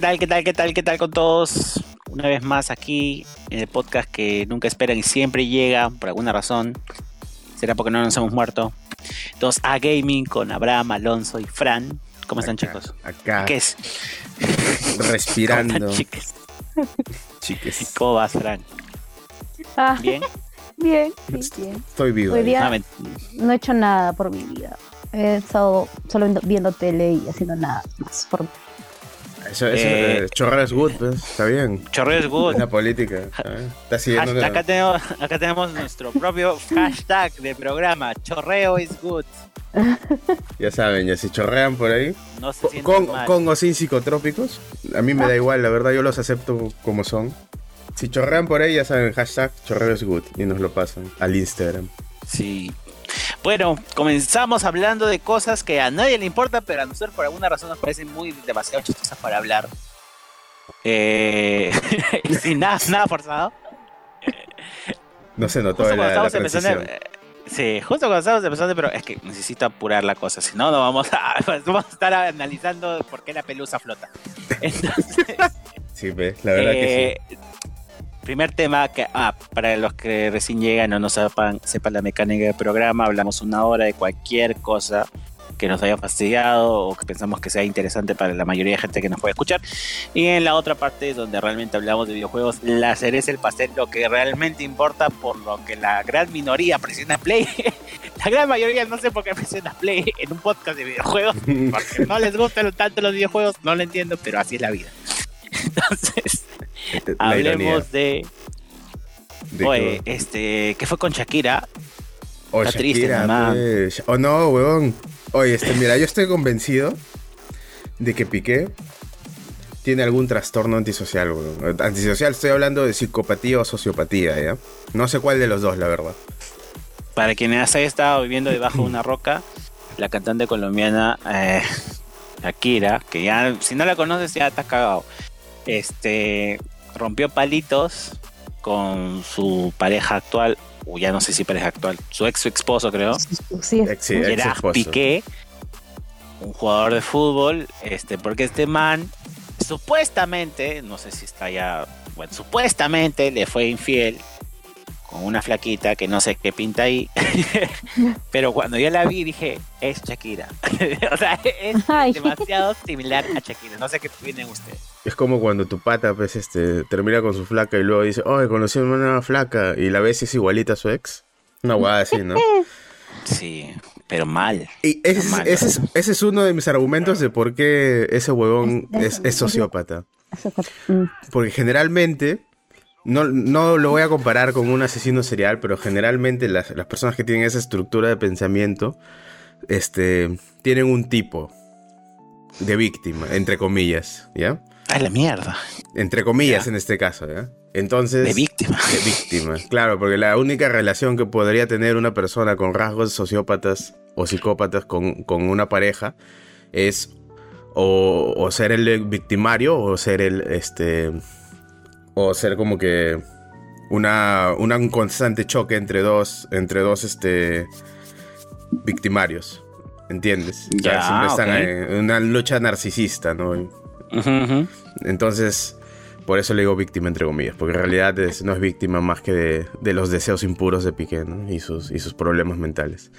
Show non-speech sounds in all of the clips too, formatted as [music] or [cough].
¿qué tal? ¿Qué tal? ¿Qué tal? ¿Qué tal con todos? Una vez más aquí en el podcast que nunca esperan y siempre llega por alguna razón. Será porque no nos hemos muerto. Entonces, a Gaming con Abraham, Alonso y Fran. ¿Cómo están, Acá, chicos? Acá, ¿Qué es? respirando. ¿Cómo están, chiques? Chiques. ¿Cómo vas, Fran? Ah, ¿Bien? [laughs] bien, sí, bien. Estoy vivo. Hoy día- Ah, No he hecho nada por mi vida. He estado solo viendo, viendo tele y haciendo nada más. Por... Eso, eso, Eh, eh, es good, pues, está bien. Chorreo es good. La política. ¿sabes? Está siguiendo. Hashtag- una- acá, tenemos, acá tenemos nuestro propio hashtag de programa. Chorreo is good. Ya saben, ya si chorrean por ahí. No se Con, mal. o sin psicotrópicos. A mí me da igual, la verdad, yo los acepto como son. Si chorrean por ahí, ya saben, hashtag chorreo es good. Y nos lo pasan al Instagram. Sí. Bueno, comenzamos hablando de cosas que a nadie le importa, pero a nosotros por alguna razón nos parecen muy demasiado chistosas para hablar. Eh, [laughs] sin nada, nada forzado. No se notó Justo la, cuando la transición. eh, Sí, justo cuando estamos empezando, pero es que necesito apurar la cosa, si no, no vamos a, [laughs] vamos a estar analizando por qué la pelusa flota. Entonces, [laughs] Sí, ve, la verdad que Eh, Primer tema que, ah, para los que recién llegan o no sepan, sepan la mecánica del programa, hablamos una hora de cualquier cosa que nos haya fastidiado o que pensamos que sea interesante para la mayoría de gente que nos puede escuchar. Y en la otra parte donde realmente hablamos de videojuegos, la cereza el pastel, lo que realmente importa, por lo que la gran minoría presiona play. [laughs] la gran mayoría no sé por qué presiona play en un podcast de videojuegos, porque no les gustan tanto los videojuegos, no lo entiendo, pero así es la vida. Entonces, ironía hablemos de, de oye, que- este, ¿qué fue con Shakira? Oh, Está triste, mamá. pues. Oh, no, huevón. Oye, este, mira, yo estoy convencido de que Piqué tiene algún trastorno antisocial, huevón. Antisocial, estoy hablando de psicopatía o sociopatía, ¿ya? No sé cuál de los dos, la verdad. Para quienes hayan estado viviendo debajo de una roca, la cantante colombiana eh, Shakira, que ya, si no la conoces, ya estás cagado. Este, rompió palitos con su pareja actual, o ya no sé si pareja actual, su ex esposo, creo. Sí, Ex- sí. Piqué, un jugador de fútbol, este, porque este man supuestamente, no sé si está ya, bueno, supuestamente le fue infiel con una flaquita que no sé qué pinta ahí, [laughs] pero cuando yo la vi dije, es Shakira, [laughs] o sea, es Ay. demasiado similar a Shakira, no sé qué vienen ustedes. Es como cuando tu pata, pues, este, termina con su flaca y luego dice, oh, conocí a una nueva flaca y la ves y es igualita a su ex. Una guada así, ¿no? [laughs] Sí, pero mal. Y ese, Mal. ese es, ese es uno de mis argumentos de por qué ese huevón es, es sociópata. Porque generalmente, no, no lo voy a comparar con un asesino serial, pero generalmente las, las personas que tienen esa estructura de pensamiento, este, tienen un tipo de víctima, entre comillas, ¿ya? A la mierda, Entre comillas Ya. en este caso, ¿ya? Entonces... de víctima. de víctima, claro, porque la única relación que podría tener una persona con rasgos sociópatas o psicópatas con, con una pareja es o, o ser el victimario o ser el este o ser como que una, una- un constante choque entre dos entre dos este victimarios ¿entiendes? Ya, siempre están en una lucha narcisista ¿no? Entonces, por eso le digo víctima, entre comillas, porque en realidad es- no es víctima más que de, de los deseos impuros de Piqué, ¿no? Y sus, y sus problemas mentales.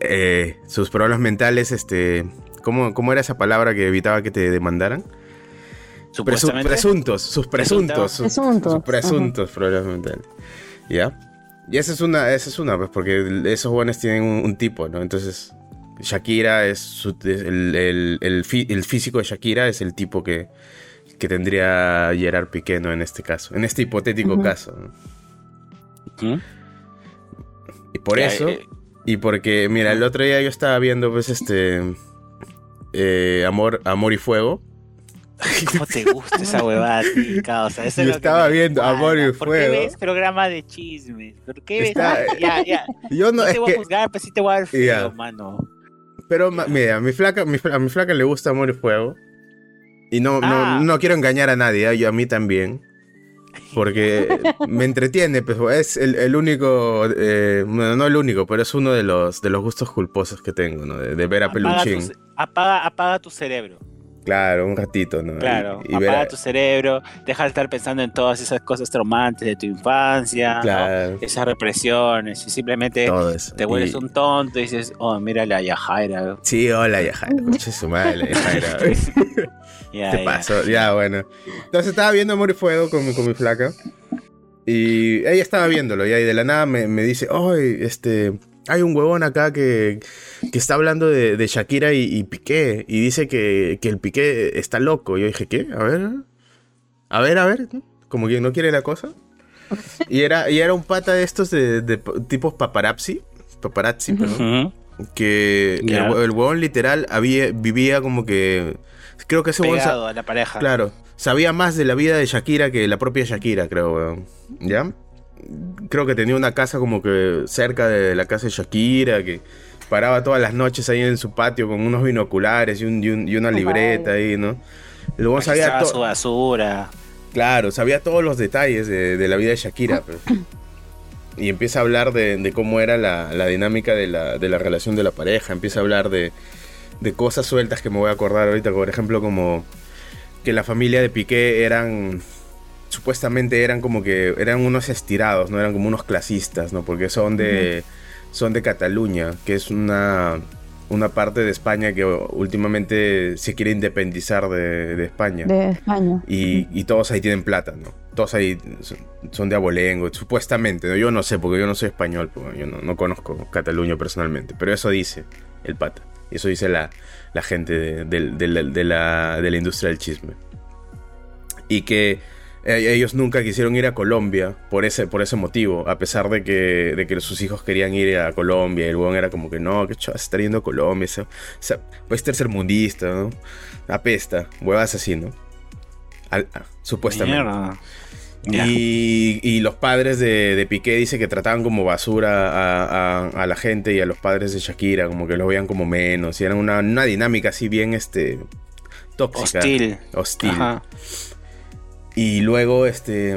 Eh, sus problemas mentales, este... ¿cómo, ¿Cómo era esa palabra que evitaba que te demandaran? Presu- Supuestamente. presuntos, sus presuntos. sus- Presuntos, sus presuntos problemas mentales. ¿Ya? Y esa es una, esa es una, pues, porque esos jóvenes tienen un, un tipo, ¿no? Entonces, Shakira es su- es el, el- el fí- el físico de Shakira es el tipo que, que tendría Gerard Piqué, ¿no? En este caso, en este hipotético caso. ¿no? Ujú. Y por Ya, eso, eh, y porque, mira, el otro día yo estaba viendo, pues, este, eh, Amor, Amor y Fuego. [laughs] ¿Cómo te gusta esa huevada a ti, causa? Eso es Yo que estaba viendo. Amor y ¿Por Fuego. qué ves programa de chismes? ¿Por qué ves? Está- Ya, ya. [laughs] Yo no, No es te voy que, a juzgar, pero sí te voy a dar Ya. mano. pero mira, a mi flaca, mi a mi flaca le gusta Amor y Fuego. Y no, Ah. no, no quiero engañar a nadie, ¿eh? y a mí también. Porque [laughs] me entretiene, pues es el, el único, eh, bueno, no el único, pero es uno de los, de los gustos culposos que tengo, ¿no? De, de ver a Apaga Peluchín. apaga, apaga tu cerebro. Claro, un ratito, ¿no? Claro, Y- y apaga ver- tu cerebro, deja de estar pensando en todas esas cosas traumantes de tu infancia, esas represiones, y simplemente todo eso. te vuelves Y- un tonto y dices, oh, mira la Yajaira. Sí, hola, Yajaira. Conche su madre, la Yajaira. [laughs] [laughs] Ya, ¿Qué ya. pasó? Ya, bueno. Entonces estaba viendo Amor y Fuego con mi, con mi flaca. Y ella estaba viéndolo, y de la nada me, me dice, ¡ay, este! Hay un huevón acá que, que está hablando de, de Shakira y, y Piqué. Y dice que, que el Piqué está loco. Yo dije, ¿qué? A ver. A ver, a ver. Como que no quiere la cosa. Y era, y era un pata de estos de, de tipos paparazzi. Paparazzi, perdón que el, hue- el huevón literal había, vivía como que... Creo que ese Pegado a la pareja. Claro, sabía más de la vida de Shakira que la propia Shakira, creo, weón. ¿Ya? Creo que tenía una casa como que cerca de la casa de Shakira, que paraba todas las noches ahí en su patio con unos binoculares y, un- y un- y una libreta ahí, ¿no? Huevón sabía su basura. Claro, sabía todos los detalles de, de la vida de Shakira. pues. Y empieza a hablar de, de cómo era la, la dinámica de la, de la relación de la pareja. Empieza a hablar de cosas sueltas que me voy a acordar ahorita. Por ejemplo, como que la familia de Piqué eran... Supuestamente eran como que... Eran unos estirados, ¿no? Eran como unos clasistas, ¿no? Porque son de... Son de Cataluña, que es una... Una parte de España que últimamente se quiere independizar de, de España. De España. Y, y todos ahí tienen plata, ¿no? Todos ahí son, son de abolengo, supuestamente, ¿no? Yo no sé, porque yo no soy español, pues, yo no, no conozco Cataluña personalmente, pero eso dice el pata, eso dice la, la gente de, de la- de la industria del chisme. Y que eh, ellos nunca quisieron ir a Colombia por ese, por ese motivo, a pesar de que, de que sus hijos querían ir a Colombia, y el huevón era como que no, que chaval, se está yendo a Colombia, ese- ese- pues tercermundista, ¿no? Apesta, huevas así, ¿no? Al- ah, supuestamente. Mierda. Y, y los padres de, de Piqué dice que trataban como basura a, a- a la gente y a los padres de Shakira, como que los veían como menos, y era una, una dinámica así bien este tóxica. Hostil. Hostil. Ajá. Y luego este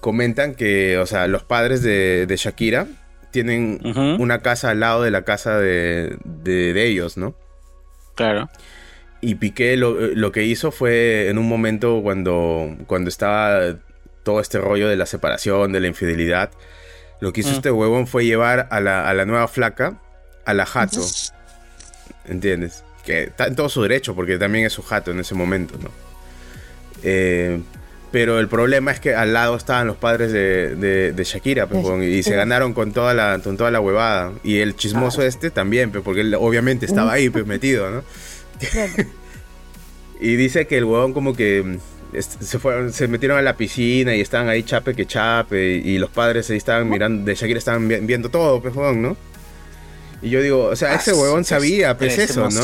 comentan que, o sea, los padres de, de Shakira tienen una casa al lado de la casa de, de- de ellos, ¿no? Claro. Y Piqué lo, lo que hizo fue en un momento cuando, cuando estaba todo este rollo de la separación, de la infidelidad, lo que hizo este huevón fue llevar a la, a la nueva flaca a la jato. ¿Entiendes? Que está en todo su derecho porque también es su jato en ese momento, ¿no? Eh, pero el problema es que al lado estaban los padres de, de- de Shakira, pues, De y se ganaron con toda la, con toda la huevada. Y el chismoso este también, pues, porque él obviamente estaba ahí pues, metido, ¿no? Claro. [laughs] Y dice que el huevón como que mm, est- se fueron, se metieron a la piscina y estaban ahí chape que chape y los padres ahí estaban mirando, de Shakira estaban vi- viendo todo, pues huevón, ¿no? Y yo digo, o sea, ese huevón sabía, pues eso, ¿no?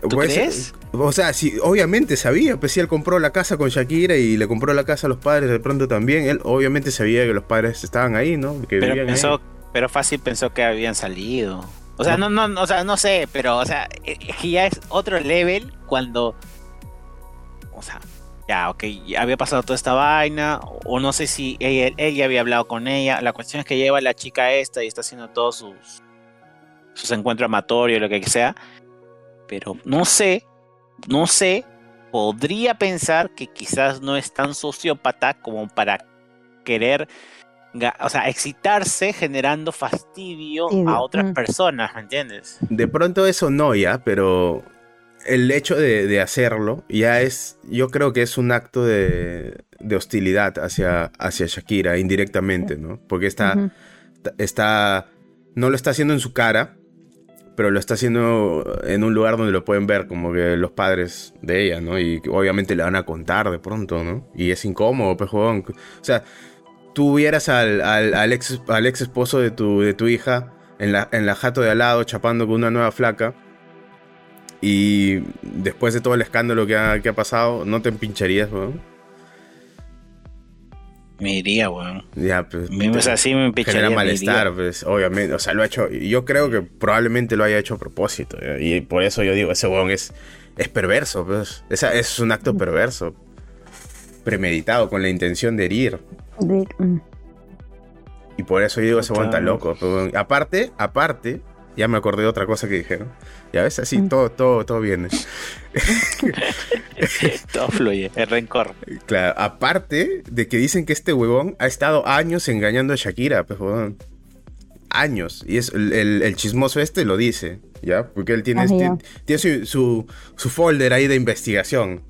¿Tú Pues, crees? O sea, sí, obviamente sabía, pues si él compró la casa con Shakira y le compró la casa a los padres de pronto también, él obviamente sabía que los padres estaban ahí, ¿no? Que Pero vivían pensó, ahí. pero fácil pensó que habían salido. O sea, no, no, no, o sea, no sé, pero, o sea, es que ya es otro level cuando, o sea, ya, ok, ya había pasado toda esta vaina, o no sé si ella, él ya había hablado con ella. La cuestión es que lleva a la chica esta y está haciendo todos sus, sus encuentros amatorios, lo que sea. Pero no sé, no sé, podría pensar que quizás no es tan sociópata como para querer o sea, excitarse generando fastidio a otras mm. personas, ¿me entiendes? De pronto eso no ya, pero el hecho de, de hacerlo ya es, yo creo que es un acto de, de hostilidad hacia, hacia Shakira indirectamente, ¿no? Porque está, está, no lo está haciendo en su cara, pero lo está haciendo en un lugar donde lo pueden ver como que los padres de ella, ¿no? Y obviamente le van a contar de pronto, ¿no? Y es incómodo, pejón. O sea, tú vieras al, al, ex, ex esposo de tu, de tu hija en la, en la jato de al lado chapando con una nueva flaca. Y después de todo el escándalo que ha, que ha pasado, ¿no te empincharías, weón? Me iría, weón. Ya, pues. Me- O sea, sí me empecharía, genera malestar, pues, obviamente. O sea, lo ha hecho. Yo creo que probablemente lo haya hecho a propósito. ¿ya? Y por eso yo digo, ese weón es, es perverso, pues. Esa, es un acto perverso. Premeditado, con la intención de herir. De- mm. Y por eso yo digo, ese weón está loco. pues. Aparte, aparte, Ya me acordé de otra cosa que dijeron. Ya ves, así todo, todo, todo viene. [laughs] todo fluye, el rencor. Claro, aparte de que dicen que este huevón ha estado años engañando a Shakira, pues huevón. Años. Y es el, chismoso este lo dice, ¿ya? Porque él tiene, tiene, tiene su, su folder ahí de investigación.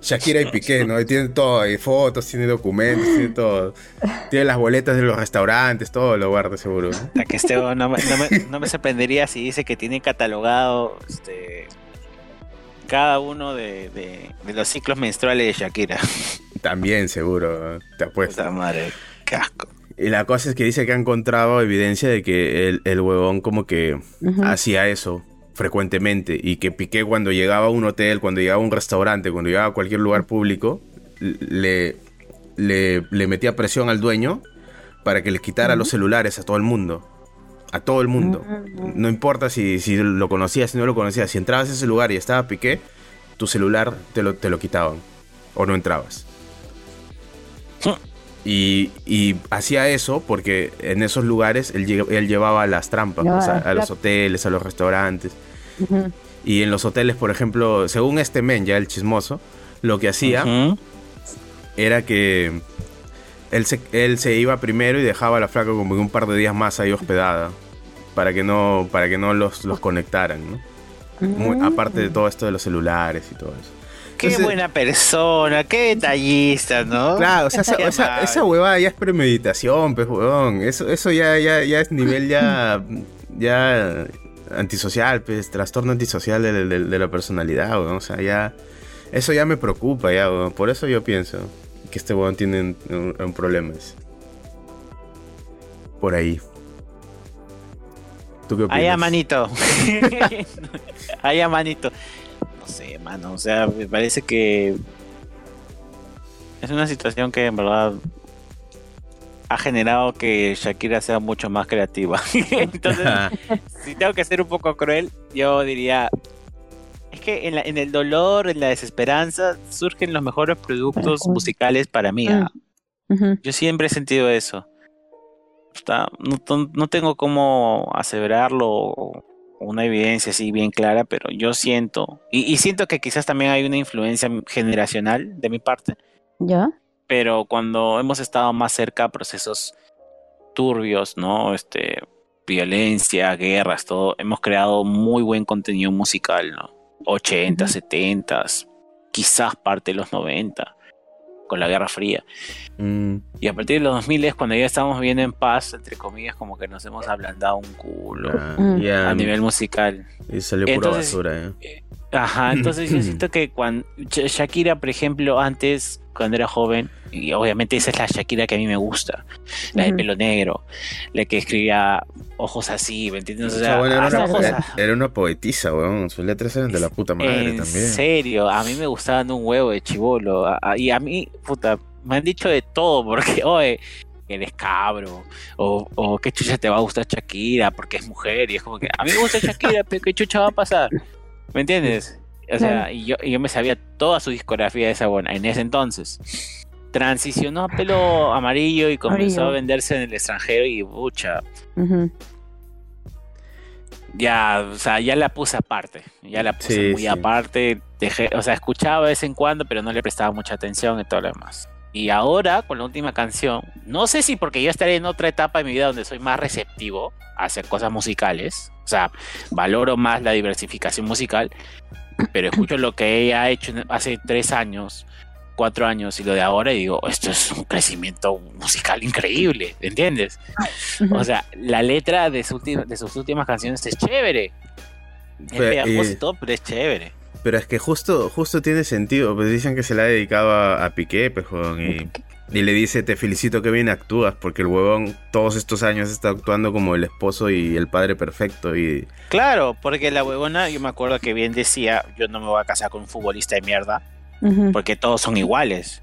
Shakira y Piqué, ¿no? tiene todo, hay fotos, tiene documentos, tiene todo. Tiene las boletas de los restaurantes, todo lo guarda seguro. que este, no, me, sorprendería si dice que tiene catalogado este, cada uno de, los ciclos menstruales de Shakira. También, seguro, te apuesto. madre, casco. Y la cosa es que dice que ha encontrado evidencia de que el, el huevón como que hacía eso frecuentemente y que Piqué cuando llegaba a un hotel, cuando llegaba a un restaurante, cuando llegaba a cualquier lugar público, le, le, metía presión al dueño para que le quitara los celulares a todo el mundo. A todo el mundo. No importa si, si lo conocías, si no lo conocías. Si entrabas a ese lugar y estaba Piqué, tu celular te lo, te lo quitaban. O no entrabas. Y, y, hacía eso porque en esos lugares él, él llevaba las trampas a, los hoteles, a los restaurantes. Y en los hoteles, por ejemplo, según este men, ya el chismoso, lo que hacía era que él se, él se iba primero y dejaba a la flaca como un par de días más ahí hospedada. Para que no, para que no los, los conectaran, ¿no? aparte de todo esto de los celulares y todo eso. Qué buena persona, qué detallista, ¿no? Claro, o sea, esa, esa, huevada ya es premeditación, pues, huevón. Eso, eso ya, ya, ya es nivel ya, ya antisocial, pues, trastorno antisocial de, la personalidad, O sea, ya. Eso ya me preocupa, ya, Por eso yo pienso que este weón tiene un, problema. Por ahí. ¿Tú qué opinas? Ahí manito. [laughs] [laughs] Ahí manito. No sé, mano. O sea, me parece que. Es una situación que en verdad ha generado que Shakira sea mucho más creativa. [laughs] Entonces, si tengo que ser un poco cruel, yo diría, es que en, el dolor, en la desesperanza, surgen los mejores productos musicales para mí. ¿ah? Yo siempre he sentido eso. no, tengo cómo aseverarlo una evidencia así bien clara, pero yo siento, y, y, siento que quizás también hay una influencia generacional de mi parte. ¿Ya? Pero cuando hemos estado más cerca a procesos turbios, ¿no? Este, violencia, guerras, todo, hemos creado muy buen contenido musical, ¿no? 80, 70, quizás parte de los 90, con la Guerra Fría. Mm. Y a partir de los 2000 es cuando ya estamos bien en paz, entre comillas, como que nos hemos ablandado un culo ah, a nivel musical. Y salió pura basura, ¿eh? ¿eh? Ajá, entonces yo [laughs] siento que cuando Shakira, por ejemplo, antes, cuando era joven, y obviamente esa es la Shakira que a mí me gusta, la de pelo negro, la que escribía ojos así, ¿me entiendes? O sea, era, una, poetisa, weón, sus letras eran de la puta madre también. En serio, a mí me gustaban un huevo de chivolo, y a mí, puta, me han dicho de todo, porque, [laughs] oye, eres cabro, o, o qué chucha te va a gustar Shakira porque es mujer, y es como que a mí me gusta Shakira, pero qué chucha va a pasar. ¿Me entiendes? O sea, y yo, yo me sabía toda su discografía de esa buena en ese entonces. Transicionó a pelo amarillo y comenzó a venderse en el extranjero y bucha. Ya, o sea, ya la puse aparte. Ya la puse muy aparte. Dejé, o sea, escuchaba de vez en cuando, pero no le prestaba mucha atención y todo lo demás. Y ahora, con la última canción, no sé si porque yo estaré en otra etapa de mi vida donde soy más receptivo hacia cosas musicales, o sea, valoro más la diversificación musical, pero escucho lo que ella ha hecho hace tres años, cuatro años y lo de ahora y digo, esto es un crecimiento musical increíble, ¿entiendes? O sea, la letra de, de sus últimas canciones es chévere. Es pegajoso y todo, pero es chévere. Pero es que justo, justo tiene sentido, pues dicen que se la ha dedicado a, Piqué, pues, y, y, le dice, te felicito que bien actúas, porque el huevón todos estos años está actuando como el esposo y el padre perfecto. y Claro, porque la huevona, yo me acuerdo que bien decía, yo no me voy a casar con un futbolista de mierda, porque todos son iguales.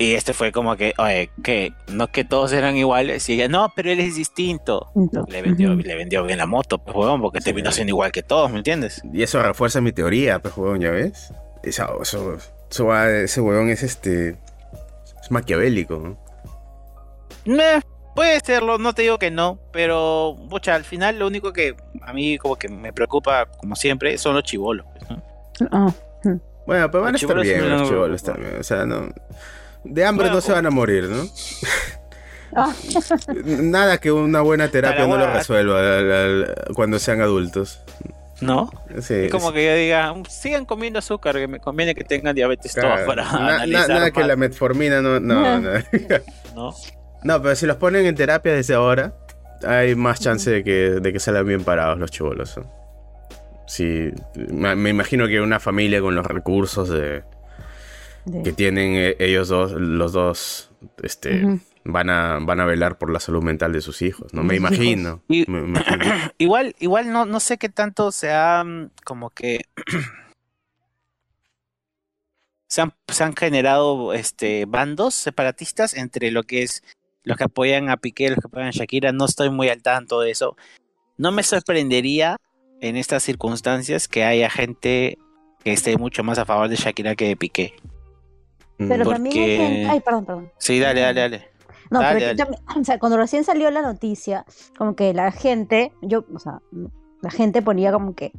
Y este fue como que, oye, que no que todos eran iguales. Y ella, no, pero él es distinto. Le vendió, le vendió bien la moto, pues, huevón, porque terminó siendo igual que todos, ¿me entiendes? Y eso refuerza mi teoría, pues, huevón, ¿ya ves? Eso, eso, ese huevón es este. Es maquiavélico, ¿no? puede serlo, no te digo que no, pero mucha, al final lo único que a mí como que me preocupa, como siempre, son los chivolos. ¿no? Ah, Bueno, pero van a estar bien no- los chibolos también. O sea, no. De hambre Bueno, no se van a morir, ¿no? [laughs] ah, Nada que una buena terapia no lo resuelva al- al- cuando sean adultos. ¿No? Sí, Es como sí. que yo diga, sigan comiendo azúcar, que me conviene que tengan diabetes Claro, todos para na- na- analizar nada que la metformina no, no, no. [laughs] ¿no? No, pero si los ponen en terapia desde ahora, hay más chance de que, de que salgan bien parados los chivolos. Sí, me, me imagino que una familia con los recursos de, de- que tienen eh, ellos dos, los dos, este. Van a van a velar por la salud mental de sus hijos, ¿no? Me imagino. Y- me imagino. [clears throat] Igual, igual no, no sé qué tanto se han como que [clears throat] se han, se han generado este bandos separatistas entre lo que es los que apoyan a Piqué y los que apoyan a Shakira. No estoy muy al tanto de eso. No me sorprendería en estas circunstancias que haya gente que esté mucho más a favor de Shakira que de Piqué. Pero Mm. también hay porque- gente... Ay, perdón, perdón. Sí, dale, dale, dale. No, Dale, pero dale. también- o sea, cuando recién salió la noticia, como que la gente, yo, o sea, la gente ponía como que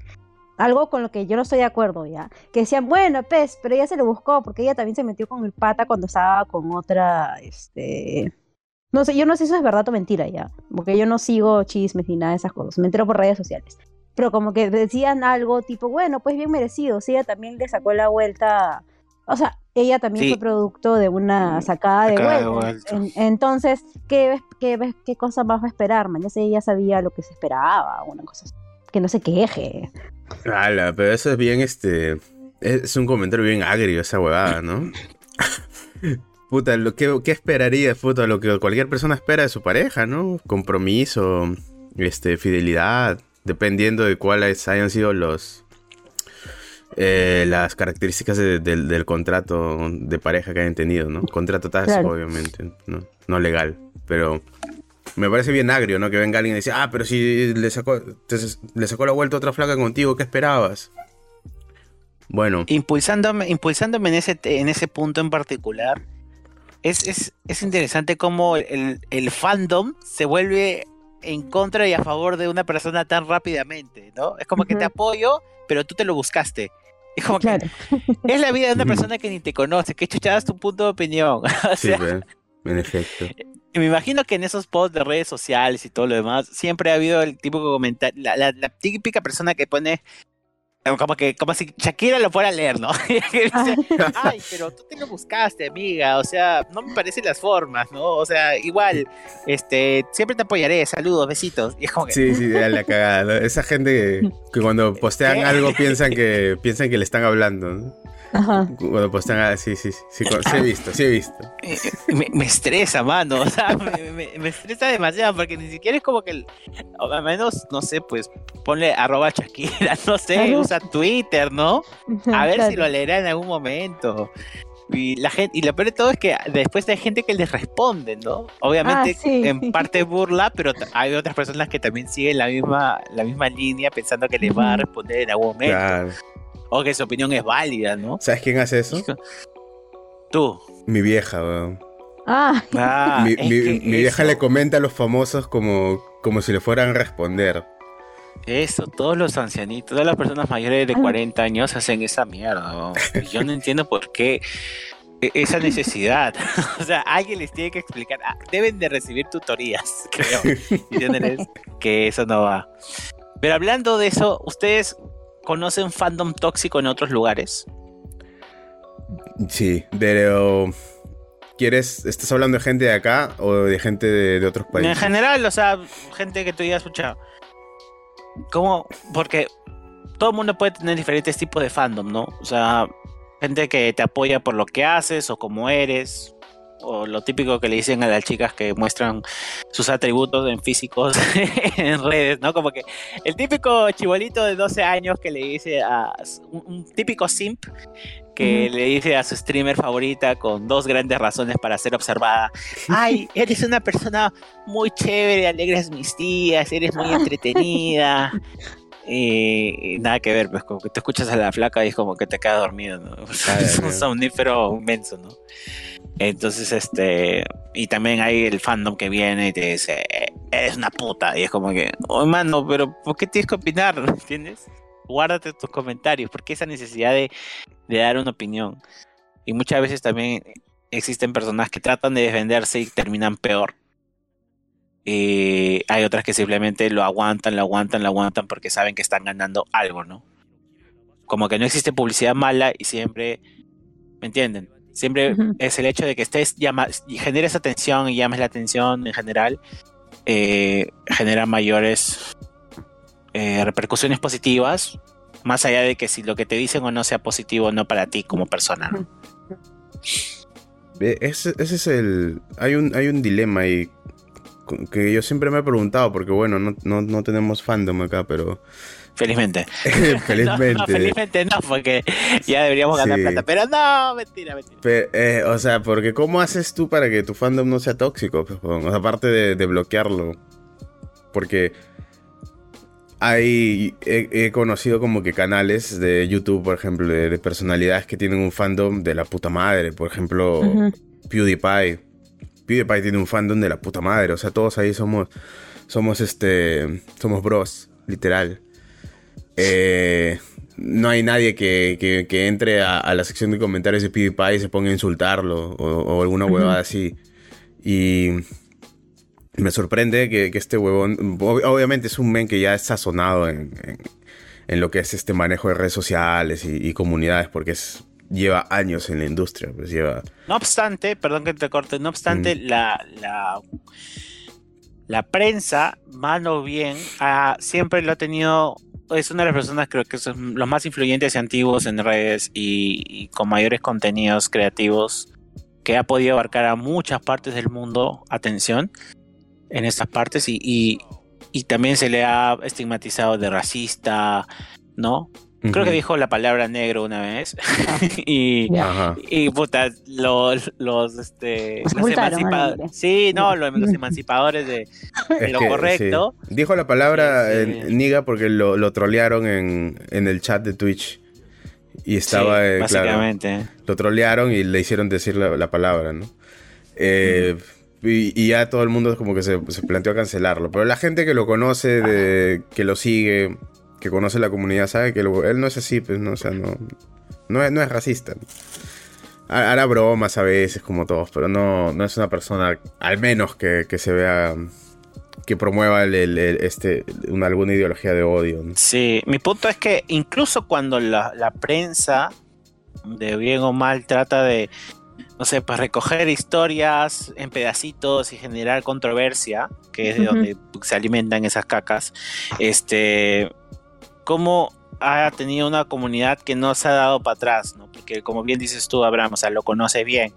algo con lo que yo no estoy de acuerdo ya, que decían, bueno, pues, pero ella se lo buscó porque ella también se metió con el pata cuando estaba con otra, este, no sé, yo no sé si eso es verdad o mentira ya, porque yo no sigo chismes ni nada de esas cosas, me entero por redes sociales. Pero como que decían algo tipo, bueno, pues bien merecido, sí, ella también le sacó la vuelta, o sea, ella también Sí. fue producto de una sacada de Sacada de vuelta. vuelta. En- entonces, ¿qué, ves- qué, ves- ¿qué cosa más va a esperar? Man? Ya sé, ella sabía lo que se esperaba, una cosa así. Que no se queje. Ala, pero eso es bien, este. Es un comentario bien agrio, esa huevada, ¿no? [laughs] puta, lo que, ¿qué esperaría, puta? Lo que cualquier persona espera de su pareja, ¿no? Compromiso, este, fidelidad, dependiendo de cuáles hayan sido los. Eh, las características de- del- del contrato de pareja que hayan tenido, ¿no? Contrato tácito, Claro. obviamente, ¿no? No legal, pero. Me parece bien agrio, ¿no? Que venga alguien y dice, ah, pero si le sacó, te- le sacó la vuelta a otra flaca contigo, ¿qué esperabas? Bueno, impulsándome, impulsándome en ese, te- en ese punto en particular, es, es, es interesante cómo el, el fandom se vuelve en contra y a favor de una persona tan rápidamente, ¿no? Es como que te apoyo, pero tú te lo buscaste. Es como que Claro. es la vida de una persona que ni te conoce, que chuchadas tu punto de opinión. [laughs] o sí, sea, ve, en efecto. y me imagino que en esos posts de redes sociales y todo lo demás, siempre ha habido el tipo de comentario, la, la- la típica persona que pone eh, como que, como si Shakira lo fuera a leer, ¿no? [laughs] Ay, pero tú te lo buscaste, amiga. O sea, no me parecen las formas, ¿no? O sea, igual, este, siempre te apoyaré. Saludos, besitos. Y es como que, Sí, sí, ya la cagada. ¿no? Esa gente que, que cuando [laughs] postean ¿Qué? algo piensan que piensan que le están hablando. ¿no? Ajá. Cuando postean, ah, sí, sí, sí, sí, sí he visto, sí he visto. eh, me, me estresa, mano. O sea, me, me- me estresa demasiado porque ni siquiera es como que, al menos, no sé, pues ponle arroba Shakira, [laughs] no sé, Usa Twitter, ¿no? A ver si lo leerá en algún momento. Y la gente, y lo peor de todo es que después hay gente que les responde, ¿no? Obviamente Ah, sí. en parte burla, pero hay otras personas que también siguen la misma, la misma línea pensando que les va a responder en algún momento. Claro. O que su opinión es válida, ¿no? ¿Sabes quién hace eso? Tú. Mi vieja, weón. Ah, Ah, mi, mi- vieja eso, le comenta a los famosos como, como si le fueran a responder. Eso, todos los ancianitos, todas las personas mayores de Ah. 40 años hacen esa mierda. Yo no entiendo por qué e- esa [laughs] necesidad. [laughs] o sea, alguien les tiene que explicar. Ah, deben de recibir tutorías, [laughs] creo. ¿Entienden? que eso no va. Pero hablando de eso, ¿ustedes conocen fandom tóxico en otros lugares? Sí, pero... ¿Quieres, estás hablando de gente de acá o de gente de, de otros En países? general, o sea, gente que tú hayas escuchado. ¿Cómo? Porque todo el mundo puede tener diferentes tipos de fandom, ¿no? O sea, gente que te apoya por lo que haces o como eres. O lo típico que le dicen a las chicas que muestran sus atributos en físicos [laughs] en redes, ¿no? Como que el típico chibolito de 12 años que le dice a un, un típico simp que le dice a su streamer favorita con dos grandes razones para ser observada. Ay, eres una persona muy chévere, alegres mis días, eres muy entretenida. [laughs] Y, y nada que ver, pues como que te escuchas a la flaca y es como que te quedas dormido, ¿no? Es un somnífero inmenso, ¿no? Entonces, este, Y también hay el fandom que viene y te dice, es una puta. Y es como que, oh, mano, pero ¿por qué tienes que opinar? [laughs] ¿Entiendes? Guárdate tus comentarios, porque esa necesidad de, de dar una opinión. Y muchas veces también existen personas que tratan de defenderse y terminan peor. Y hay otras que simplemente lo aguantan, lo aguantan, lo aguantan porque saben que están ganando algo, ¿no? Como que no existe publicidad mala y siempre, ¿me entienden? Siempre es el hecho de que estés llama, y generes atención y llames la atención en general, eh, genera mayores eh, repercusiones positivas, más allá de que si lo que te dicen o no sea positivo o no para ti como persona, ¿no? Ese, ese es el. Hay un, hay un dilema ahí. Que yo siempre me he preguntado, porque bueno, no, no, no tenemos fandom acá, pero. Felizmente. [laughs] felizmente. [laughs] No, no, felizmente no, porque ya deberíamos ganar Sí. plata. Pero no, mentira, mentira. Eh, o sea, porque ¿cómo haces tú para que tu fandom no sea tóxico? pues, aparte de, de bloquearlo. Porque hay. He, he conocido como que canales de YouTube, por ejemplo, de, de personalidades que tienen un fandom de la puta madre. Por ejemplo. PewDiePie. PewDiePie tiene un fandom de la puta madre. O sea, todos ahí somos. Somos este. Somos bros, literal. Eh, no hay nadie que, que- que entre a, a la sección de comentarios de PewDiePie y se ponga a insultarlo o, o alguna huevada así. Y me sorprende que, que este huevón, ob- obviamente es un men que ya es sazonado en, en- en lo que es este manejo de redes sociales y, y comunidades, porque es, lleva años en la industria, pues lleva... No obstante, perdón que te corte, no obstante, Mm. la, la, la prensa, mal o bien, siempre lo ha tenido, es una de las personas creo que son los más influyentes y antiguos en redes y, y con mayores contenidos creativos que ha podido abarcar a muchas partes del mundo, atención, en estas partes y, y, y también se le ha estigmatizado de racista, ¿no? Creo que dijo la palabra negro una vez [laughs] y... Ajá. Y puta, los, los, este, Los los multaron, emancipa- ¿no? Sí, no, lo- los emancipadores de, lo que, correcto. sí. Dijo la palabra Sí, eh, sí. niga porque lo, lo trolearon en, en el chat de Twitch. Y estaba, Sí, eh, claro, básicamente. lo trolearon y le hicieron decir la, la palabra, ¿no? Eh, y, ya todo el mundo como que se, se planteó cancelarlo. Pero la gente que lo conoce, de, que lo sigue, que conoce la comunidad, sabe que él no es así, pues, ¿no? O sea, no, no, es, no es racista. Ha- Hará bromas a veces, como todos, pero no, no es una persona, al menos que, que se vea, que promueva este, una, alguna ideología de odio. Sí, mi punto es que incluso cuando la, la prensa, de bien o mal, trata de, no sé, pues recoger historias en pedacitos y generar controversia, que es de donde se alimentan esas cacas, este, cómo ha tenido una comunidad que no se ha dado para atrás, ¿no? Porque como bien dices tú, Abraham, o sea, lo conoce bien.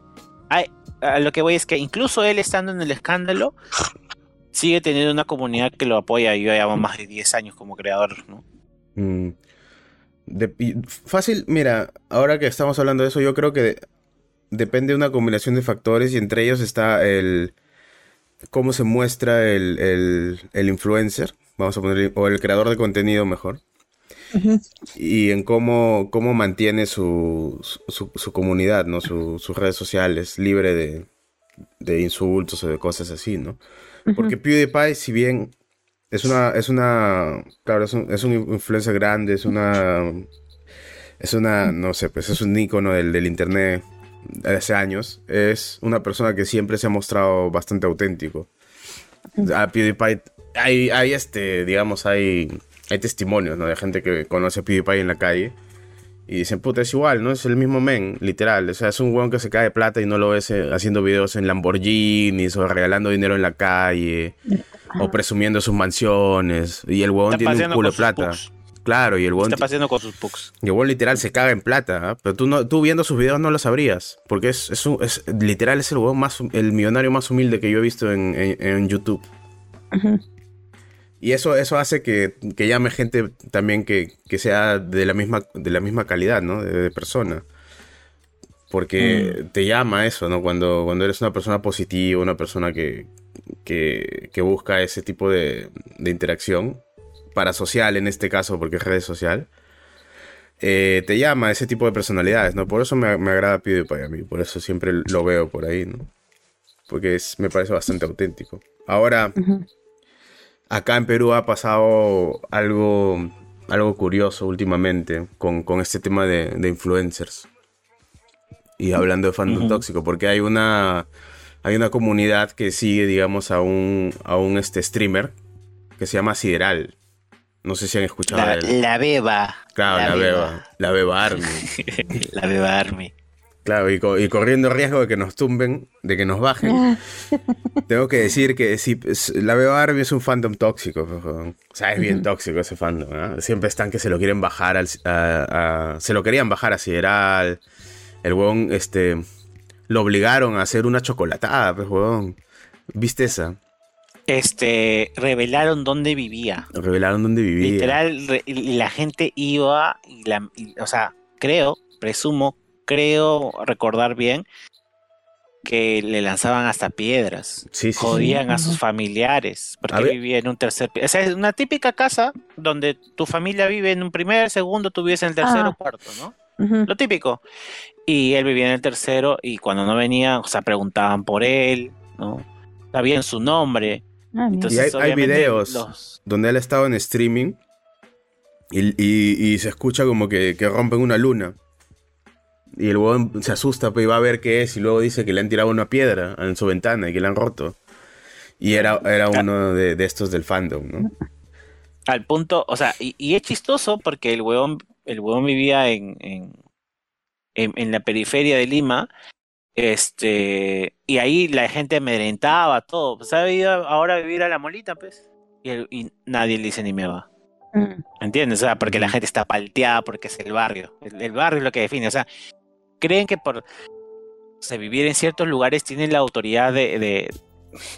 Ay, a lo que voy es que incluso él estando en el escándalo, sigue teniendo una comunidad que lo apoya. Yo llevo más de 10 años como creador, ¿no? Mm. De- fácil, mira, ahora que estamos hablando de eso, yo creo que de- depende de una combinación de factores y entre ellos está el cómo se muestra el, el- el influencer, vamos a poner, o el creador de contenido mejor, y en cómo, cómo mantiene su, su, su comunidad, ¿no? Su- sus redes sociales libre de, de insultos o de cosas así, ¿no? Porque PewDiePie, si bien es una, es una, claro, es un, es un influencer grande, es una, es una, no sé, pues es un ícono del, del internet hace años, es una persona que siempre se ha mostrado bastante auténtico. A PewDiePie, hay, hay este, digamos, hay, hay testimonios, ¿no? De gente que conoce a PewDiePie en la calle y dicen, puta, es igual, ¿no? Es el mismo men, literal. O sea, es un weón que se cae de plata y no lo ves eh, haciendo videos en Lamborghinis o regalando dinero en la calle o presumiendo sus mansiones. Y el huevón Está tiene un culo de plata. pugs. Claro, y el huevón, Está paseando con sus pugs. y el huevón literal se caga en plata, ¿ah? Pero tú, no, tú viendo sus videos no lo sabrías. Porque es, es, un- es- literal es el huevón más, el millonario más humilde que yo he visto en, en- en YouTube. Y eso, eso hace que, que llame gente también que, que sea de la misma, de la misma calidad, ¿no? De, de persona. Porque te llama eso, ¿no? Cuando, cuando eres una persona positiva, una persona que, que, que busca ese tipo de, de interacción, parasocial en este caso, porque es red social, eh, te llama ese tipo de personalidades, ¿no? Por eso me, me agrada PewDiePie a mí, por eso siempre lo veo por ahí, ¿no? porque es, me parece bastante auténtico. Ahora, acá en Perú ha pasado algo, algo curioso últimamente con, con este tema de, de influencers. Y hablando de fandom tóxico, porque hay una, hay una comunidad que sigue, digamos, a un, a un este, streamer que se llama Sideral. No sé si han escuchado La, la beba. Claro, la, beba. La beba [laughs] Army. la beba Army. Claro, y, co- y corriendo riesgo de que nos tumben, de que nos bajen. [laughs] Tengo que decir que es- la Beba Army es un fandom tóxico. pues. O sea, es bien tóxico ese fandom. ¿no? Siempre están que se lo quieren bajar al, a- a- se lo querían bajar a Sideral. El huevón, este, lo obligaron a hacer una chocolatada, pues, huevón. ¿Viste esa? Este, revelaron dónde vivía. Revelaron dónde vivía. Literal, re- y la gente iba, y la, y- o sea, creo, presumo, creo recordar bien que le lanzaban hasta piedras. Sí, sí, sí. Jodían a sus familiares, porque vivía en un tercer piso. O sea, es una típica casa donde tu familia vive en un primer, segundo, tú vives en el tercero, Ah. cuarto, ¿no? Lo típico. Y él vivía en el tercero y cuando no venía, o sea, preguntaban por él, ¿no? Sabían su nombre. Ah. Entonces, hay- videos. los- donde él estaba en streaming y, y- y se escucha como que, que rompen una luna. Y el huevón se asusta, pues, y va a ver qué es, y luego dice que le han tirado una piedra en su ventana y que le han roto. Y era, era uno de, de estos del fandom, ¿no? al punto, o sea, y, y es chistoso porque el huevón, el huevón vivía en, en, en, en la periferia de Lima, este, y ahí la gente amedrentaba todo, pues ha ido ahora a vivir a la molita, pues, y, el- y nadie le dice ni me va, Mm. ¿entiendes? O sea, porque la gente está palteada, porque es el barrio, el, el barrio es lo que define, o sea, creen que por o sea, vivir en ciertos lugares tienen la autoridad de, de,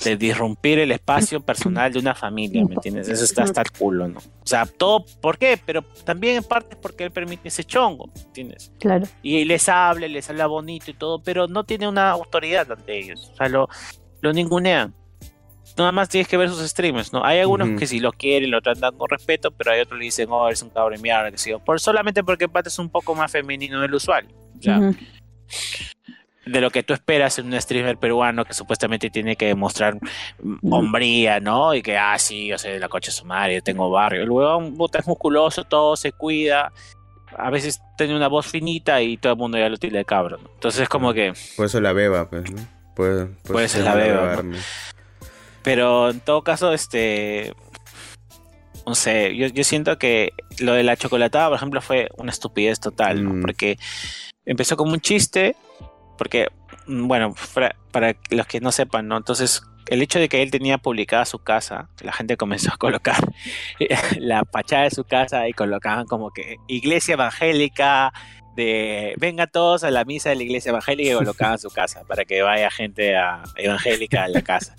de disrumpir el espacio personal de una familia, ¿me entiendes? Eso está hasta el culo, ¿no? O sea, todo, ¿por qué? Pero también en parte es porque él permite ese chongo, ¿entiendes? Claro. Y les habla, les habla bonito y todo, pero no tiene una autoridad ante ellos, o sea, lo, lo ningunean. Nada más tienes que ver sus streams, ¿no? Hay algunos Ujú. que sí lo quieren, lo tratan con respeto, pero hay otros que le dicen, oh, eres un cabrón mierda, que sí, por, solamente porque el pata es un poco más femenino del usual. O sea, Ujú. De lo que tú esperas en un streamer peruano que supuestamente tiene que demostrar hombría, ¿no? Y que, ah, sí, yo soy de la coche sumaria, tengo barrio. El huevón puta, es musculoso, todo se cuida. A veces tiene una voz finita y todo el mundo ya lo tilda de cabrón. ¿no? Entonces es como que. Por eso la beba, pues, ¿no? Por, por Por eso la beba. Pero en todo caso, este. No sé, yo, yo siento que lo de la chocolatada, por ejemplo, fue una estupidez total, ¿no? Mm. Porque empezó como un chiste, porque, mm, bueno, para los que no sepan, ¿no? Entonces, el hecho de que él tenía publicada su casa, la gente comenzó a colocar [laughs] la fachada de su casa y colocaban como que iglesia evangélica, de venga todos a la misa de la iglesia evangélica y colocaban su casa para que vaya gente a- evangélica a la casa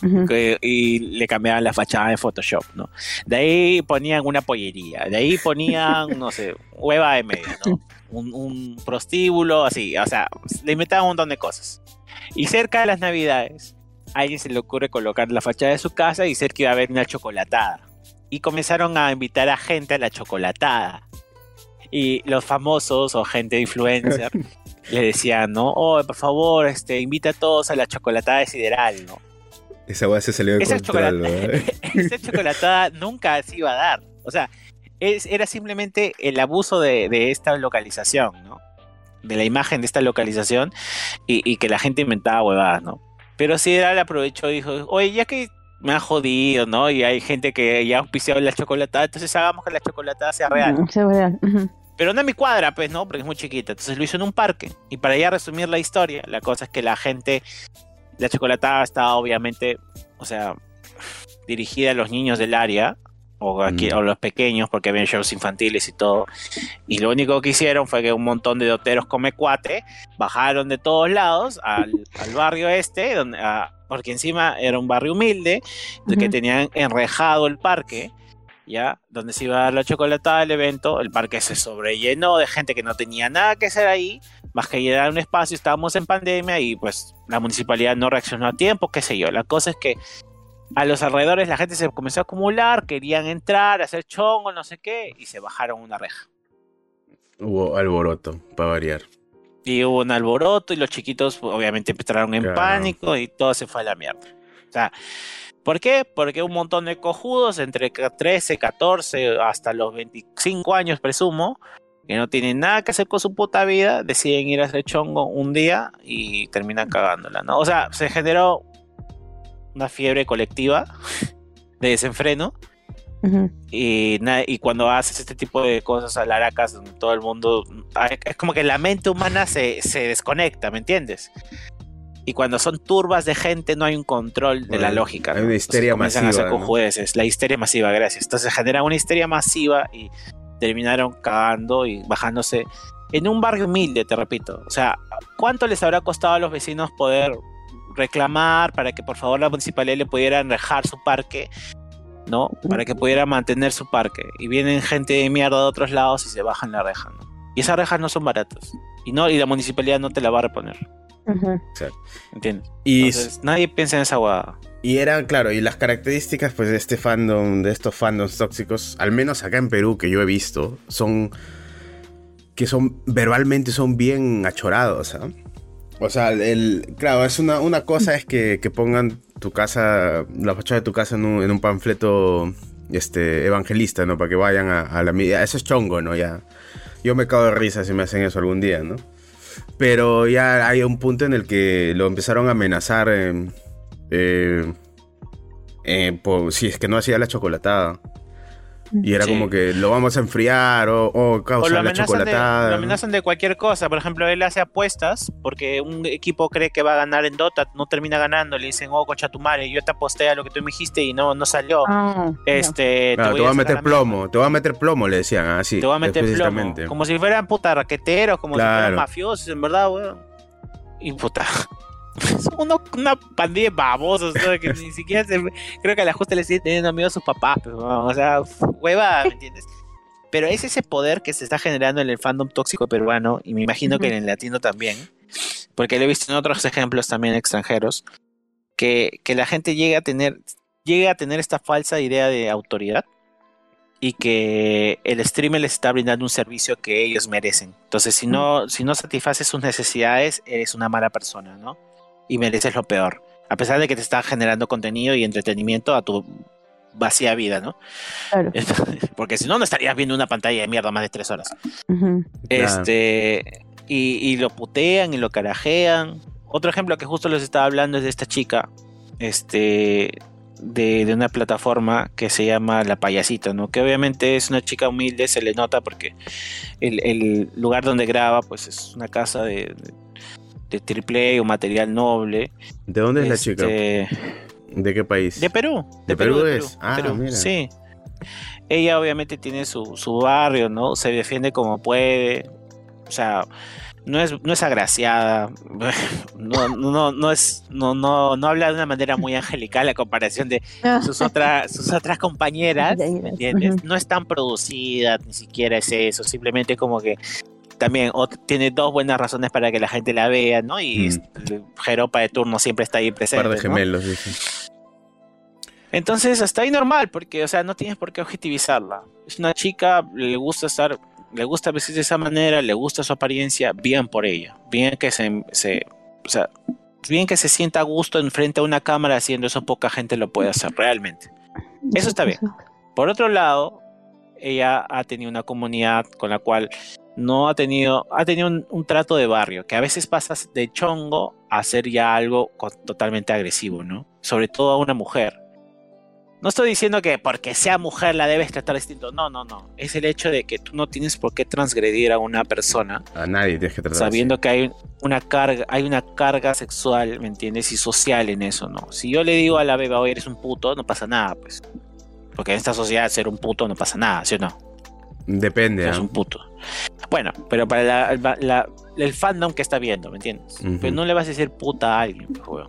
[laughs] que- y le cambiaban la fachada de Photoshop, ¿no? De ahí ponían una pollería, de ahí ponían, no sé, hueva de media, ¿no? Un, un prostíbulo, así, o sea, le inventaban un montón de cosas. Y cerca de las navidades, a alguien se le ocurre colocar la fachada de su casa y cerca iba a haber una chocolatada. Y comenzaron a invitar a gente a la chocolatada. Y los famosos o gente influencer [laughs] le decían, ¿no? Oh, por favor, este, invita a todos a la chocolatada de Sideral, ¿no? Esa weá se salió de Esa [laughs] esa chocolatada nunca se iba a dar. O sea, es- era simplemente el abuso de, de esta localización, ¿no? De la imagen de esta localización y, y que la gente inventaba huevadas, ¿no? Pero Sideral aprovechó y dijo, oye, ya que me han jodido, ¿no? Y hay gente que ya ha auspiciado la chocolatada, entonces hagamos que la chocolatada sea real. Sí. Pero no en mi cuadra, pues, ¿no? Porque es muy chiquita. Entonces lo hizo en un parque. Y para ya resumir la historia, la cosa es que la gente, la chocolatada estaba obviamente, o sea, dirigida a los niños del área, o, aquí, Mm. o los pequeños, porque habían shows infantiles y todo. Y lo único que hicieron fue que un montón de doteros come cuate bajaron de todos lados al, al barrio este, donde, a- porque encima era un barrio humilde, de que tenían enrejado el parque, ya, donde se iba a dar la chocolatada del evento, el parque se sobrellenó de gente que no tenía nada que hacer ahí, más que llenar un espacio, estábamos en pandemia y pues la municipalidad no reaccionó a tiempo, qué sé yo. La cosa es que a los alrededores la gente se comenzó a acumular, querían entrar, hacer chongo, no sé qué, y se bajaron una reja. Hubo alboroto, para variar. Y hubo un alboroto y los chiquitos pues, obviamente entraron en Claro. pánico y todo se fue a la mierda. O sea, ¿por qué? Porque un montón de cojudos entre ca- 13, 14 hasta los 25 años presumo, que no tienen nada que hacer con su puta vida, deciden ir a hacer chongo un día y terminan cagándola, ¿no? O sea, se generó una fiebre colectiva [laughs] de desenfreno Ujú. y, na- y cuando haces este tipo de cosas a laracas, donde todo el mundo. Es como que la mente humana se, se desconecta, ¿me entiendes? Y cuando son turbas de gente, no hay un control de la Bueno, lógica. hay ¿no? una Entonces histeria comienzan a hacer masiva, ¿no? cojudeces. La histeria masiva, gracias. Entonces genera una histeria masiva y terminaron cagando y bajándose en un barrio humilde, te repito. O sea, ¿cuánto les habrá costado a los vecinos poder reclamar para que por favor la municipalidad le pudiera dejar su parque? ¿no? Para que pudiera mantener su parque. Y vienen gente de mierda de otros lados y se bajan la reja, ¿no? Y esas rejas no son baratas. Y no, y la municipalidad no te la va a reponer. Ujú. ¿Entiendes? Y, Entonces, nadie piensa en esa huevada. y eran, claro, y las características pues de este fandom, de estos fandoms tóxicos, al menos acá en Perú que yo he visto, son que son verbalmente son bien achorados, ¿ah? O sea, el, claro, es una, una cosa es que, que pongan tu casa, la fachada de tu casa en un, en un panfleto este, evangelista, ¿no? Para que vayan a, la misa. Eso es chongo, ¿no? Ya. Yo me cago de risa si me hacen eso algún día, ¿no? Pero ya hay un punto en el que lo empezaron a amenazar eh, por- si es que no hacía la chocolatada. Y era Sí. como que lo vamos a enfriar o, o O causa lo la amenazan, de, chocolatada. lo ¿no? amenazan de cualquier cosa. Por ejemplo, él hace apuestas porque un equipo cree que va a ganar en Dota, no termina ganando. Le dicen, oh, concha tu madre, yo te aposté a lo que tú me dijiste y no, no salió. Ah, este, Claro, te voy a meter plomo, te voy a meter plomo, le decían así. Te voy a meter plomo. Como si fueran puta raqueteros, como si fueran mafiosos, en verdad, weón. Y puta. [laughs] Uno- una pandilla de babosos, ¿no? que ni siquiera se. Creo que a la justa le siguen teniendo miedo a sus papás, pero, weón, o sea, hueva, ¿me entiendes? Pero es ese poder que se está generando en el fandom tóxico peruano, y me imagino que en el latino también, porque lo he visto en otros ejemplos también extranjeros, que, que la gente llega a tener, llega a tener esta falsa idea de autoridad y que el streamer les está brindando un servicio que ellos merecen. Entonces, si no, si no satisfaces sus necesidades, eres una mala persona, ¿no? Y mereces lo peor. A pesar de que te está generando contenido y entretenimiento a tu vacía vida, ¿no? Claro. [laughs] Porque si no, no estarías viendo una pantalla de mierda más de tres horas. Este, y, y lo putean y lo carajean. Otro ejemplo que justo les estaba hablando es de esta chica, este, de, de una plataforma que se llama La Payasita, ¿no? Que obviamente es una chica humilde, se le nota porque el, el lugar donde graba, pues es una casa de, de, de triple A o material noble. ¿De dónde es la chica? Este, ¿De qué país? de Perú. ¿De Perú es? Ah, Perú, mira. Sí. Ella obviamente tiene su, su barrio, ¿no? Se defiende como puede. O sea, no es, no es agraciada. [laughs] No, no, no es. No, no, no habla de una manera muy angelical a comparación de sus otras, sus otras compañeras. [laughs] Ya, ya. ¿me entiendes? No es tan producida, ni siquiera es eso. Simplemente como que también tiene dos buenas razones para que la gente la vea, ¿no? Y Mm. Jeropa de turno siempre está ahí Un presente. par de ¿no? gemelos, dicen. Entonces, hasta ahí normal, porque, o sea, no tienes por qué objetivizarla. Es una chica, le gusta estar, le gusta vestir de esa manera, le gusta su apariencia, bien por ella. Bien que se, se o sea, bien que se sienta a gusto enfrente a una cámara haciendo eso, poca gente lo puede hacer, realmente. Eso está bien. Por otro lado, ella ha tenido una comunidad con la cual no ha tenido, ha tenido un, un trato de barrio, que a veces pasas de chongo a ser ya algo totalmente agresivo, ¿no? Sobre todo a una mujer. No estoy diciendo que porque sea mujer la debes tratar distinto, no, no, no. Es el hecho de que tú no tienes por qué transgredir a una persona A nadie tienes que tratar sabiendo que hay una carga, hay una carga sexual, ¿me entiendes? Y social en eso, ¿no? Si yo le digo a la beba, oye, eres un puto, no pasa nada, pues. Porque en esta sociedad ser un puto no pasa nada, ¿sí o no? Depende. Eres ¿ah? un puto. Bueno, pero para la- la- la- el fandom que está viendo, ¿me entiendes? Pero no le vas a decir puta a alguien, pues, weón.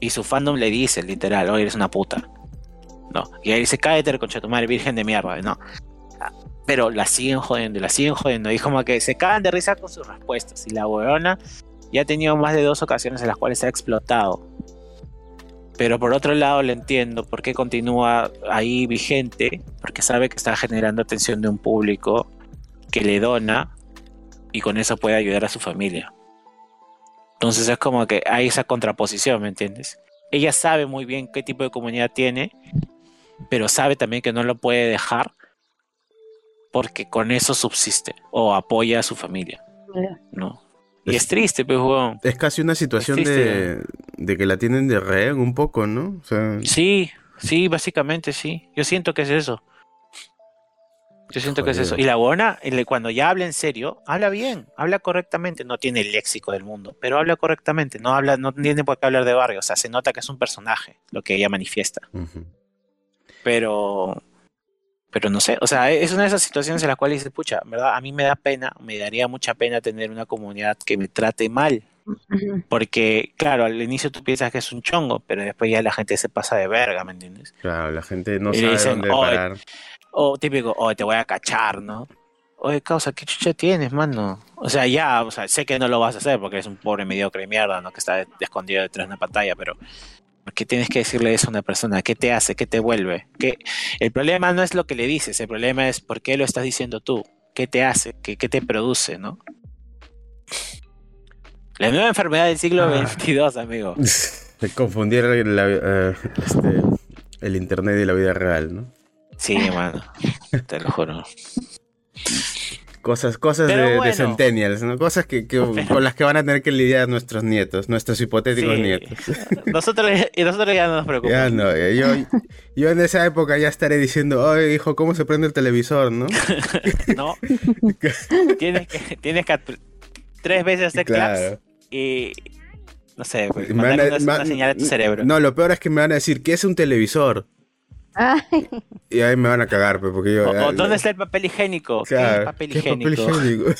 Y su fandom le dice, literal, oye, eres una puta. No. Y ahí dice, cállate, concha tu madre, virgen de mierda. No. Pero la siguen jodiendo, la siguen jodiendo. Y como que se cagan de risa con sus respuestas. Y la weona ya ha tenido más de dos ocasiones en las cuales se ha explotado. Pero por otro lado le entiendo por qué continúa ahí vigente, porque sabe que está generando atención de un público que le dona y con eso puede ayudar a su familia. Entonces es como que hay esa contraposición, ¿me entiendes? Ella sabe muy bien qué tipo de comunidad tiene, pero sabe también que no lo puede dejar porque con eso subsiste o apoya a su familia, ¿no? Y es, triste, pues, weón. Es casi una situación de, de, que la tienen de rehén un poco, ¿no? Sí, sí, básicamente sí. Yo siento que es eso. Yo siento que es eso. Y la buena, cuando ya habla en serio, habla bien, habla correctamente. No tiene el léxico del mundo, pero habla correctamente. No habla, no tiene por qué hablar de barrio. O sea, se nota que es un personaje, lo que ella manifiesta. Pero, pero no sé. O sea, es una de esas situaciones en las cuales dice, pucha, ¿verdad? A mí me da pena, me daría mucha pena tener una comunidad que me trate mal. Porque, claro, al inicio tú piensas que es un chongo, pero después ya la gente se pasa de verga, ¿me entiendes? Claro, la gente no sabe dónde parar. O típico, o te voy a cachar, ¿no? Oye, causa, ¿qué chucha tienes, mano? O sea, ya, o sea, sé que no lo vas a hacer porque es un pobre mediocre mierda, ¿no? Que está escondido detrás de una pantalla, pero ¿qué tienes que decirle eso a una persona? ¿Qué te hace? ¿Qué te vuelve? ¿Qué? El problema no es lo que le dices, el problema es por qué lo estás diciendo tú. ¿Qué te hace? ¿Qué, qué te produce, no? La nueva enfermedad del siglo XXII, ah. amigo. [laughs] Se confundieron eh, este, el internet y la vida real, ¿no? Sí, mano. Te lo juro. Cosas, cosas de, centennials, ¿no? Cosas que, con las que van a tener que lidiar nuestros nietos, nuestros hipotéticos nietos. [laughs] Nosotros, y nosotros ya no nos preocupamos. Ya no, yo, yo en esa época ya estaré diciendo, oye hijo, ¿cómo se prende el televisor, no? [laughs] no. tienes que, tienes que tres veces hacer claps y no sé, pues, mandar una, señal a tu cerebro. No, lo peor es que me van a decir, ¿qué es un televisor? Y ahí me van a cagar, pues, porque yo... ¿Dónde está el papel higiénico? ¿Qué papel higiénico? [laughs]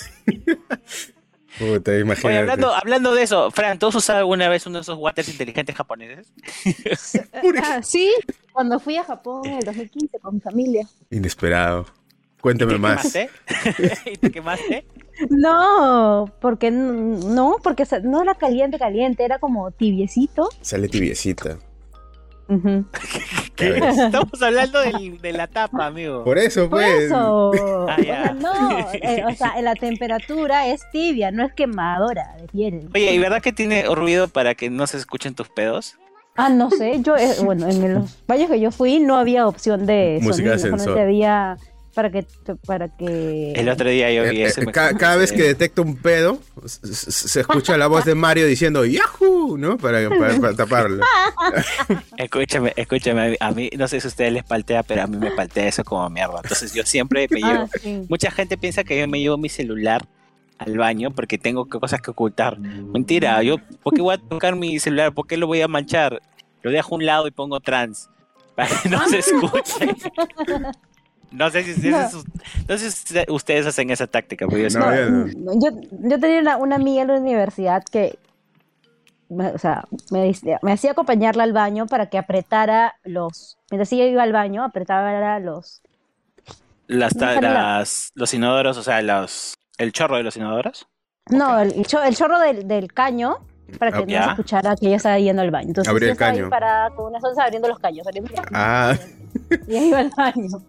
Puta, imagínate. Oye, hablando, hablando de eso, Fran, ¿tú has usado alguna vez uno de esos waters inteligentes japoneses? [laughs] Ah, sí, cuando fui a Japón en el 2015 con mi familia. Inesperado. Cuéntame más. [laughs] ¿Y te quemaste? No, porque no, porque no era caliente, caliente, era como tibiecito. Sale tibiecita. [laughs] Estamos hablando de la tapa, amigo. Por eso, pues. Por eso. Ah, o sea, no, eh, o sea, la [laughs] temperatura es tibia, no es quemadora de piel. Oye, ¿y verdad que tiene ruido para que no se escuchen tus pedos? Ah, no sé, yo, eh, bueno, en los baños que yo fui no había opción de música de sensor. había para que para que el otro día yo vi eh, eso cada, vez que detecto un pedo se escucha la voz de Mario diciendo Yahoo no para, para, taparlo. [laughs] Escúchame escúchame a mí no sé si a ustedes les paltea pero a mí me paltea eso como mierda. Entonces yo siempre me llevo ah, mucha gente piensa que yo me llevo mi celular al baño porque tengo cosas que ocultar. Mentira yo ¿por qué voy a tocar mi celular? ¿por qué lo voy a manchar? lo dejo a un lado y pongo trans para que no [laughs] se escuche no sé si, ustedes hacen esa táctica. Yo, yo, tenía una, amiga en la universidad que me, o sea, me, hacía acompañarla al baño para que apretara los. Mientras ella iba al baño, apretaba los. Las, los inodoros, o sea, los, el chorro de los inodoros. No, el, chorro del, caño para que no se escuchara que ella estaba yendo al baño. Entonces, Abrir el caño. Ahí para, con unas onzas abriendo los caños. Ah. Y ahí iba al baño.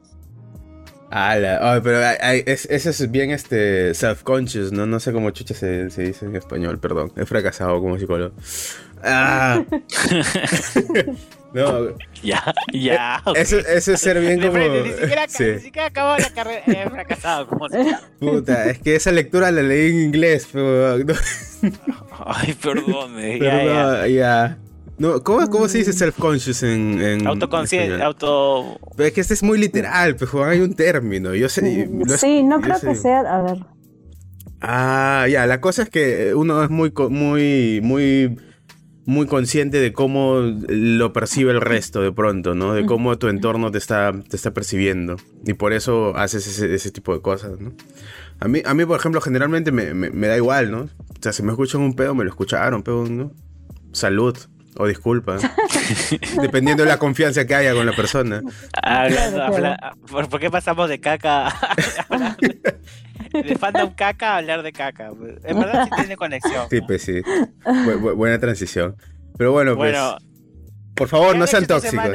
Ah, pero eso es bien este self-conscious, ¿no? No sé cómo chucha se, dice en español, perdón. He fracasado como psicólogo. Ah. [laughs] no. Ya, ya. Eso, es ser bien como. ni, siquiera, [laughs] ni siquiera acabó la carrera. He fracasado como Puta, es que esa lectura la leí en inglés, pero. [laughs] Ay, perdón, ya. ya. No, ¿cómo, ¿Cómo se dice self-conscious en, en Autoconsciente, auto... Pero es que este es muy literal, pero hay un término. Yo sé, sí, no creo que sea... A ver. Ah, ya, la cosa es que uno es muy, muy, muy, muy consciente de cómo lo percibe el resto de pronto, ¿no? De cómo tu entorno te está, te está percibiendo. Y por eso haces ese, ese tipo de cosas, ¿no? A mí, a mí, por ejemplo, generalmente me, me, da igual, ¿no? O sea, si me escuchan un pedo, me lo escucharon, pedo, ¿no? Salud. O disculpa. [laughs] Dependiendo de la confianza que haya con la persona. ¿por, qué pasamos de caca de fandom caca a hablar de caca? En verdad sí tiene conexión. Sí, pues sí. buena transición. Pero bueno, pues. por favor, no sean tóxicos.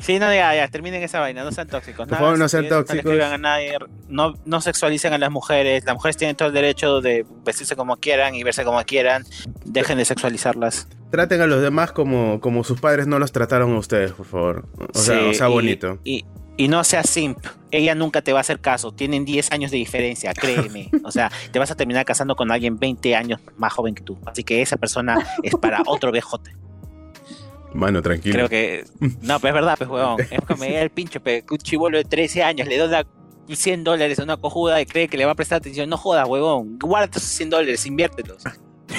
Sí, no, ya, ya, terminen esa vaina, no sean tóxicos. Por favor, no sean tóxicos. No escriban a nadie, no, no sexualicen a las mujeres. Las mujeres tienen todo el derecho de vestirse como quieran y verse como quieran. Dejen de sexualizarlas. Traten a los demás como, como sus padres no los trataron a ustedes, por favor. O sea, Sí, o sea y- bonito. Y, y no seas simp. Ella nunca te va a hacer caso. Tienen 10 años de diferencia, créeme. [laughs] O sea, te vas a terminar casando con alguien 20 años más joven que tú. Así que esa persona es para otro BJ. Mano, tranquilo. Creo que. No, pero es verdad, pues, huevón. [laughs] Es que me da el pincho, que un chivolo de 13 años le da 100 dólares a una cojuda y cree que le va a prestar atención. No jodas, huevón. Guárdate esos 100 dólares, inviértelos. [laughs] [laughs]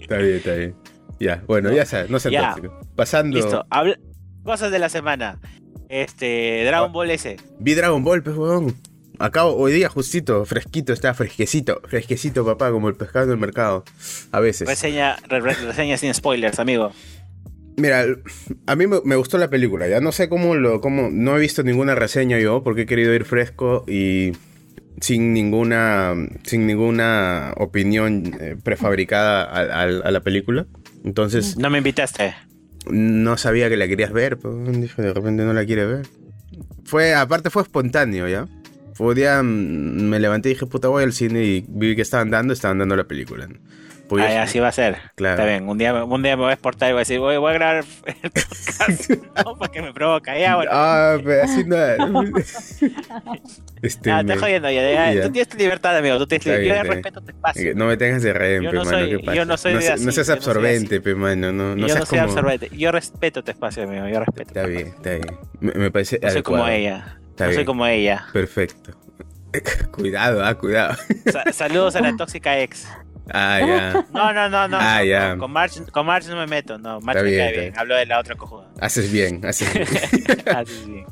Está bien, está bien. Ya, bueno, ya sabes, no sean Ya. tóxicos. Pasando. Listo. Habla- Cosas de la semana. Este. Dragon Ball S. Vi Dragon Ball, pues, huevón. Acabo hoy día justito, fresquito, está fresquecito, fresquecito, papá, como el pescado en el mercado. A veces. Reseña, re- re- reseña sin spoilers, amigo. Mira, a mí me, me gustó la película, ya no sé cómo lo, cómo, no he visto ninguna reseña yo, porque he querido ir fresco y sin ninguna, sin ninguna opinión eh, prefabricada a, a- a la película. Entonces, No me invitaste. no sabía que la querías ver, pues, dije, de repente no la quiere ver. Fue, aparte fue espontáneo, ¿ya? Un día, mm, me levanté y dije, puta, voy al cine y vi que estaban dando, estaban dando la película. ¿no? Pues Ay, así va a ser. Claro. Está bien. Un día, un día me voy a exportar y voy a decir, voy, voy a grabar [laughs] el podcast. [laughs] [laughs] no, porque me provoca. Ya, bueno. Ah, pero así no. este, te me- jodiendo ya, ya. Tú tienes tu libertad, amigo. Tú tienes yo bien, respeto tu espacio. No me tengas de rehén, Yo pe, no mano, soy- ¿qué pasa? yo no soy no, de así, no seas no absorbente, así. pe, mano. No, no yo seas no soy como... absorbente. Yo respeto tu espacio, amigo. Yo respeto. Está bien, está bien. Me, me parece No soy como adecuado. ella. Está no soy bien. como ella. Perfecto. [laughs] cuidado, ah, cuidado. Sa- saludos a la [laughs] tóxica ex. Ah, ya. No, no, no, no. Ah, no, ya. Con March, con March no me meto. No, March me bien, cae bien. bien. Hablo de la otra cojuda. Haces bien, haces bien. [laughs] Sí, sí.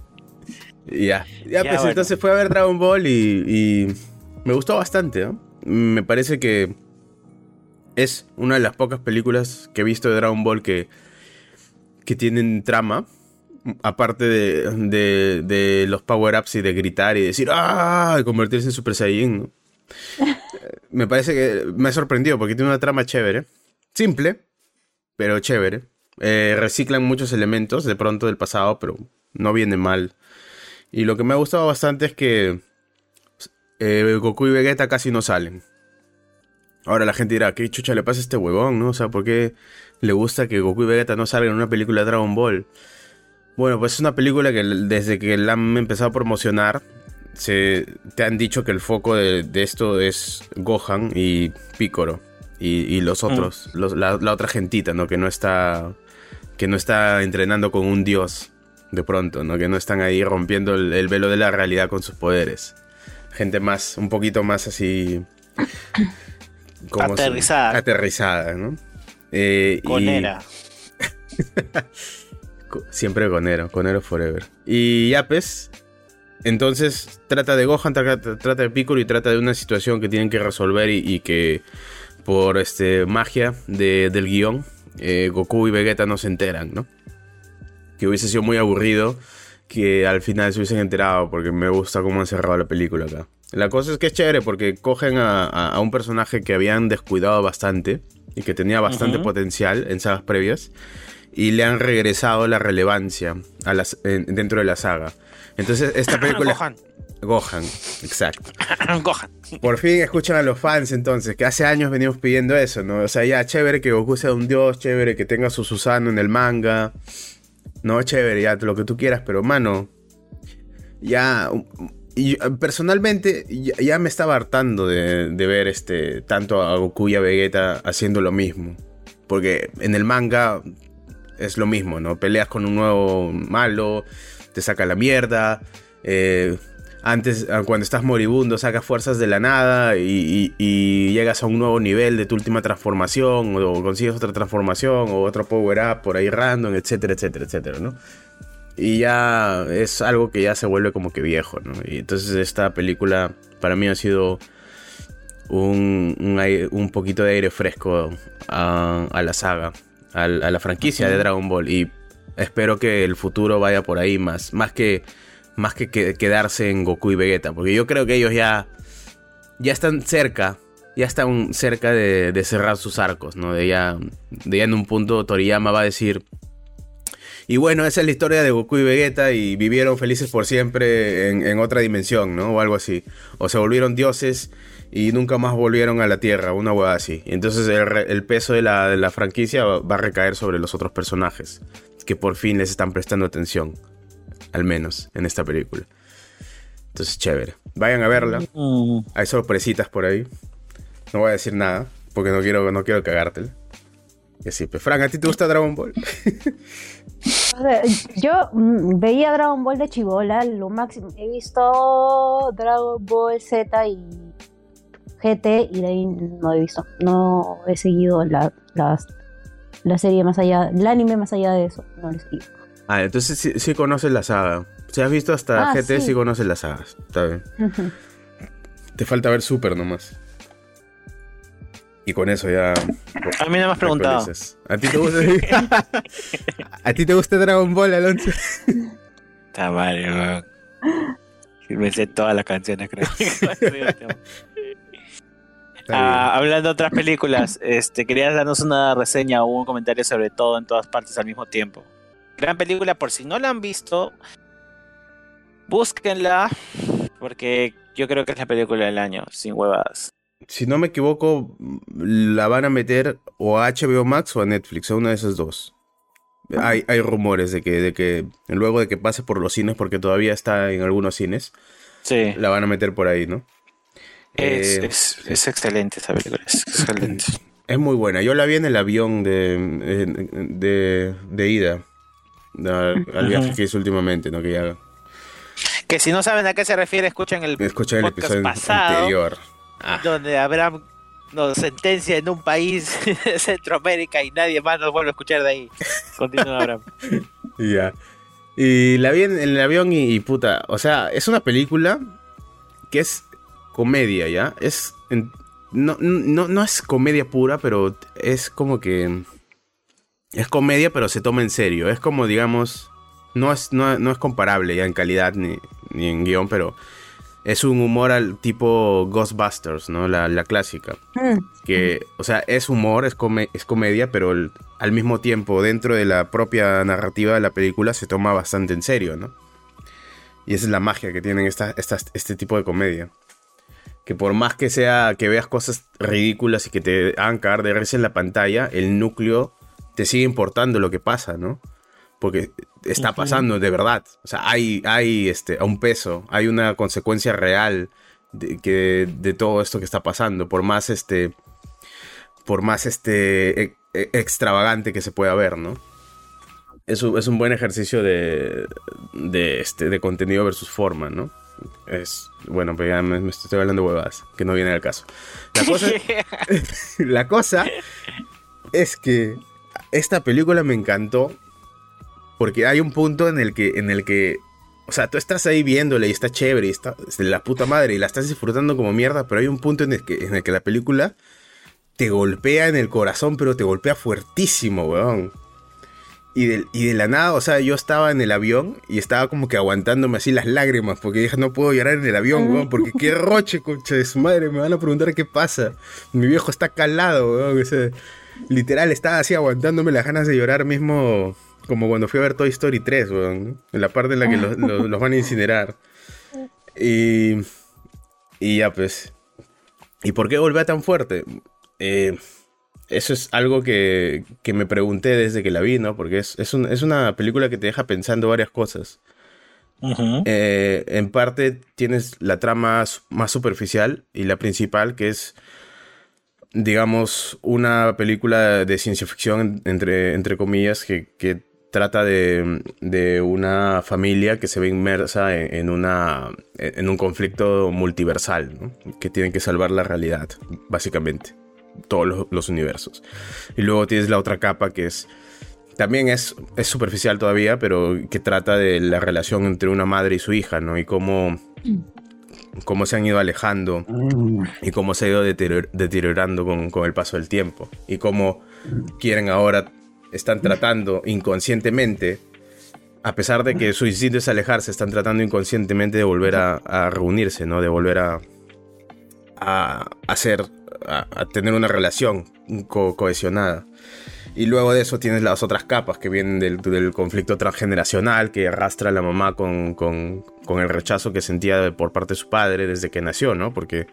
Ya, ya, pues bueno. entonces fue a ver Dragon Ball y, y me gustó bastante, ¿no? Me parece que es una de las pocas películas que he visto de Dragon Ball que, que tienen trama, aparte de, de- de los power-ups y de gritar y decir ¡Ah! y convertirse en Super Saiyajin, ¿no? [laughs] me parece que me ha sorprendido porque tiene una trama chévere, simple, pero chévere. Eh, reciclan muchos elementos de pronto del pasado, pero no viene mal. Y lo que me ha gustado bastante es que eh, Goku y Vegeta casi no salen. Ahora la gente dirá, ¿qué chucha le pasa a este huevón, no? O sea, ¿por qué le gusta que Goku y Vegeta no salgan en una película de Dragon Ball? Bueno, pues es una película que desde que la han empezado a promocionar, se, te han dicho que el foco de, de esto es Gohan y Piccolo. Y, y los otros, los- la, la otra gentita, ¿no? Que no está. Que no está entrenando con un dios de pronto, ¿no? Que no están ahí rompiendo el, el velo de la realidad con sus poderes. Gente más, un poquito más así. Aterrizada. aterrizada, ¿no? Eh, y- Conera. Co- [laughs] Siempre Conero, Conero Forever. Y ya, pues. Entonces trata de Gohan, trata, trata de Piccolo y trata de una situación que tienen que resolver y, y que por este magia de- del guion, eh, Goku y Vegeta no se enteran, ¿no? Que hubiese sido muy aburrido que al final se hubiesen enterado porque me gusta cómo han cerrado la película acá. La cosa es que es chévere porque cogen a, a- a un personaje que habían descuidado bastante y que tenía bastante potencial en sagas previas y le han regresado la relevancia a las, en- dentro de la saga. Entonces, esta [coughs] película. Gohan. Gohan, exacto. [coughs] Gohan. Por fin escuchan a los fans entonces, que hace años venimos pidiendo eso, ¿no? O sea, ya, chévere que Goku sea un dios, chévere que tenga su Susano en el manga. No, chévere, ya, lo que tú quieras, pero mano, ya... y, eh, personalmente, ya, ya me estaba hartando de, de ver este tanto a Goku y a Vegeta haciendo lo mismo. Porque en el manga es lo mismo, ¿no? Peleas con un nuevo malo, te saca la mierda. eh, antes, ah, cuando estás moribundo, sacas fuerzas de la nada y, llegas a un nuevo nivel de tu última transformación, o consigues otra transformación, o otro power up por ahí random, etcétera, etcétera, etcétera, ¿no? Y ya es algo que ya se vuelve como que viejo, ¿no? Y entonces esta película para mí ha sido un, un, poquito de aire fresco a la saga, al- a, la franquicia de Dragon Ball. Y espero que el futuro vaya por ahí más, más que, más que, que- quedarse en Goku y Vegeta. Porque yo creo que ellos ya, ya están cerca, ya están cerca de, de cerrar sus arcos, ¿no? De ya, de ya en un punto Toriyama va a decir... Y bueno, esa es la historia de Goku y Vegeta y vivieron felices por siempre en, en otra dimensión, ¿no? O algo así. O se volvieron dioses y nunca más volvieron a la Tierra, una hueá así. Entonces el, peso de la, de la franquicia va a recaer sobre los otros personajes, que por fin les están prestando atención, al menos en esta película. Entonces, chévere. Vayan a verla. Hay sorpresitas por ahí. No voy a decir nada, porque no quiero, no quiero cagártela. Y así, pues, Frank, ¿a ti te gusta Dragon Ball? [laughs] Yo mm, veía Dragon Ball de chivola, lo máximo. He visto Dragon Ball Z y GT y de ahí no he visto. No he seguido la, las- la serie más allá, el anime más allá de eso. No lo he seguido. Ah, entonces sí, sí conoces la saga. Si has visto hasta Ah, GT, sí. sí. conoces la saga. Está bien. Te falta ver Super nomás. Y con eso ya. A mí no me has preguntado. ¿A ti te gusta? [laughs] ¿A ti te gusta Dragon Ball, Alonso? Está mal, weón. Me sé todas las canciones, creo. [laughs] Ah, hablando de otras películas, [clears throat] este, querías darnos una reseña o un comentario sobre todo en todas partes al mismo tiempo. Gran película, por si no la han visto, búsquenla, porque yo creo que es la película del año, sin huevadas. Si no me equivoco, la van a meter o a HBO Max o a Netflix, a una de esas dos. Hay, hay rumores de que, de que luego de que pase por los cines, porque todavía está en algunos cines, Sí, la van a meter por ahí, ¿no? Es, Eh, es, es excelente esa película, es [clears throat] excelente. Es muy buena. Yo la vi en el avión de, de, de ida. Al, al viaje que hice últimamente, ¿no? Que ya Que si no saben a qué se refiere, escuchen el podcast episodio pasado. anterior. Ah, donde habrá no, sentencia en un país [laughs] de Centroamérica y nadie más nos vuelve a escuchar de ahí. Continúa, Abraham. y [laughs] ya. Y la vi en, en el avión y, y puta. O sea, es una película que es comedia, ¿ya? Es. no, no, no es comedia pura, pero es como que. Es comedia, pero se toma en serio. Es como, digamos. No es, no, no es comparable ya en calidad ni, ni en guion, pero es un humor al tipo Ghostbusters, ¿no? La, la clásica. Mm. Que, o sea, es humor, es, come- es comedia, pero el- al mismo tiempo, dentro de la propia narrativa de la película, se toma bastante en serio, ¿no? Y esa es la magia que tienen esta, estas- este tipo de comedia. Que por más que sea que veas cosas ridículas y que te hagan cagar de risa en la pantalla, el núcleo te sigue importando lo que pasa, ¿no? Porque está pasando de verdad. O sea, hay, hay este, a un peso, hay una consecuencia real de, que, de todo esto que está pasando. Por más este. Por más este. e- e- extravagante que se pueda ver, ¿no? Es un, es un buen ejercicio de. de este. de contenido versus forma, ¿no? Es. Bueno, pues ya me, me estoy hablando huevadas, que no viene al caso. La cosa, [laughs] [laughs] la cosa es que esta película me encantó porque hay un punto en el que, en el que, o sea, tú estás ahí viéndole y está chévere y está es de la puta madre y la estás disfrutando como mierda, pero hay un punto en el que, en el que la película te golpea en el corazón, pero te golpea fuertísimo, weón. Y de, y de la nada, o sea, yo estaba en el avión y estaba como que aguantándome así las lágrimas, porque dije, no puedo llorar en el avión, weón, porque qué roche, concha de su madre, me van a preguntar qué pasa. Mi viejo está calado, weón, literal, estaba así aguantándome las ganas de llorar mismo, como cuando fui a ver Toy Story 3, weón, en la parte en la que los, los- los van a incinerar. Y, y ya, pues. ¿Y por qué golpea tan fuerte? Eh, eso es algo que, que me pregunté desde que la vi, ¿no? Porque es, es, un- es una película que te deja pensando varias cosas. Eh, en parte tienes la trama más superficial y la principal, que es, digamos, una película de ciencia ficción, entre, entre comillas, que, que trata de, de una familia que se ve inmersa en, en una, en un conflicto multiversal, ¿no? que tienen que salvar la realidad, básicamente, todos los, universos. Y luego tienes la otra capa que es también es, superficial todavía, pero que trata de la relación entre una madre y su hija, ¿no? Y cómo, cómo se han ido alejando y cómo se ha ido deterior- deteriorando con, con el paso del tiempo. Y cómo quieren ahora, están tratando inconscientemente, a pesar de que su instinto es alejarse, están tratando inconscientemente de volver a, a reunirse, ¿no? De volver a, a hacer, a, a tener una relación co- cohesionada. Y luego de eso tienes las otras capas que vienen del, del conflicto transgeneracional que arrastra a la mamá con, con, con, el rechazo que sentía por parte de su padre desde que nació, ¿no? Porque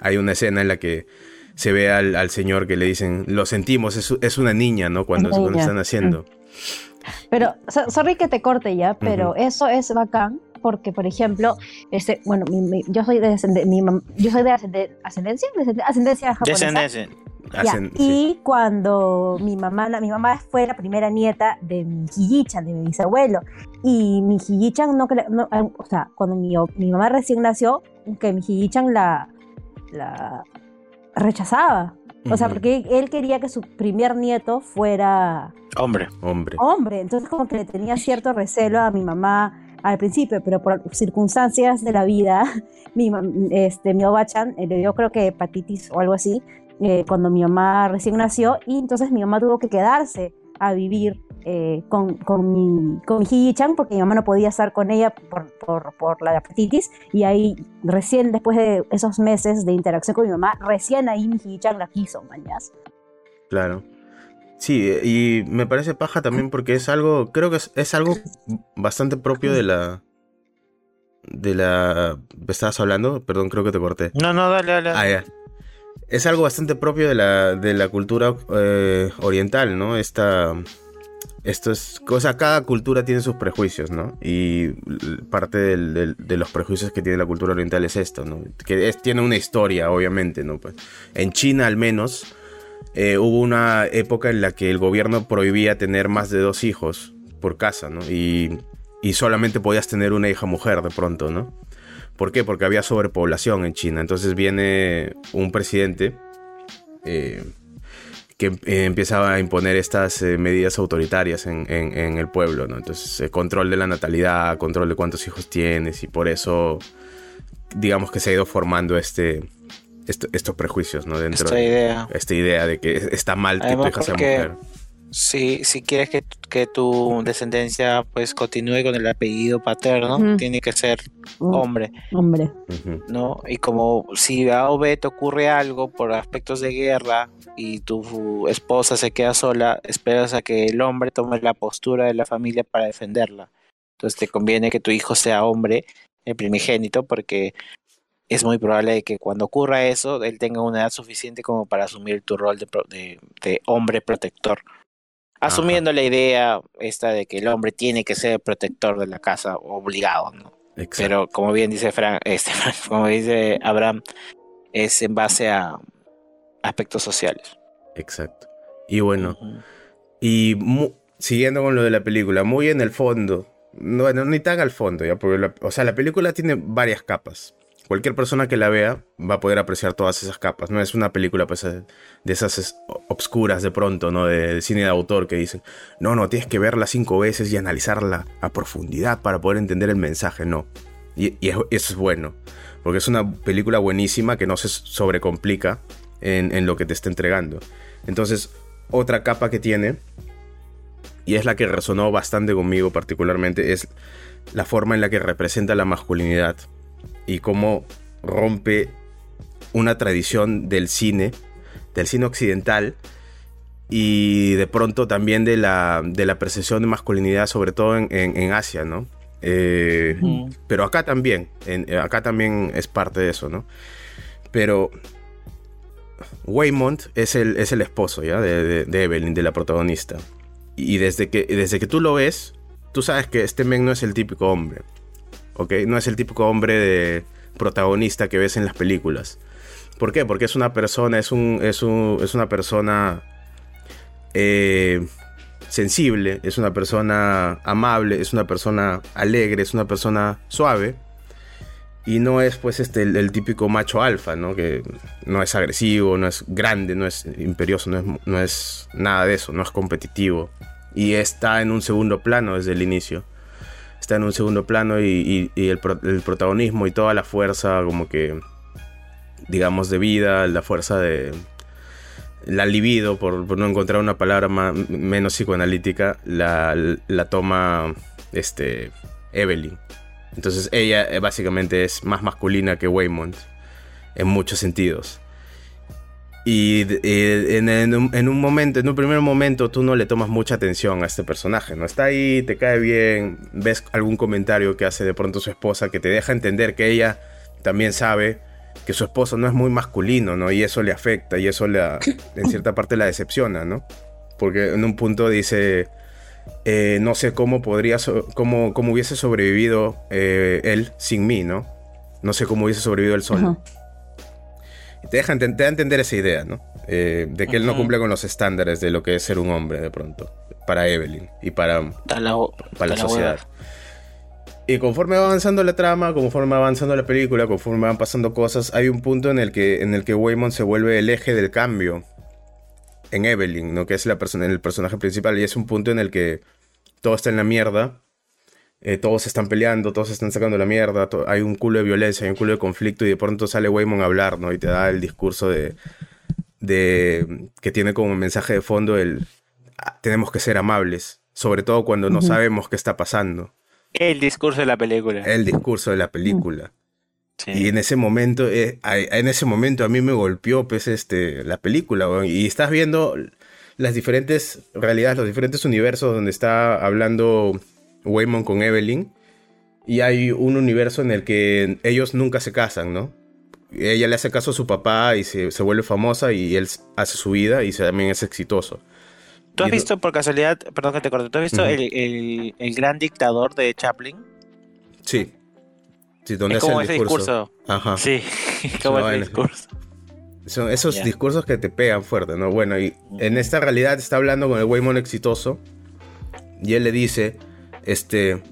hay una escena en la que se ve al, al señor que le dicen, lo sentimos, es, es una niña, ¿no? Cuando, Una cuando niña. están haciendo. Pero, so- sorry que te corte ya, pero eso es bacán porque, por ejemplo, este, bueno, mi- mi- yo soy de mi yo soy de ascende- ascendencia, ascendencia japonesa. Descendencia. Ya, Hacen- sí. Y cuando mi mamá, la- mi mamá fue la primera nieta de mi hijichan, de mi bisabuelo. Y mi hijichan, no, no, eh, o sea, cuando mi, mi mamá recién nació, que mi hijichan la, la rechazaba. O sea, porque él quería que su primer nieto fuera Hombre. Hombre. hombre. Entonces como que le tenía cierto recelo a mi mamá al principio, pero por circunstancias de la vida, [laughs] mi, este, mi obachan eh, le dio creo que hepatitis o algo así eh, cuando mi mamá recién nació y entonces mi mamá tuvo que quedarse a vivir eh, con, con mi, con mi Hiji-chan porque mi mamá no podía estar con ella por, por, por la hepatitis y ahí recién después de esos meses de interacción con mi mamá, recién ahí mi Hiji-chan la quiso, mañas. Claro. Sí, y me parece paja también porque es algo, creo que es, es algo bastante propio de la... De la... ¿me ¿Estabas hablando? Perdón, creo que te corté. No, no, dale, dale. Ah, ya. Es algo bastante propio de la, de la cultura eh, oriental, ¿no? Esta... Esto es... O sea, cada cultura tiene sus prejuicios, ¿no? Y parte del- del- de los prejuicios que tiene la cultura oriental es esto, ¿no? Que es- tiene una historia, obviamente, ¿no? Pues, en China, al menos, eh, hubo una época en la que el gobierno prohibía tener más de dos hijos por casa, ¿no? Y, solamente podías tener una hija mujer de pronto, ¿no? ¿Por qué? Porque había sobrepoblación en China. Entonces viene un presidente eh, que eh, empieza a imponer estas eh, medidas autoritarias en, en- el pueblo, ¿no? Entonces, control de la natalidad, control de cuántos hijos tienes, y por eso, digamos que se ha ido formando este, esto- estos prejuicios, ¿no? Dentro Esta de- idea. esta idea de que está mal que tu Además, hija sea mujer. Si, si quieres que, que tu descendencia pues continúe con el apellido paterno, tiene que ser hombre, Hombre. ¿no? Y como si a o B te ocurre algo por aspectos de guerra y tu esposa se queda sola, esperas a que el hombre tome la postura de la familia para defenderla. Entonces te conviene que tu hijo sea hombre, el primigénito, porque es muy probable que cuando ocurra eso, él tenga una edad suficiente como para asumir tu rol de, pro- de- de hombre protector. Asumiendo la idea esta de que el hombre tiene que ser protector de la casa, obligado, ¿no? Exacto. Pero como bien dice Fran, [laughs] este, como dice Abraham, es en base a aspectos sociales. Exacto. Y bueno, y siguiendo con lo de la película, muy en el fondo, no, bueno, ni tan al fondo, ya, porque la- o sea, la película tiene varias capas. Cualquier persona que la vea va a poder apreciar todas esas capas. No es una película pues, eh, de esas es- obscuras de pronto, ¿no? De, cine de autor que dicen, no, no, tienes que verla cinco veces y analizarla a profundidad para poder entender el mensaje. No. Y, y eso es bueno. Porque es una película buenísima que no se sobrecomplica en, en lo que te está entregando. Entonces, otra capa que tiene, y es la que resonó bastante conmigo particularmente, es la forma en la que representa la masculinidad y cómo rompe una tradición del cine, del cine occidental, y de pronto también de la, de la percepción de masculinidad, sobre todo en, en- en Asia, ¿no? Eh, pero acá también, en- acá también es parte de eso, ¿no? Pero Waymont es el, es el esposo, ¿ya? De, de- de Evelyn, de la protagonista. Y desde que, desde que tú lo ves, tú sabes que este men no es el típico hombre, No es el típico hombre de protagonista que ves en las películas. ¿Por qué? Porque es una persona, es, un, es, un- es una persona eh, sensible, es una persona amable, es una persona alegre, es una persona suave. Y no es pues este el, el típico macho alfa, ¿no? Que no es agresivo, no es grande, no es imperioso, no es, no es nada de eso, no es competitivo. Y está en un segundo plano desde el inicio. Está en un segundo plano y, el, pro- el protagonismo y toda la fuerza como que, digamos, de vida, la fuerza de... La libido, por, no encontrar una palabra ma- menos psicoanalítica, la, la toma este, Evelyn. Entonces ella eh, básicamente es más masculina que Waymond en muchos sentidos. Y eh, en, en un, en un momento, en un primer momento, tú no le tomas mucha atención a este personaje, ¿no? Está ahí, te cae bien, ves algún comentario que hace de pronto su esposa que te deja entender que ella también sabe que su esposo no es muy masculino, ¿no? Y eso le afecta y eso le, en [coughs] cierta parte la decepciona, ¿no? Porque en un punto dice, eh, no sé cómo podría, so- cómo, cómo hubiese sobrevivido eh, él sin mí, ¿no? No sé cómo hubiese sobrevivido él solo. Y te, deja te da a entender esa idea, ¿no? Eh, de que él no cumple con los estándares de lo que es ser un hombre, de pronto. Para Evelyn y para, la, para la sociedad. Y conforme va avanzando la trama, conforme va avanzando la película, conforme van pasando cosas, hay un punto en el que, en el que Waymond se vuelve el eje del cambio en Evelyn, ¿no? Que es la persona, el personaje principal. Y es un punto en el que todo está en la mierda. Eh, todos se están peleando, todos se están sacando la mierda. hay un culo de violencia, hay un culo de conflicto. Y de pronto sale Waymond a hablar, ¿no? Y te da el discurso de. de que tiene como mensaje de fondo el. "Ah, Tenemos que ser amables. Sobre todo cuando no sabemos qué está pasando El discurso de la película. el discurso de la película. Sí. Y en ese momento, eh, a- en ese momento a mí me golpeó pues, este, la película. weón. Y estás viendo las diferentes realidades, los diferentes universos donde está hablando Waymond con Evelyn. Y hay un universo en el que ellos nunca se casan, ¿no? Ella le hace caso a su papá y se, se vuelve famosa y él hace su vida y se- también es exitoso. ¿Tú has no- visto por casualidad, perdón que te corte, ¿tú has visto el, el- el gran dictador de Chaplin? Sí. Sí, donde es hace como el ese discurso. Ajá. Sí, [laughs] como vaina. ese discurso. Son esos discursos que te pegan fuerte, ¿no? Bueno, y en esta realidad está hablando con el Waymon exitoso y él le dice, este,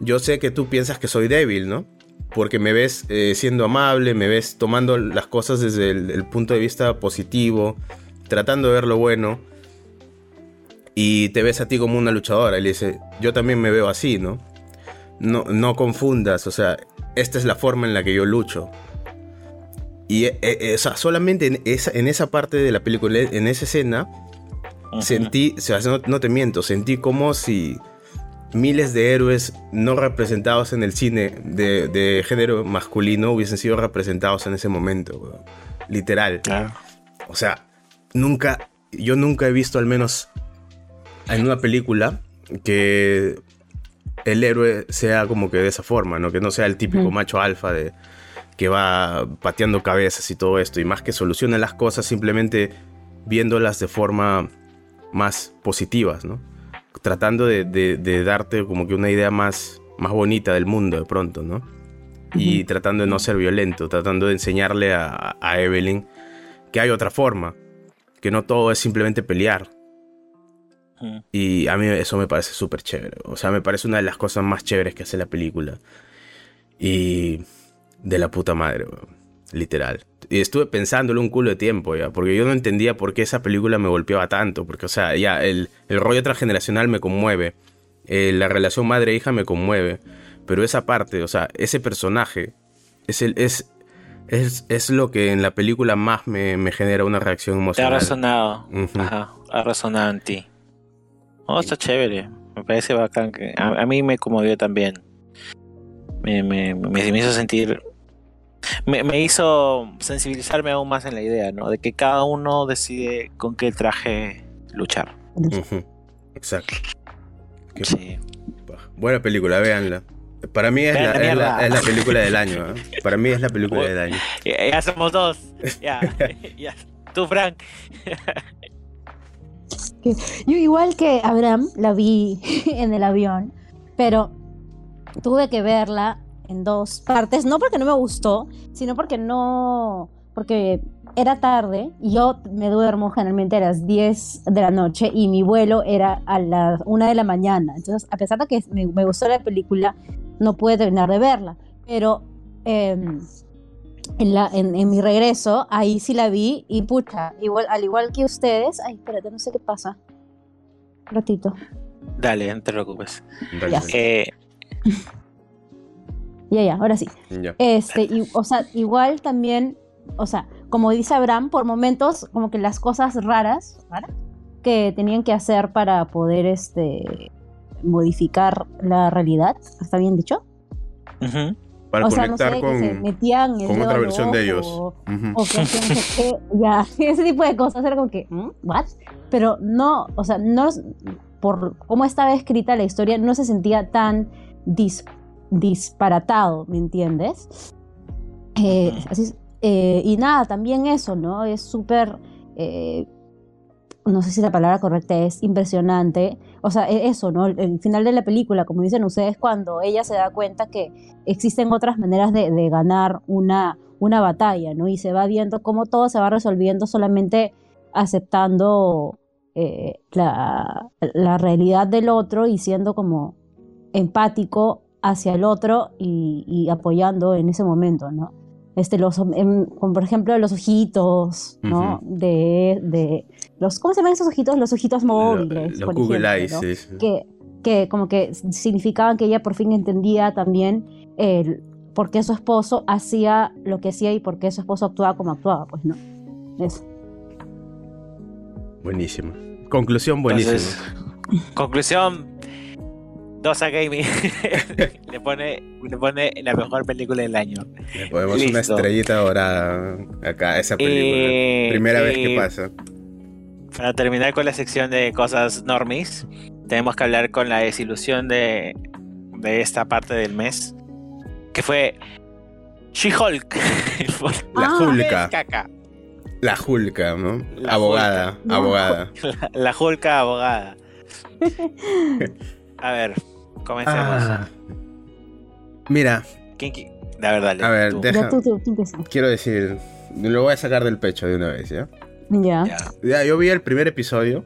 yo sé que tú piensas que soy débil, ¿no? Porque me ves eh, siendo amable, me ves tomando las cosas desde el, el punto de vista positivo, tratando de ver lo bueno, y te ves a ti como una luchadora. Y le dice, yo también me veo así, ¿no? No, no confundas, o sea, esta es la forma en la que yo lucho. Y eh, eh, o sea, solamente en esa, en esa parte de la película, en esa escena, sentí, o sea, no, no te miento, sentí como si miles de héroes no representados en el cine de, de género masculino hubiesen sido representados en ese momento, weón. literal. Claro. O sea, nunca, yo nunca he visto al menos en una película que el héroe sea como que de esa forma, ¿no? Que no sea el típico macho alfa de que va pateando cabezas y todo esto, y más que soluciona las cosas simplemente viéndolas de forma más positivas, ¿no? Tratando de, de- de darte como que una idea más, más bonita del mundo de pronto, ¿no? Y tratando de no ser violento, tratando de enseñarle a, a Evelyn que hay otra forma, que no todo es simplemente pelear. Y a mí eso me parece súper chévere. O sea, me parece una de las cosas más chéveres que hace la película. Y de la puta madre, weón. Literal. Y estuve pensándolo un culo de tiempo ya, porque yo no entendía por qué esa película me golpeaba tanto. Porque, o sea, ya el, el rollo transgeneracional me conmueve. eh, la relación madre-hija me conmueve. Pero esa parte, o sea, ese personaje es, el, es, es, es lo que en la película más me, me genera una reacción Te ha emocional. resonado. Ajá, ha resonado en ti. Oh, está chévere. Me parece bacán. Que, a, a mí me conmovió también. Me, me, me, me hizo sentir. Me, me hizo sensibilizarme aún más en la idea, ¿no? De que cada uno decide con qué traje luchar. Exacto. Qué Sí. Buena película, véanla. Para mí es Vean la, la es, la, mierda. es la película del año. ¿eh? Para mí es la película del año. Ya, ya somos dos. Ya. [laughs] ya. Tú, Frank. Yo igual que Abraham la vi [laughs] en el avión, pero tuve que verla en dos partes, no porque no me gustó, sino porque no, porque era tarde y yo me duermo generalmente a las 10 de la noche y mi vuelo era a las 1 de la mañana. Entonces, a pesar de que me, me gustó la película, no pude terminar de verla. Pero em, en, la, en, en mi regreso, ahí sí la vi y pucha, igual, al igual que ustedes, ay, espérate, no sé qué pasa. Un ratito. Dale, no te preocupes. Eh, Ya, ya, ahora sí. Ya. Este, y, o sea, igual también, o sea, como dice Abraham, por momentos, como que las cosas raras, raras que tenían que hacer para poder, este, modificar la realidad, ¿está bien dicho? ujú. Para o sea, no sé, conectar con, que se metían el con dedo otra versión de ellos. O, que qué, [laughs] ya, ese tipo de cosas era como que, ¿mm? ¿what? Pero no, o sea, no, por cómo estaba escrita la historia, no se sentía tan dis- disparatado, ¿me entiendes? Eh, así eh, y nada, también eso, ¿no? Es súper, eh, no sé si la palabra correcta es impresionante. O sea, e- eso, ¿no? El, el final de la película, como dicen ustedes, cuando ella se da cuenta que existen otras maneras de, de ganar una, una batalla, ¿no? Y se va viendo cómo todo se va resolviendo solamente aceptando eh, la, la realidad del otro y siendo como empático hacia el otro y, y apoyando en ese momento, ¿no? Este, los, em, como por ejemplo los ojitos, ¿no? de, de los, ¿cómo se llaman esos ojitos? Los ojitos móviles. Los por Google ejemplo, Eyes, ¿no? sí, sí. que, que como que significaban que ella por fin entendía también el por qué su esposo hacía lo que hacía y por qué su esposo actuaba como actuaba, pues no. Eso. Buenísimo. Conclusión buenísima. Conclusión. Dosa Gaming [laughs] le pone le pone la mejor película del año. Le ponemos una estrellita dorada acá a esa película. Eh, Primera vez que pasa. Para terminar con la sección de cosas normis, tenemos que hablar con la desilusión de, de esta parte del mes, que fue She-Hulk. [laughs] La Ah. Hulka. Caca. La Hulka, ¿no? La abogada, Hulka. abogada. La, la Hulka abogada. [laughs] A ver, comencemos. Ah. Mira, ¿Quién qui- La verdad, A ver, tú. deja- Ya tú, tú, tú empieza. quiero decir, lo voy a sacar del pecho de una vez, ¿ya? Ya. Ya. Ya, yo vi el primer episodio.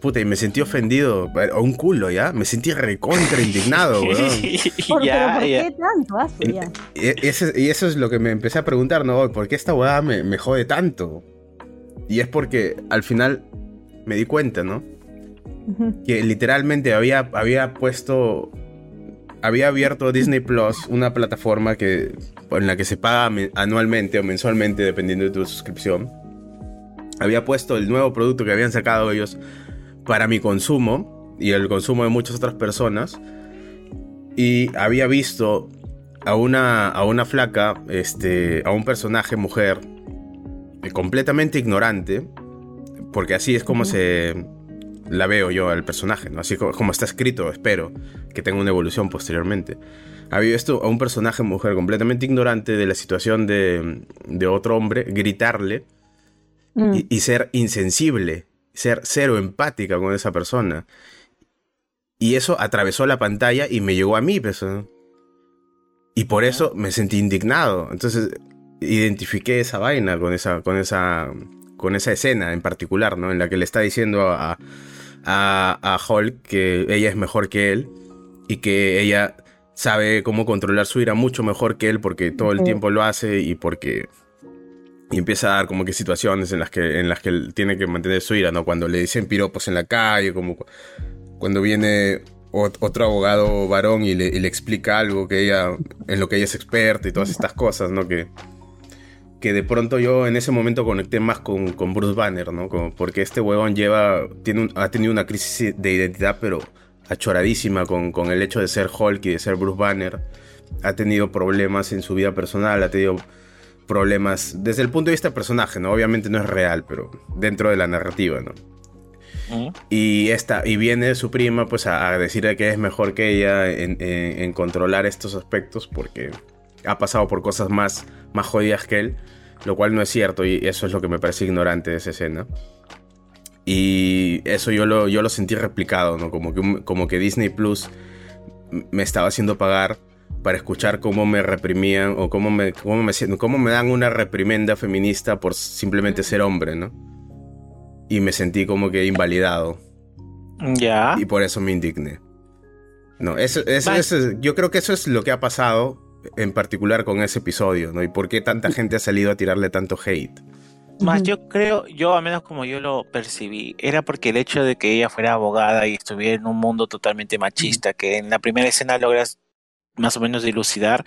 Puta, y me sentí ofendido. A un culo, ¿ya? Me sentí recontra indignado, [laughs] weón. [laughs] ¿Por, ya, ¿por ya. qué tanto? Asu? En- Ya. Y, eso es lo que me empecé a preguntar, ¿no? ¿Por qué esta weá me, me jode tanto? Y es porque al final me di cuenta, ¿no? Que literalmente había, había puesto. Había abierto Disney Plus, una plataforma que, en la que se paga me- anualmente o mensualmente, dependiendo de tu suscripción. Había puesto el nuevo producto que habían sacado ellos para mi consumo y el consumo de muchas otras personas. Y había visto a una, a una flaca, este, a un personaje mujer, eh, completamente ignorante, porque así es como Ujú. se la veo yo al personaje, ¿no? Así co- como, está escrito, espero que tenga una evolución posteriormente. Había visto a un personaje mujer completamente ignorante de la situación de, de otro hombre, gritarle Mm. y, y ser insensible, ser cero empática con esa persona. Y eso atravesó la pantalla y me llegó a mí, pues, ¿no? Y por eso me sentí indignado. Entonces identifiqué esa vaina con esa, con esa, con esa escena en particular, ¿no? En la que le está diciendo a, a, a Hulk que ella es mejor que él y que ella sabe cómo controlar su ira mucho mejor que él porque todo el tiempo lo hace y porque y empieza a dar como que situaciones en las que en las que él tiene que mantener su ira, ¿no? Cuando le dicen piropos en la calle, como cu- cuando viene ot- otro abogado varón y le, y le explica algo que ella en lo que ella es experta y todas estas cosas, ¿no? Que que de pronto yo en ese momento conecté más con, con Bruce Banner, ¿no? Como porque este huevón lleva tiene un- ha tenido una crisis de identidad, pero achoradísima con, con el hecho de ser Hulk y de ser Bruce Banner. Ha tenido problemas en su vida personal, ha tenido problemas desde el punto de vista del personaje, ¿no? Obviamente no es real, pero dentro de la narrativa, ¿no? Y, esta, y viene su prima pues a, a decirle que es mejor que ella en, en- en controlar estos aspectos porque ha pasado por cosas más, más jodidas que él, lo cual no es cierto y eso es lo que me parece ignorante de esa escena. Y eso yo lo, yo lo sentí replicado, ¿no? Como que, como que Disney Plus me estaba haciendo pagar para escuchar cómo me reprimían o cómo me, cómo me, cómo me dan una reprimenda feminista por simplemente ser hombre, ¿no? Y me sentí como que invalidado. Ya. Y por eso me indigné. No, eso, eso, eso- yo creo que eso es lo que ha pasado en particular con ese episodio, ¿no? Y por qué tanta gente ha salido a tirarle tanto hate. Más yo creo, yo al menos como yo lo percibí, era porque el hecho de que ella fuera abogada y estuviera en un mundo totalmente machista, que en la primera escena logras más o menos dilucidar,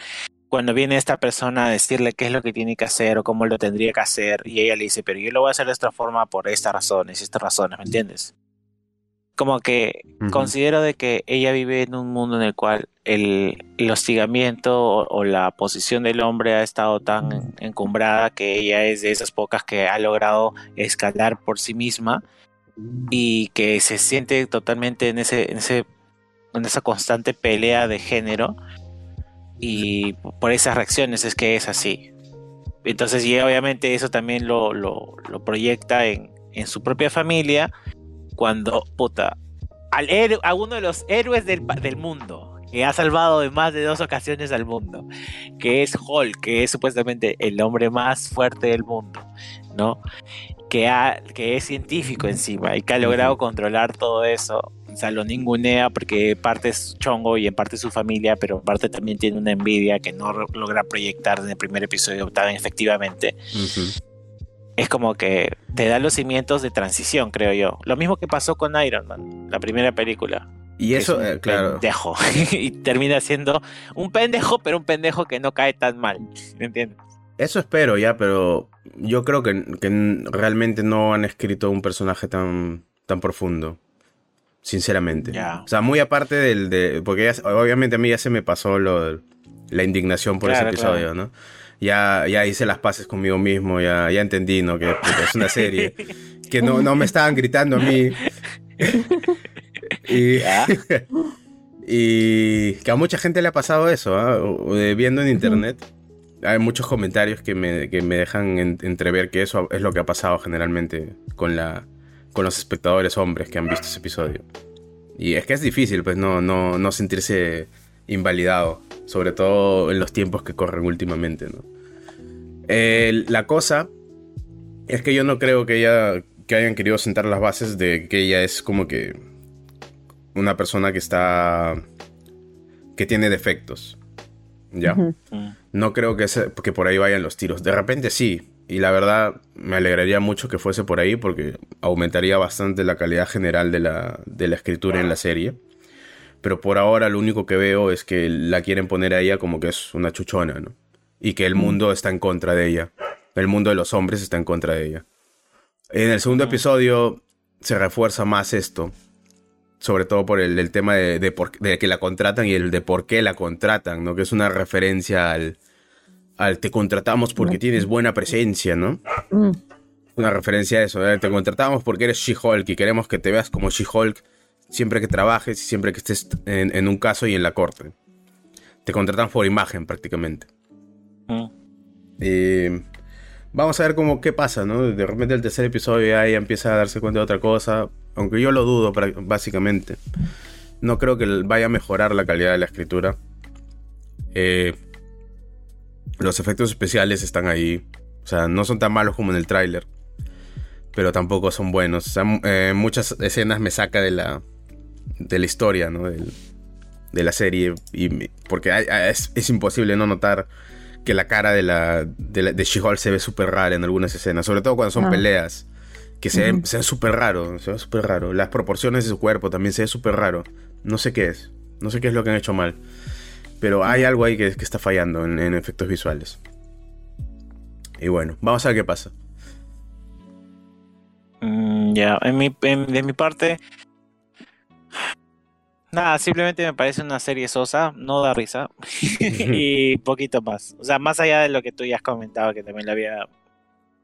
cuando viene esta persona a decirle qué es lo que tiene que hacer o cómo lo tendría que hacer, y ella le dice, pero yo lo voy a hacer de esta forma por estas razones y estas razones, ¿me entiendes? Como que considero de que ella vive en un mundo en el cual el, el hostigamiento o, o la posición del hombre ha estado tan en- encumbrada que ella es de esas pocas que ha logrado escalar por sí misma y que se siente totalmente en ese, en ese, en esa constante pelea de género y por esas reacciones es que es así. Entonces, y obviamente eso también lo, lo, lo proyecta en, en su propia familia cuando, puta, al a uno de los héroes del, del mundo, que ha salvado de más de dos ocasiones al mundo, que es Hulk, que es supuestamente el hombre más fuerte del mundo, ¿no? Que, ha, que es científico encima y que ha logrado controlar todo eso. O sea, lo ningunea porque parte es chongo y en parte es su familia, pero en parte también tiene una envidia que no logra proyectar en el primer episodio tan efectivamente Ujú. Es como que te da los cimientos de transición, creo yo. Lo mismo que pasó con Iron Man, la primera película. Y eso, es un eh, claro. Pendejo. [laughs] y termina siendo un pendejo, pero un pendejo que no cae tan mal. ¿Me entiendes? Eso espero ya, pero yo creo que, que realmente no han escrito un personaje tan, tan profundo. Sinceramente. Ya. O sea, muy aparte del de. Porque ya- obviamente a mí ya se me pasó lo, la indignación por Claro, ese episodio, ¿no? Ya, ya hice las paces conmigo mismo, ya, ya entendí, ¿no? Que puta, es una serie. que no, no me estaban gritando a mí. [laughs] y, [laughs] y que a mucha gente le ha pasado eso, eh, viendo en internet. Hay muchos comentarios que me, que me dejan en- entrever que eso es lo que ha pasado generalmente con, la, con los espectadores hombres que han visto ese episodio. Y es que es difícil, pues, no, no, no sentirse invalidado, sobre todo en los tiempos que corren últimamente, ¿no? Eh, la cosa es que yo no creo que ella que hayan querido sentar las bases de que ella es como que una persona que está que tiene defectos. ¿Ya? No creo que, ese- que por ahí vayan los tiros. De repente sí. Y la verdad me alegraría mucho que fuese por ahí porque aumentaría bastante la calidad general de la, de la escritura en la serie. Pero por ahora lo único que veo es que la quieren poner a ella como que es una chuchona, ¿no? Y que el mundo está en contra de ella. El mundo de los hombres está en contra de ella. En el segundo episodio se refuerza más esto. Sobre todo por el, el tema de, de por- de que la contratan y el de por qué la contratan, ¿no? Que es una referencia al, al te contratamos porque tienes buena presencia, ¿no? Mm. Una referencia a eso. ¿eh? Te contratamos porque eres She-Hulk y queremos que te veas como She-Hulk siempre que trabajes y siempre que estés en, en un caso y en la corte. Te contratan por imagen prácticamente. Mm. Y vamos a ver cómo qué pasa, ¿no? De repente el tercer episodio ya ella empieza a darse cuenta de otra cosa, aunque yo lo dudo básicamente. No creo que vaya a mejorar la calidad de la escritura. Eh, los efectos especiales están ahí, o sea, no son tan malos como en el tráiler, pero tampoco son buenos. O sea, eh, muchas escenas me saca de la de la historia, ¿no? Del- de la serie y porque hay- es, es imposible no notar que la cara de la de, la- de She-Hulk se ve súper rara en algunas escenas, sobre todo cuando son Ah. peleas, que se ve, Ujú. se ve súper raro, se ve súper raro. Las proporciones de su cuerpo también se ve súper raro. No sé qué es, no sé qué es lo que han hecho mal, pero hay algo ahí que, que está fallando en, en efectos visuales. Y bueno, vamos a ver qué pasa. Mm, ya, en mi, en- de mi parte, nada, simplemente me parece una serie sosa, no da risa [laughs] [laughs] y poquito más. O sea, más allá de lo que tú ya has comentado, que también lo había,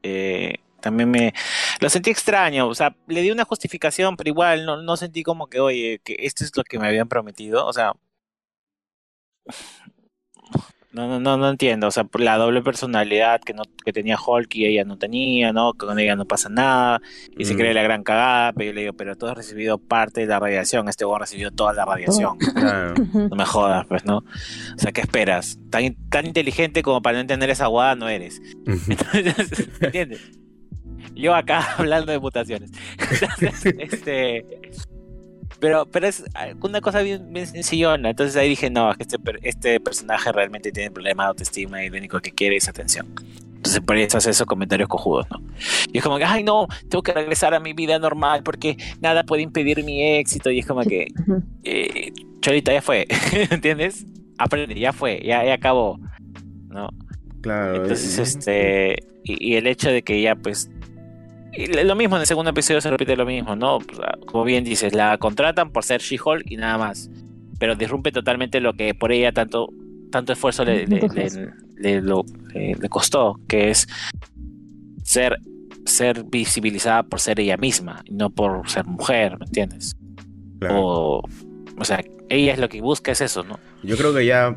eh, también me lo sentí extraño. O sea, le di una justificación, pero igual no, no sentí como que, oye, que esto es lo que me habían prometido. O sea, no, no, no, no entiendo. O sea, por la doble personalidad que no, que tenía Hulk y ella no tenía, ¿no? Que con ella no pasa nada y se Mm. cree la gran cagada, pero yo le digo, pero tú has recibido parte de la radiación, este güey recibió toda la radiación. Claro. Ujú. No me jodas, pues, ¿no? O sea, ¿qué esperas? Tan, tan inteligente como para no entender esa guada no eres. Entonces, [laughs] ¿entiendes? Yo acá [laughs] hablando de mutaciones. Entonces, este. Pero, pero es una cosa bien, bien sencillona. Entonces ahí dije, no, es que este, este personaje realmente tiene problemas de autoestima y lo único que quiere es atención. Entonces por eso hace esos comentarios cojudos, ¿no? Y es como que, ay, no, tengo que regresar a mi vida normal porque nada puede impedir mi éxito. Y es como que, [laughs] eh, Cholita, ya fue, [laughs] ¿entiendes? Aprende, ya fue, ya, ya acabó, ¿no? Claro. Entonces, eh, este, y, y el hecho de que ella, pues, Y lo mismo en el segundo episodio se repite lo mismo, ¿no? Como bien dices, la contratan por ser She-Hulk y nada más. Pero disrumpe totalmente lo que por ella tanto, tanto esfuerzo le, le, Tanto le- esfuerzo. le- lo- le- le costó, que es ser, ser visibilizada por ser ella misma, y no por ser mujer, ¿me entiendes? Claro. O, o sea, ella es lo que busca es eso, ¿no? Yo creo que ya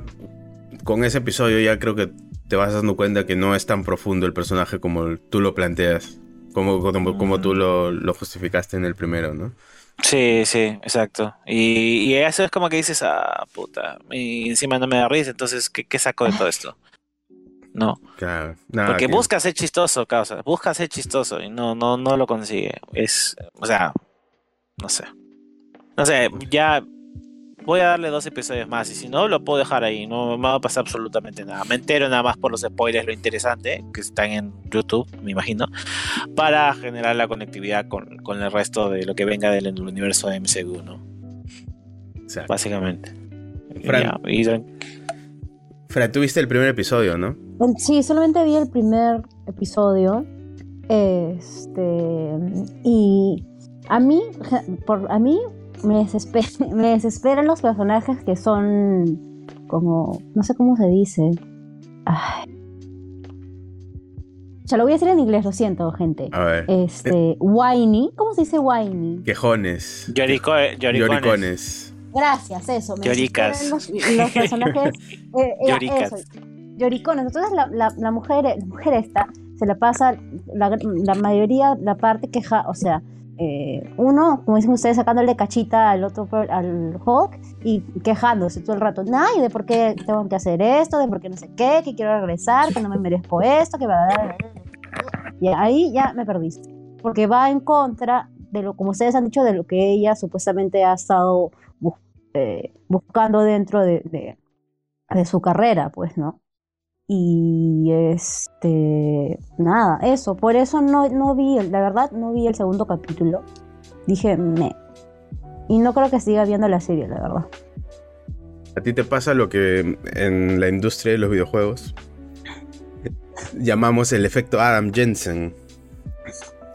con ese episodio ya creo que te vas dando cuenta que no es tan profundo el personaje como tú lo planteas, como, como, como tú lo, lo justificaste en el primero, ¿no? Sí, sí, exacto. Y, y eso es como que dices, ah, puta, y encima no me da risa, entonces, ¿qué, qué saco de todo esto? No, Claro. Nada, porque que- busca ser chistoso, causa, busca ser chistoso y no, no, no lo consigue. Es, o sea, no sé. No sé, ya voy a darle dos episodios más y si no, lo puedo dejar ahí, no me va a pasar absolutamente nada. Me entero nada más por los spoilers, lo interesante, que están en YouTube, me imagino, para generar la conectividad con, con el resto de lo que venga del universo de MCU, ¿no? Exacto. Básicamente. Fran. Ya, y tran- Fran, tú viste el primer episodio, ¿no? Sí, solamente vi el primer episodio. Este. Y a mí, por, a mí me, desesper- [laughs] me desesperan los personajes que son como. No sé cómo se dice. Ay. Ya lo voy a decir en inglés, lo siento, gente. A ver. Este. Whiny. ¿Cómo se dice whiny? Quejones. Llorico- lloricones. Lloricones. Gracias, eso. Me Lloricas. Los, los personajes. [laughs] eh, eh, Lloricas. eso, lloricones. Entonces la, la, la mujer, la mujer esta se la pasa la, la mayoría, la parte queja, o sea, eh, uno, como dicen ustedes, sacándole cachita al otro, al Hulk y quejándose todo el rato. Ay, de por qué tengo que hacer esto, de por qué no sé qué, que quiero regresar, que no me merezco esto, que va a Y ahí ya me perdiste. Porque va en contra de lo, como ustedes han dicho, de lo que ella supuestamente ha estado eh, buscando dentro de, de, de su carrera, pues, ¿no? Y este, nada, eso, por eso no, no vi, la verdad, no vi el segundo capítulo. Dije, me. Y no creo que siga viendo la serie, la verdad. ¿A ti te pasa lo que en la industria de los videojuegos llamamos el efecto Adam Jensen?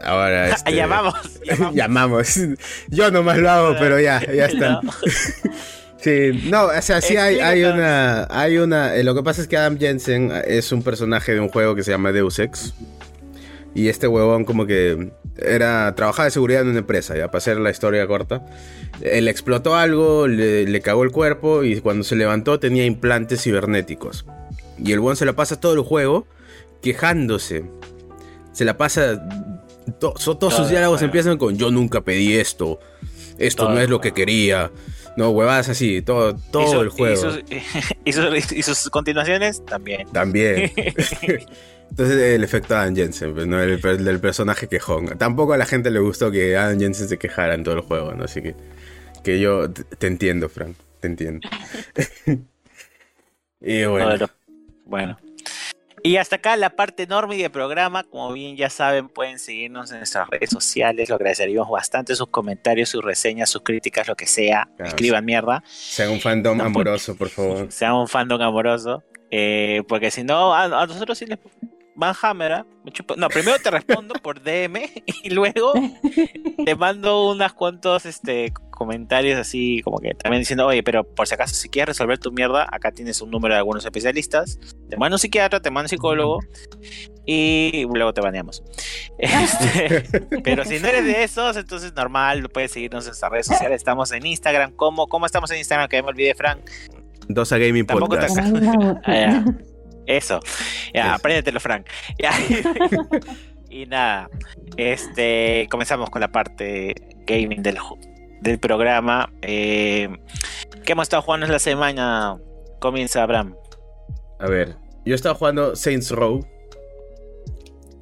Ahora, [laughs] este, Llamamos, [laughs] llamamos. llamamos. Yo nomás lo hago, pero ya, ya [laughs] está. No. Sí, no, o sea, sí hay, hay una, hay una, eh, lo que pasa es que Adam Jensen es un personaje de un juego que se llama Deus Ex. Y este huevón como que era, trabajaba de seguridad en una empresa, ya, para hacer la historia corta. Él explotó algo, le, le cagó el cuerpo y cuando se levantó tenía implantes cibernéticos. Y el huevón se la pasa todo el juego quejándose. Se la pasa, to- so- todos sus Todo diálogos empiezan con yo nunca pedí esto, esto Todo no es lo que quería. No, huevadas así, todo, todo Y su- el juego. Y sus, y sus- y sus continuaciones también. También. [laughs] [laughs] Entonces el efecto Adam Jensen, pues, ¿no? el, del personaje quejón. Tampoco a la gente le gustó que Adam Jensen se quejara en todo el juego, ¿no? Así que, que yo te, te entiendo, Frank, te entiendo. [laughs] y bueno, Bueno. Y hasta acá la parte enorme del programa. Como bien ya saben, pueden seguirnos en nuestras redes sociales. Lo agradeceríamos bastante sus comentarios, sus reseñas, sus críticas, lo que sea. Claro, Escriban mierda. sean un fandom No, amoroso, por favor. Sean un fandom amoroso. eh, porque si no, a, a nosotros sí les van hammer. ¿ah? No, primero te respondo [laughs] por DM y luego te mando unas cuantos este, comentarios así como que también diciendo, oye, pero por si acaso si quieres resolver tu mierda, acá tienes un número de algunos especialistas. Te mando un psiquiatra, te mando un psicólogo y luego te baneamos. [laughs] Este, pero si no eres de esos, entonces normal, puedes seguirnos en nuestras redes sociales. Estamos en Instagram. ¿Cómo, cómo estamos en Instagram? Que me olvidé, Frank. Dos a Gaming Tampoco te- Podcast. Ah. Eso. Ya, Eso. apréndetelo, Frank. [laughs] Ya. y nada. Este. Comenzamos con la parte gaming del, del programa. Eh, ¿Qué hemos estado jugando en la semana? Comienza Abraham. A ver, yo estaba jugando Saints Row.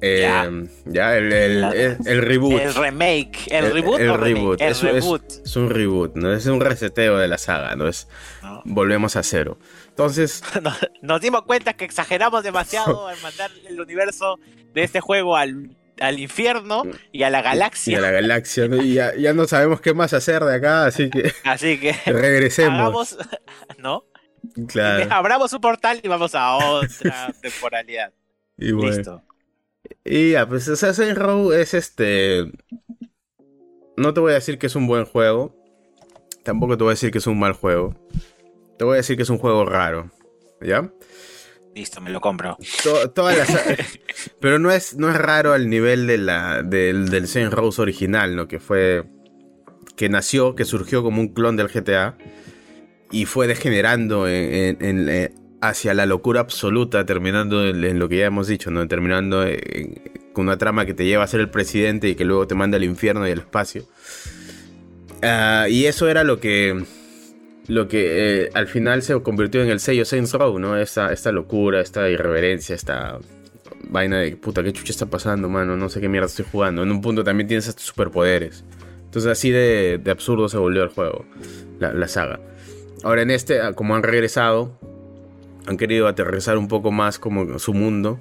Eh, Ya. ya, el, el, La- el- el reboot. El remake. ¿El, reboot el o reboot. Es- es- reboot. Es un reboot, ¿no? Es un reseteo de la saga, ¿no? Es ¿no? volvemos a cero. Entonces, [laughs] Nos, nos dimos cuenta que exageramos demasiado [laughs] al mandar el universo de este juego al, al infierno y a la y galaxia. a la galaxia, ¿no? Y ya, ya no sabemos qué más hacer de acá, así que [laughs] Así que regresemos. hagamos, ¿no? Claro. Abramos un portal y vamos a otra temporalidad. Y bueno. Listo. Y ya, pues Saints Row es este... No te voy a decir que es un buen juego. Tampoco te voy a decir que es un mal juego. Te voy a decir que es un juego raro. ¿Ya? Listo, me lo compro. To- todas las- [laughs] pero no es, no es raro al nivel de la, del, del Saints Row original, ¿no? Que fue. Que nació, que surgió como un clon del GTA. Y fue degenerando en- en- en, eh, hacia la locura absoluta, terminando en, lo que ya hemos dicho, ¿no? Terminando en- con una trama que te lleva a ser el presidente y que luego te manda al infierno y al espacio. Ah, y eso era lo que lo que eh, al final se convirtió en el sello Saints Row, ¿no? Esta, esta locura, esta irreverencia, esta vaina de puta, qué chucha está pasando, mano, no sé qué mierda estoy jugando. En un punto también tienes estos superpoderes. Entonces así de, absurdo se volvió el juego, la, la saga. Ahora en este, ah, como han regresado, han querido aterrizar un poco más como su mundo,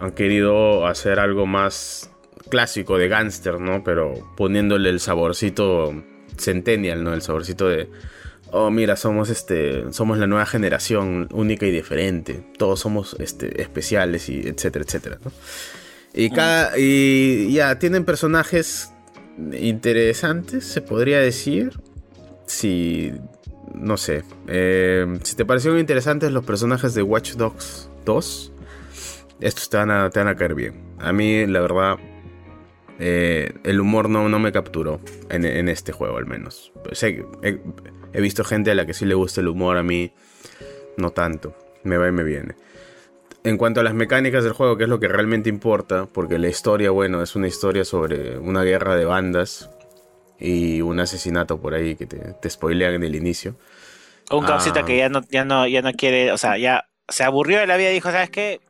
han querido hacer algo más clásico de gángster, ¿no? Pero poniéndole el saborcito centennial, ¿no? El saborcito de oh mira, somos este, somos la nueva generación única y diferente. Todos somos este, especiales y etcétera, etcétera. ¿no? Y cada y ya tienen personajes interesantes, se podría decir. Si no sé, eh, si te parecieron interesantes los personajes de Watch Dogs 2, estos te van a, te van a caer bien. A mí, la verdad, eh, el humor no, no me capturó en, en este juego, al menos. He visto gente a la que sí le gusta el humor, a mí no tanto. Me va y me viene. En cuanto a las mecánicas del juego, que es lo que realmente importa, porque la historia, bueno, es una historia sobre una guerra de bandas y un asesinato por ahí que te, te spoilean en el inicio. Un Ah. causita que ya no, ya no, ya no quiere, o sea, ya se aburrió de la vida y dijo, ¿sabes qué?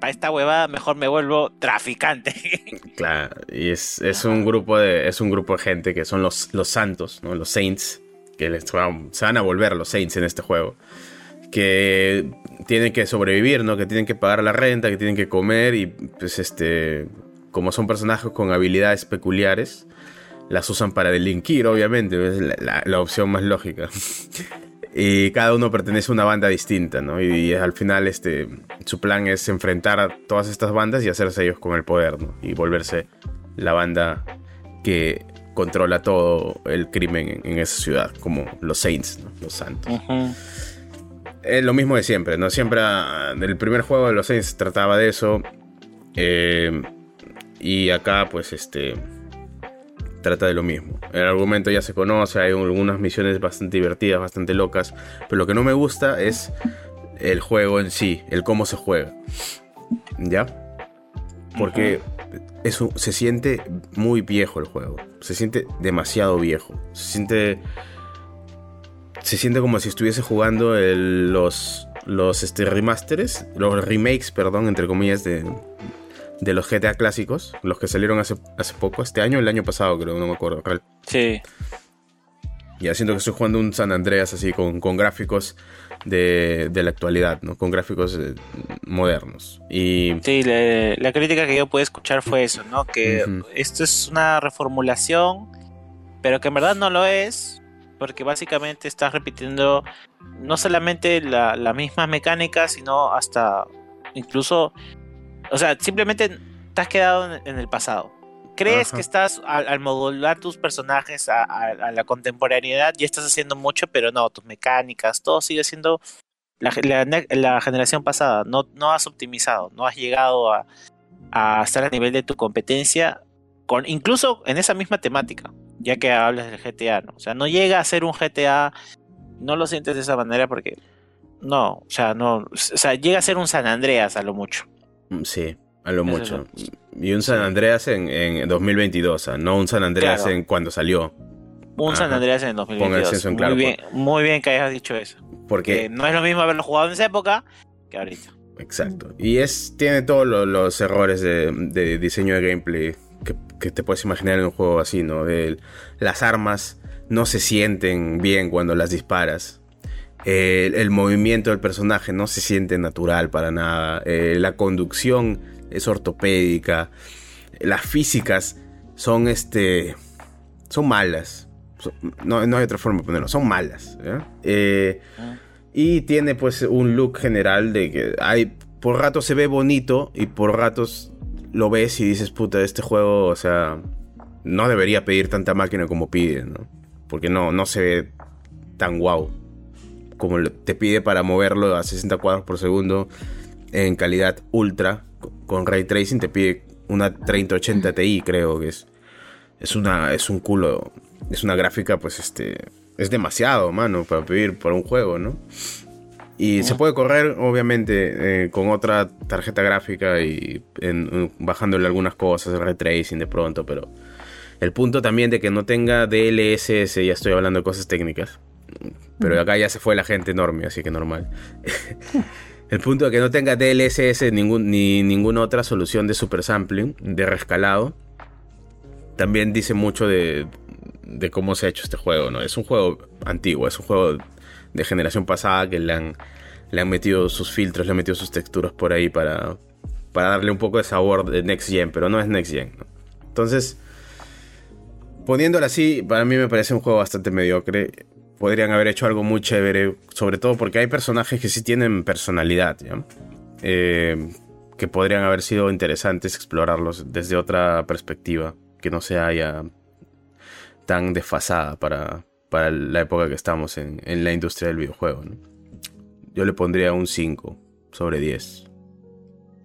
Para esta huevada mejor me vuelvo traficante. [laughs] Claro, y es, es un grupo de es un grupo de gente que son los, los santos, ¿no? Los saints, que les se van a volver los saints en este juego, que tienen que sobrevivir, ¿no? Que tienen que pagar la renta, que tienen que comer y pues este como son personajes con habilidades peculiares, las usan para delinquir, obviamente, es la, la- la opción más lógica. [laughs] Y cada uno pertenece a una banda distinta, ¿no? Y, y al final este, su plan es enfrentar a todas estas bandas y hacerse ellos con el poder, ¿no? Y volverse la banda que controla todo el crimen en, en esa ciudad, como los Saints, ¿no? Los santos. Es lo mismo de siempre, ¿no? Siempre ah, el primer juego de los Saints trataba de eso. eh, y acá, pues, este. Trata de lo mismo. El argumento ya se conoce, hay algunas misiones bastante divertidas, bastante locas. Pero lo que no me gusta es el juego en sí, el cómo se juega. ¿Ya? Porque eso se siente muy viejo el juego. Se siente demasiado viejo. Se siente se siente como si estuviese jugando el- los, los este, remasteres, los remakes, perdón, entre comillas, de, de los GTA clásicos, los que salieron hace, hace poco, este año o el año pasado, creo, no me acuerdo. real. Sí. Ya siento que estoy jugando un San Andreas así con, con gráficos de, de la actualidad, ¿no? Con gráficos eh, modernos. Y Sí, le- la crítica que yo pude escuchar fue eso, ¿no? Que esto es una reformulación, pero que en verdad no lo es, porque básicamente estás repitiendo no solamente la, la misma mecánica, sino hasta incluso, o sea, simplemente te has quedado en, en el pasado. Crees Ajá. que estás al, al modular tus personajes a, a- a la contemporaneidad, ya estás haciendo mucho, pero no, tus mecánicas, todo sigue siendo la, la ne- la generación pasada. No, no has optimizado, no has llegado a, a estar a nivel de tu competencia, con, incluso en esa misma temática, ya que hablas del GTA, ¿no? O sea, no llega a ser un GTA, no lo sientes de esa manera porque no, o sea, no, o sea, llega a ser un San Andreas a lo mucho. mm, sí, a lo es mucho. Y un San Andreas en, en 2022, ah, no un San Andreas Claro. en cuando salió. Un San. Andreas en el 2022. acceso en muy, claro, bien, muy bien que hayas dicho eso. Porque Que no es lo mismo haberlo jugado en esa época que ahorita. Exacto. Y es tiene todos lo- los errores de, de diseño de gameplay que, que te puedes imaginar en un juego así, ¿no? El- las armas no se sienten bien cuando las disparas. El, el movimiento del personaje no se siente natural para nada. Eh, la conducción es ortopédica. Las físicas son este. son malas. No, no hay otra forma de ponerlo. Son malas. Eh, y tiene pues un look general de que hay por ratos se ve bonito y por ratos lo ves y dices, puta, este juego, o sea, no debería pedir tanta máquina como pide, ¿no? Porque no, no se ve tan guau como te pide para moverlo a 60 cuadros por segundo en calidad ultra con ray tracing te pide una 3080 Ti creo que es. Es una es un culo es una gráfica pues este es demasiado mano para pedir por un juego no y se puede correr obviamente eh, con otra tarjeta gráfica y bajándole algunas cosas el ray tracing de pronto pero el punto también de que no tenga DLSS ya estoy hablando de cosas técnicas pero acá ya se fue la gente enorme, así que normal. [laughs] El punto de que no tenga DLSS ni ninguna otra solución de super sampling, de rescalado, también dice mucho de, de, cómo se ha hecho este juego, ¿no? Es un juego antiguo, es un juego de generación pasada que le han, le han metido sus filtros, le han metido sus texturas por ahí para, para darle un poco de sabor de Next Gen, pero no es Next Gen, Entonces, poniéndolo así, para mí me parece un juego bastante mediocre podrían haber hecho algo muy chévere, sobre todo porque hay personajes que sí tienen personalidad, eh, que podrían haber sido interesantes explorarlos desde otra perspectiva, que no sea ya tan desfasada para, para la época que estamos en, la industria del videojuego. Yo le pondría un 5 sobre 10,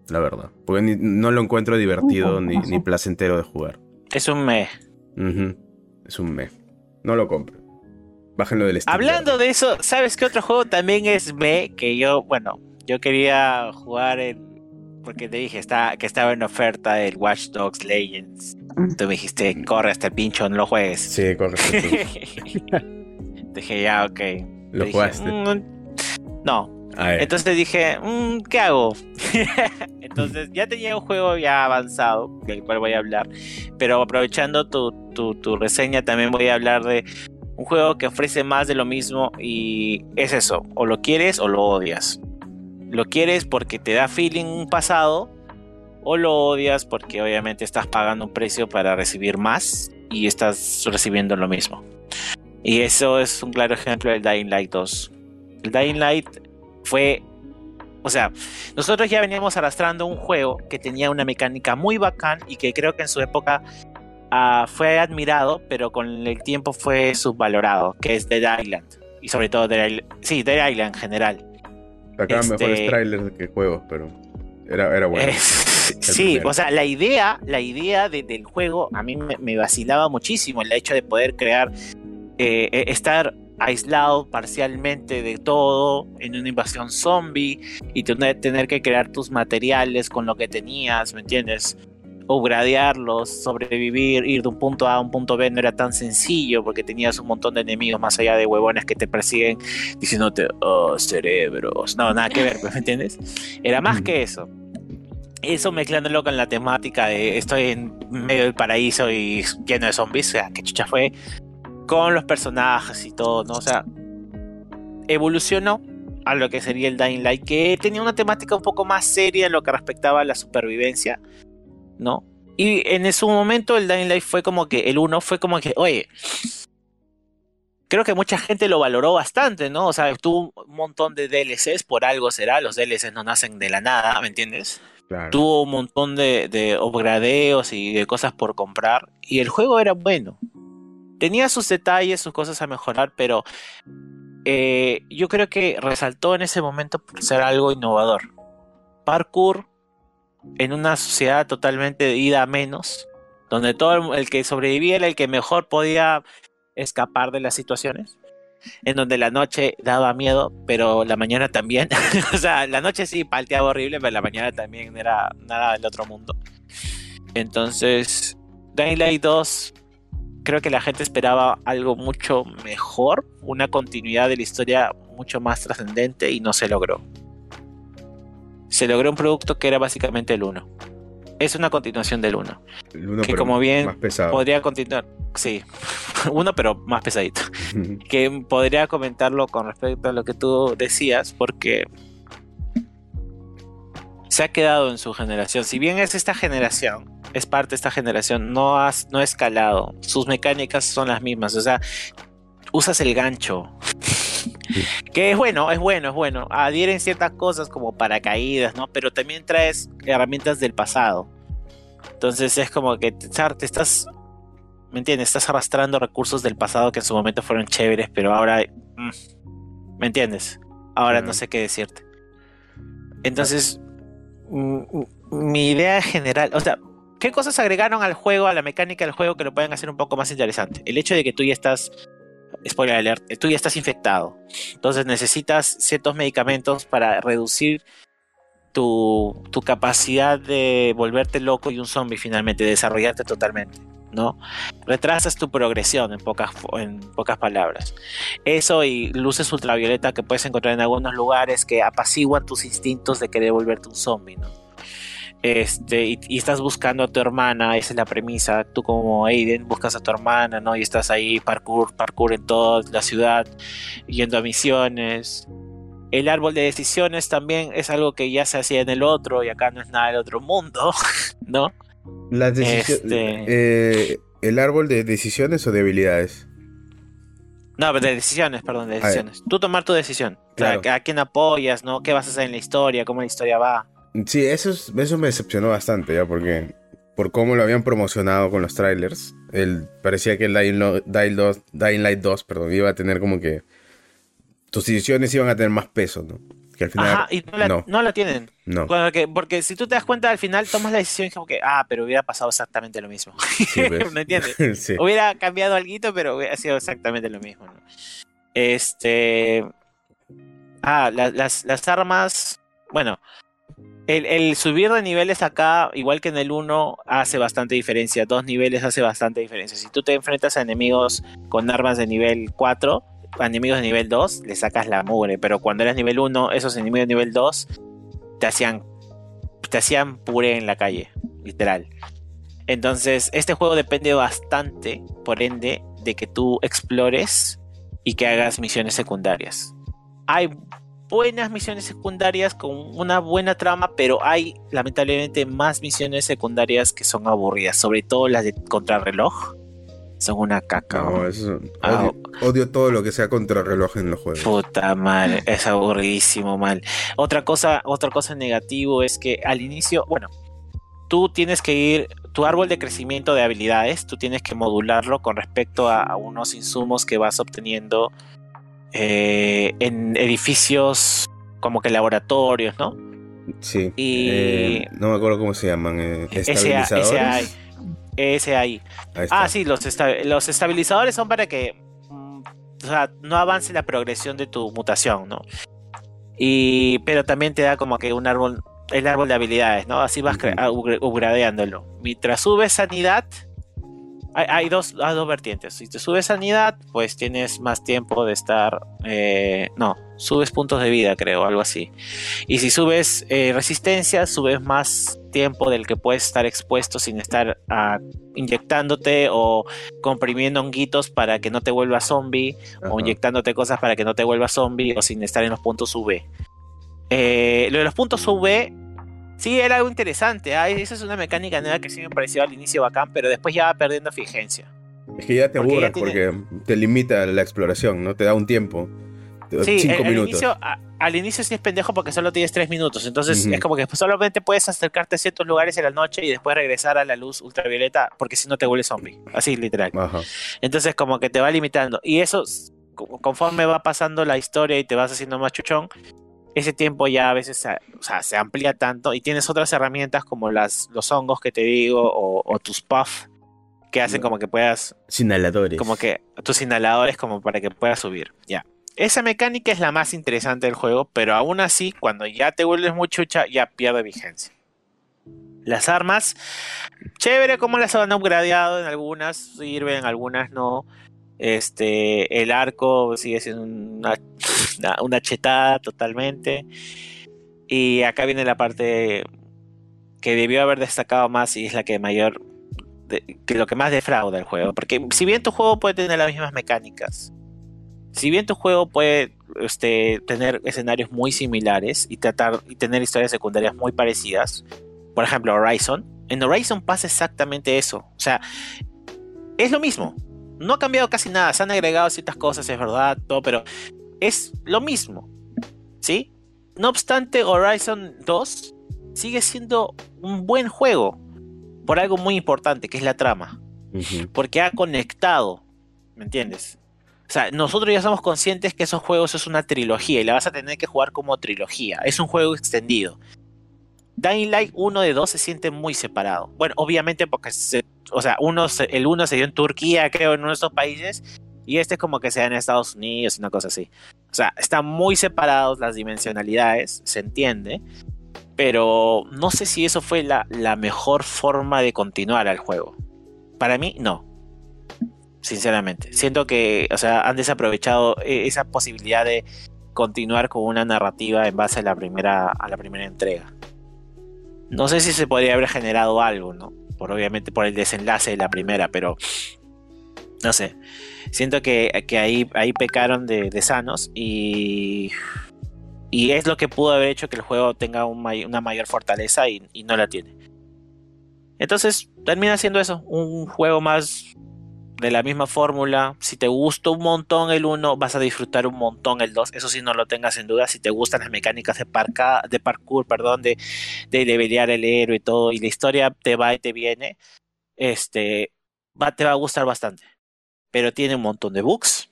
la verdad, porque no lo encuentro divertido ni, ni, placentero de jugar. Es un me. Es un me. No lo compro. Bájenlo del Steam. Hablando de eso, ¿sabes qué otro juego también es B? Que yo, bueno, yo quería jugar en. Porque te dije está, que estaba en oferta el Watch Dogs Legends. Mm. Tú me dijiste, corre este pincho, no lo juegues. Sí, corre este [laughs] dije, ya, ok. ¿Lo jugaste? Mm, no. Entonces dije, mm, ¿qué hago? [laughs] Entonces ya tenía un juego ya avanzado, del cual voy a hablar. Pero aprovechando tu, tu, tu reseña, también voy a hablar de un juego que ofrece más de lo mismo y es eso, o lo quieres o lo odias. Lo quieres porque te da feeling un pasado o lo odias porque obviamente estás pagando un precio para recibir más y estás recibiendo lo mismo. Y eso es un claro ejemplo del Dying Light 2. El Dying Light fue o sea, nosotros ya veníamos arrastrando un juego que tenía una mecánica muy bacán y que creo que en su época Ah, fue admirado, pero con el tiempo fue subvalorado, que es Dead Island. Y sobre todo Dead Island, sí, Dead Island en general. Sacaban este... mejores trailers que juegos, pero era, era bueno. [laughs] sí, o sea, la idea, la idea del juego a mí me, vacilaba muchísimo, el hecho de poder crear, eh, e, estar aislado parcialmente de todo en una invasión zombie y tener, tener que crear tus materiales con lo que tenías, ¿me entiendes? Upgradearlos, sobrevivir, ir de un punto A a un punto B no era tan sencillo porque tenías un montón de enemigos más allá de huevones que te persiguen diciéndote, oh, cerebros. No, nada que ver, [laughs] ¿me entiendes? Era más que eso. Eso mezclándolo con la temática de estoy en medio del paraíso y lleno de zombies, o sea, que chucha fue, con los personajes y todo. O sea, evolucionó a lo que sería el Dying Light, que tenía una temática un poco más seria en lo que respectaba a la supervivencia, ¿no? Y en su momento el Dying Light fue como que el 1 fue como que, oye, creo que mucha gente lo valoró bastante, ¿no? O sea, tuvo un montón de DLCs, por algo será, los DLCs no nacen de la nada, ¿me entiendes? Tuvo un montón de, de upgradeos y de cosas por comprar, y el juego era bueno. Tenía sus detalles, sus cosas a mejorar, pero eh, yo creo que resaltó en ese momento por ser algo innovador. Parkour, en una sociedad totalmente de ida a menos, donde todo el, que sobrevivía era el que mejor podía escapar de las situaciones, en donde la noche daba miedo, pero la mañana también. [laughs] o sea, la noche sí palteaba horrible, pero la mañana también era nada del otro mundo. Entonces, Dying 2, creo que la gente esperaba algo mucho mejor, una continuidad de la historia mucho más trascendente y no se logró se logró un producto que era básicamente el 1. Es una continuación del 1. que como bien podría continuar. Sí, [laughs] uno pero más pesadito. [laughs] que podría comentarlo con respecto a lo que tú decías, porque se ha quedado en su generación. Si bien es esta generación, es parte de esta generación, no, has, no ha escalado. Sus mecánicas son las mismas. O sea, usas el gancho. [laughs] Que es bueno, es bueno, es bueno. Adhieren ciertas cosas como paracaídas, ¿no? Pero también traes herramientas del pasado. Entonces es como que te, te estás, ¿me entiendes? Estás arrastrando recursos del pasado que en su momento fueron chéveres, pero ahora, mm, ¿me entiendes? Ahora no Claro. sé qué decirte. Entonces, mm, mm, mi idea general, o sea, ¿qué cosas agregaron al juego, a la mecánica del juego que lo pueden hacer un poco más interesante? El hecho de que tú ya estás, spoiler alert, tú ya estás infectado. Entonces necesitas ciertos medicamentos para reducir tu, tu capacidad de volverte loco y un zombie finalmente, de desarrollarte totalmente, ¿no? Retrasas tu progresión en pocas, en pocas palabras. Eso y luces ultravioleta que puedes encontrar en algunos lugares que apaciguan tus instintos de querer volverte un zombie, ¿no? Este, y, y estás buscando a tu hermana, esa es la premisa. Tú como Aiden buscas a tu hermana, ¿no? Y estás ahí parkour, parkour en toda la ciudad, yendo a misiones. El árbol de decisiones también es algo que ya se hacía en el otro y acá no es nada del otro mundo, [laughs] ¿no? Las decisiones. Este- ¿El árbol de decisiones o de habilidades? No, de decisiones, perdón, de ver. decisiones. Tú tomar tu decisión. O sea, a quién apoyas, ¿no? ¿Qué vas a hacer en la historia? ¿Cómo la historia va? Sí, eso, es- eso me decepcionó bastante, ya, porque por cómo lo habían promocionado con los trailers, el, parecía que el Dying, Lo- Dying 2 Dying Light 2 perdón, iba a tener como que tus decisiones iban a tener más peso, ¿no? Que al final, Ajá, y no la, no. no la tienen. no. Porque, porque si tú te das cuenta, al final tomas la decisión y como que, ah, pero hubiera pasado exactamente lo mismo. Sí. [laughs] ¿Me entiendes? [laughs] Sí. Hubiera cambiado algo, pero hubiera sido exactamente lo mismo. ¿no? Este. Ah, la- las, las armas. Bueno, el, subir de niveles acá, igual que en el 1, hace bastante diferencia. Dos niveles hace bastante diferencia. Si tú te enfrentas a enemigos con armas de nivel 4, a enemigos de nivel 2, le sacas la mugre. Pero cuando eras nivel 1, esos enemigos de nivel 2 te hacían, te hacían puré en la calle, literal. Entonces, este juego depende bastante, por ende, de que tú explores y que hagas misiones secundarias. Hay buenas misiones secundarias con una buena trama, pero hay lamentablemente más misiones secundarias que son aburridas, sobre todo las de contrarreloj. Son una caca. No, ¿no? eso- Ah, odio, odio todo lo que sea contrarreloj en los juegos. Puta madre, es aburridísimo mal. Otra cosa, otra cosa negativo es que al inicio, bueno, tú tienes que ir, tu árbol de crecimiento de habilidades, tú tienes que modularlo con respecto a, a unos insumos que vas obteniendo eh, en edificios como que laboratorios, ¿no? Sí. Y- Eh, no me acuerdo cómo se llaman. eh, estabilizadores. está. Ah, sí, los, esta- los estabilizadores son para que mm, o sea, no avance la progresión de tu mutación, ¿no? Y, pero también te da como que un árbol, el árbol de habilidades, ¿no? Así vas upgradeándolo. Mientras subes sanidad, hay, hay dos, hay dos vertientes. Si te subes sanidad, pues tienes más tiempo de estar, eh, no, subes puntos de vida, creo, algo así. Y si subes eh, resistencia, subes más tiempo del que puedes estar expuesto sin estar ah, inyectándote o comprimiendo honguitos para que no te vuelvas zombie o inyectándote cosas para que no te vuelvas zombie o sin estar en los puntos UV. Eh, lo de los puntos UV sí era algo interesante. ah, Esa es una mecánica nueva que sí me pareció al inicio bacán, pero después ya va perdiendo vigencia. Es que ya te Porque aburres tiene- porque te limita la exploración, ¿no? Te da un tiempo. Sí, cinco al minutos. inicio, a- al inicio sí es pendejo porque solo tienes tres minutos. Entonces es como que solamente puedes acercarte a ciertos lugares en la noche y después regresar a la luz ultravioleta porque si no te vuelves zombie. Así literal. Ajá. Entonces como que te va limitando. Y eso, conforme va pasando la historia y te vas haciendo más chuchón, ese tiempo ya a veces se, o sea, se amplía tanto y tienes otras herramientas como las, los hongos que te digo o, o tus puff que hacen No. como que puedas, Inhaladores. como que tus inhaladores como para que puedas subir. Ya. Esa mecánica es la más interesante del juego, pero aún así, cuando ya te vuelves muy chucha, ya pierde vigencia. Las armas, chévere como las han upgradeado, en algunas sirven, en algunas no. Este, el arco sigue siendo una, una, chetada totalmente. Y acá viene la parte que debió haber destacado más y es la que mayor, que lo que más defrauda el juego. Porque si bien tu juego puede tener las mismas mecánicas, si bien tu juego puede este, tener escenarios muy similares y tratar y tener historias secundarias muy parecidas, por ejemplo Horizon, en Horizon pasa exactamente eso. O sea, es lo mismo. No ha cambiado casi nada, se han agregado ciertas cosas, es verdad, todo, pero es lo mismo. ¿Sí? No obstante, Horizon 2 sigue siendo un buen juego. por algo muy importante, que es la trama. Porque ha conectado, ¿me entiendes? O sea, nosotros ya somos conscientes que esos juegos es una trilogía y la vas a tener que jugar como trilogía. Es un juego extendido. Dying Light 1 de 2 se siente muy separado. Bueno, obviamente porque se- o sea, uno el uno se dio en Turquía, creo, en uno de estos países, y este es como que se da en Estados Unidos, una cosa así. O sea, están muy separados las dimensionalidades, se entiende, pero no sé si eso fue la, la mejor forma de continuar al juego. Para mí, no. Sinceramente. Siento que, o sea, han desaprovechado eh, esa posibilidad de continuar con una narrativa en base a la primera, a la primera entrega. No sé si se podría haber generado algo, ¿no? Por obviamente por el desenlace de la primera, pero no sé. Siento que, que ahí, ahí pecaron de, sanos y, y es lo que pudo haber hecho que el juego tenga una mayor fortaleza y, y no la tiene. Entonces termina siendo eso, un juego más de la misma fórmula. Si te gustó un montón el 1, vas a disfrutar un montón el 2. Eso sí, no lo tengas en duda. Si te gustan las mecánicas de, parca- de parkour, perdón, de, de levelear el héroe y todo, y la historia te va y te viene, este, te va a gustar bastante. Pero tiene un montón de bugs.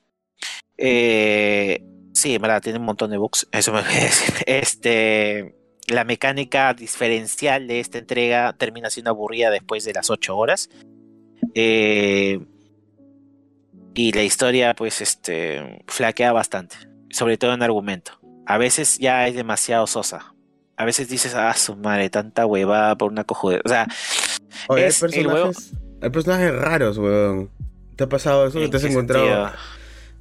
Eh, sí, verdad, tiene un montón de bugs. Eso me. [laughs] Este, la mecánica diferencial de esta entrega termina siendo aburrida después de las 8 horas. Eh, y la historia, pues, este, flaquea bastante. Sobre todo en argumento. A veces ya es demasiado sosa. A veces dices, ah, su madre, tanta huevada por una cojude. O sea, Oye, hay el personajes, hay personajes raros, weón. ¿Te ha pasado eso? que ¿en te has encontrado sentido?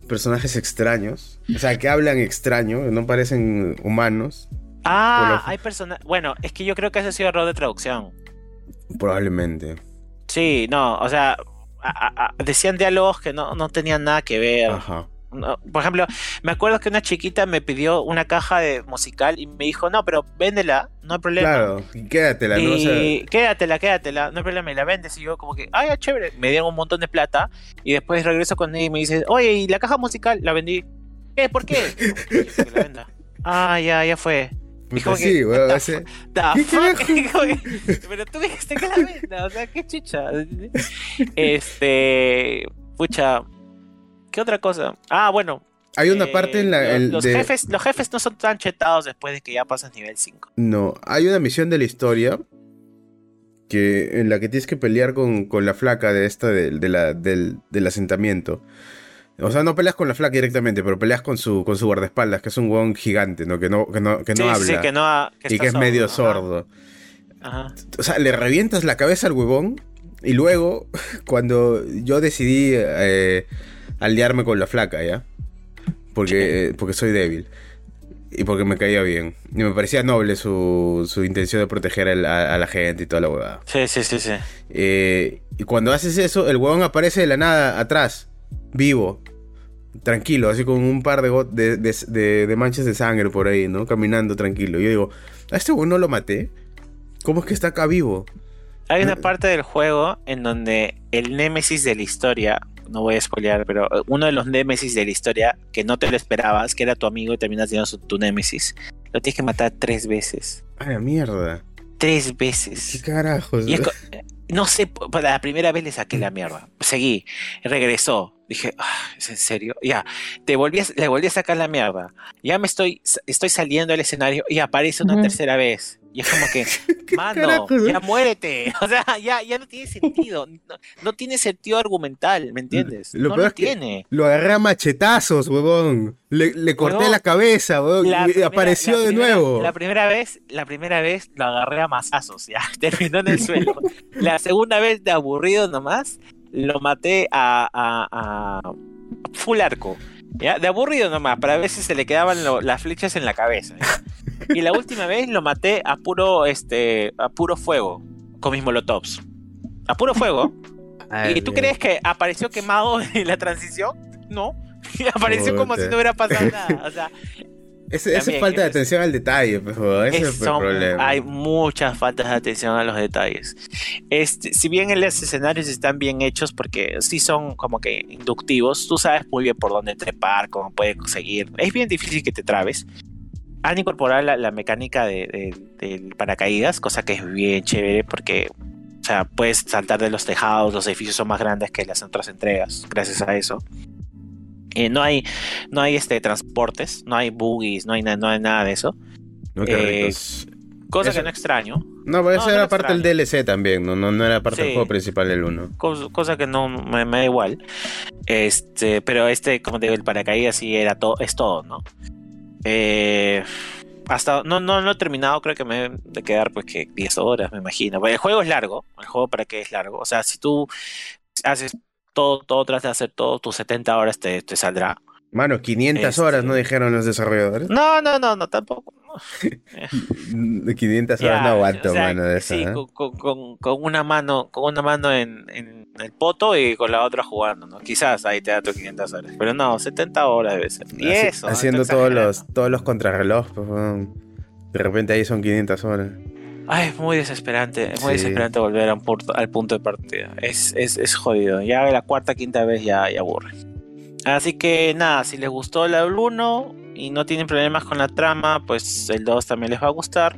personajes extraños. O sea, que hablan extraño, no parecen humanos, Ah, hay personas. Bueno, es que yo creo que ese ha sido error de traducción. probablemente. Sí, no, o sea, a- a- a- decían diálogos que no, no tenían nada que ver. Ajá. No, por ejemplo, me acuerdo que una chiquita me pidió una caja de musical y me dijo, no, pero véndela, no hay problema. Claro, y quédatela, ¿no? O sea, Y quédatela, quédatela, no hay problema, y la vendes. Y yo como que, ay, ya, chévere. Me dieron un montón de plata y después regreso con él y me dice, oye, ¿y la caja musical? La vendí. ¿Qué? ¿Por qué? [laughs] "Sí, porque la venda. Ah, ya, ya fue. Que- sí, weón. ese- [laughs] Pero tú dijiste que la venda, o sea, qué chucha. Este, pucha, ¿qué otra cosa? Ah, bueno. Hay una eh, parte en la. los, el los de- jefes, los jefes no son tan chetados después de que ya pasas nivel 5. No, hay una misión de la historia que en la que tienes que pelear con, con la flaca de esta de la, del, del asentamiento. O sea, no peleas con la flaca directamente, pero peleas con su, con su guardaespaldas, que es un huevón gigante, ¿no? Que no, que no, que no sí, habla. sí, que no ha- que y que es medio ajá, sordo. Ajá. O sea, le revientas la cabeza al huevón. Y luego, [laughs] cuando yo decidí eh, aliarme con la flaca, ¿ya? Porque, eh, porque soy débil. Y porque me caía bien. Y me parecía noble su, su intención de proteger a la gente y toda la huevada. Sí, sí, sí, sí. Eh, y cuando haces eso, el huevón aparece de la nada atrás, vivo, tranquilo, así con un par de, de, de- de- de manchas de sangre por ahí, ¿no? Caminando tranquilo. Yo digo, ¿a este huevón no lo maté? ¿Cómo es que está acá vivo? Hay una parte del juego en donde el némesis de la historia, no voy a spoilear, pero eh, uno de los némesis de la historia que no te lo esperabas, que era tu amigo y terminas siendo su- tu némesis, lo tienes que matar tres veces. ¡A la mierda! Tres ¿Qué veces. carajos? Y es co- eh, no sé, para la primera vez le saqué la mierda. Seguí, regresó. Dije, "Ah, ¿es en serio? Ya, te volví a- le volví a sacar la mierda. Ya me estoy, estoy saliendo del escenario y aparece una Ujú. tercera vez. Y es como que, [laughs] ¿Qué mano, carajos? ya muérete. [laughs] O sea, ya, ya no tiene sentido. No, no tiene sentido argumental, ¿me entiendes? Lo no peor lo es que- tiene. Lo agarré a machetazos, huevón. Le, le corté Huevón, la cabeza, huevón. La y primera- apareció de primera- nuevo. La primera vez, la primera vez lo agarré a mazazos, ya, [laughs] terminó en el suelo. La segunda vez de aburrido nomás, lo maté a, a, a full arco. ¿ya? De aburrido nomás, para ver si se le quedaban lo- las flechas en la cabeza. ¿ya? Y la última vez lo maté a puro, este, a puro fuego, con mis molotovs. A puro fuego. Ay, ¿Y tú crees que apareció quemado en la transición? No. [laughs] apareció como si no hubiera pasado nada. O sea, También, falta de es- atención al detalle, pues, huevón. Ese Es- es el problema. hay muchas faltas de atención a los detalles. Este, si bien los escenarios están bien hechos porque sí son como que inductivos, tú sabes muy bien por dónde trepar, cómo puedes conseguir. Es bien difícil que te trabes. Han incorporado la, la mecánica de, de- del paracaídas, cosa que es bien chévere porque sea, puedes saltar de los tejados, los edificios son más grandes que las otras entregas, gracias a eso. Eh, no hay, no hay este, transportes, no hay buggies, no hay, no hay nada de eso. No, Eh. Cosa Eso- que no extraño. No, pero eso no, era no parte del. DLC también, no, no, no era parte del juego principal del 1. Cosa, cosa que no me, me da igual. Este, pero este, como te digo, el paracaídas sí era todo, es todo, ¿no? Eh, hasta no, no lo he terminado, creo que me de quedar pues que 10 horas, me imagino. Porque el juego es largo, el juego para qué es largo. O sea, si tú haces todo, todo, tratas de hacer todo, tus 70 horas te, te saldrá. Mano, 500 Este- horas, ¿no dijeron los desarrolladores? No, no, no, no, tampoco. [laughs] De 500 horas Ya, no aguanto, o sea, mano, de esa. sí, ¿eh? con, con- una mano, con una mano en, en el poto y con la otra jugando, ¿no? Quizás ahí te da tus 500 horas. Pero no, 70 horas debe ser. Y Haci- eso. Haciendo todos los, todos los contrarreloj, pues. De repente ahí son 500 horas. Ay, es muy desesperante, es muy Sí. desesperante volver a un punto- al punto de partida. Es, es, es jodido. Ya la cuarta, quinta vez ya, ya aburre. Así que nada, si les gustó el 1 y no tienen problemas con la trama, pues el 2 también les va a gustar.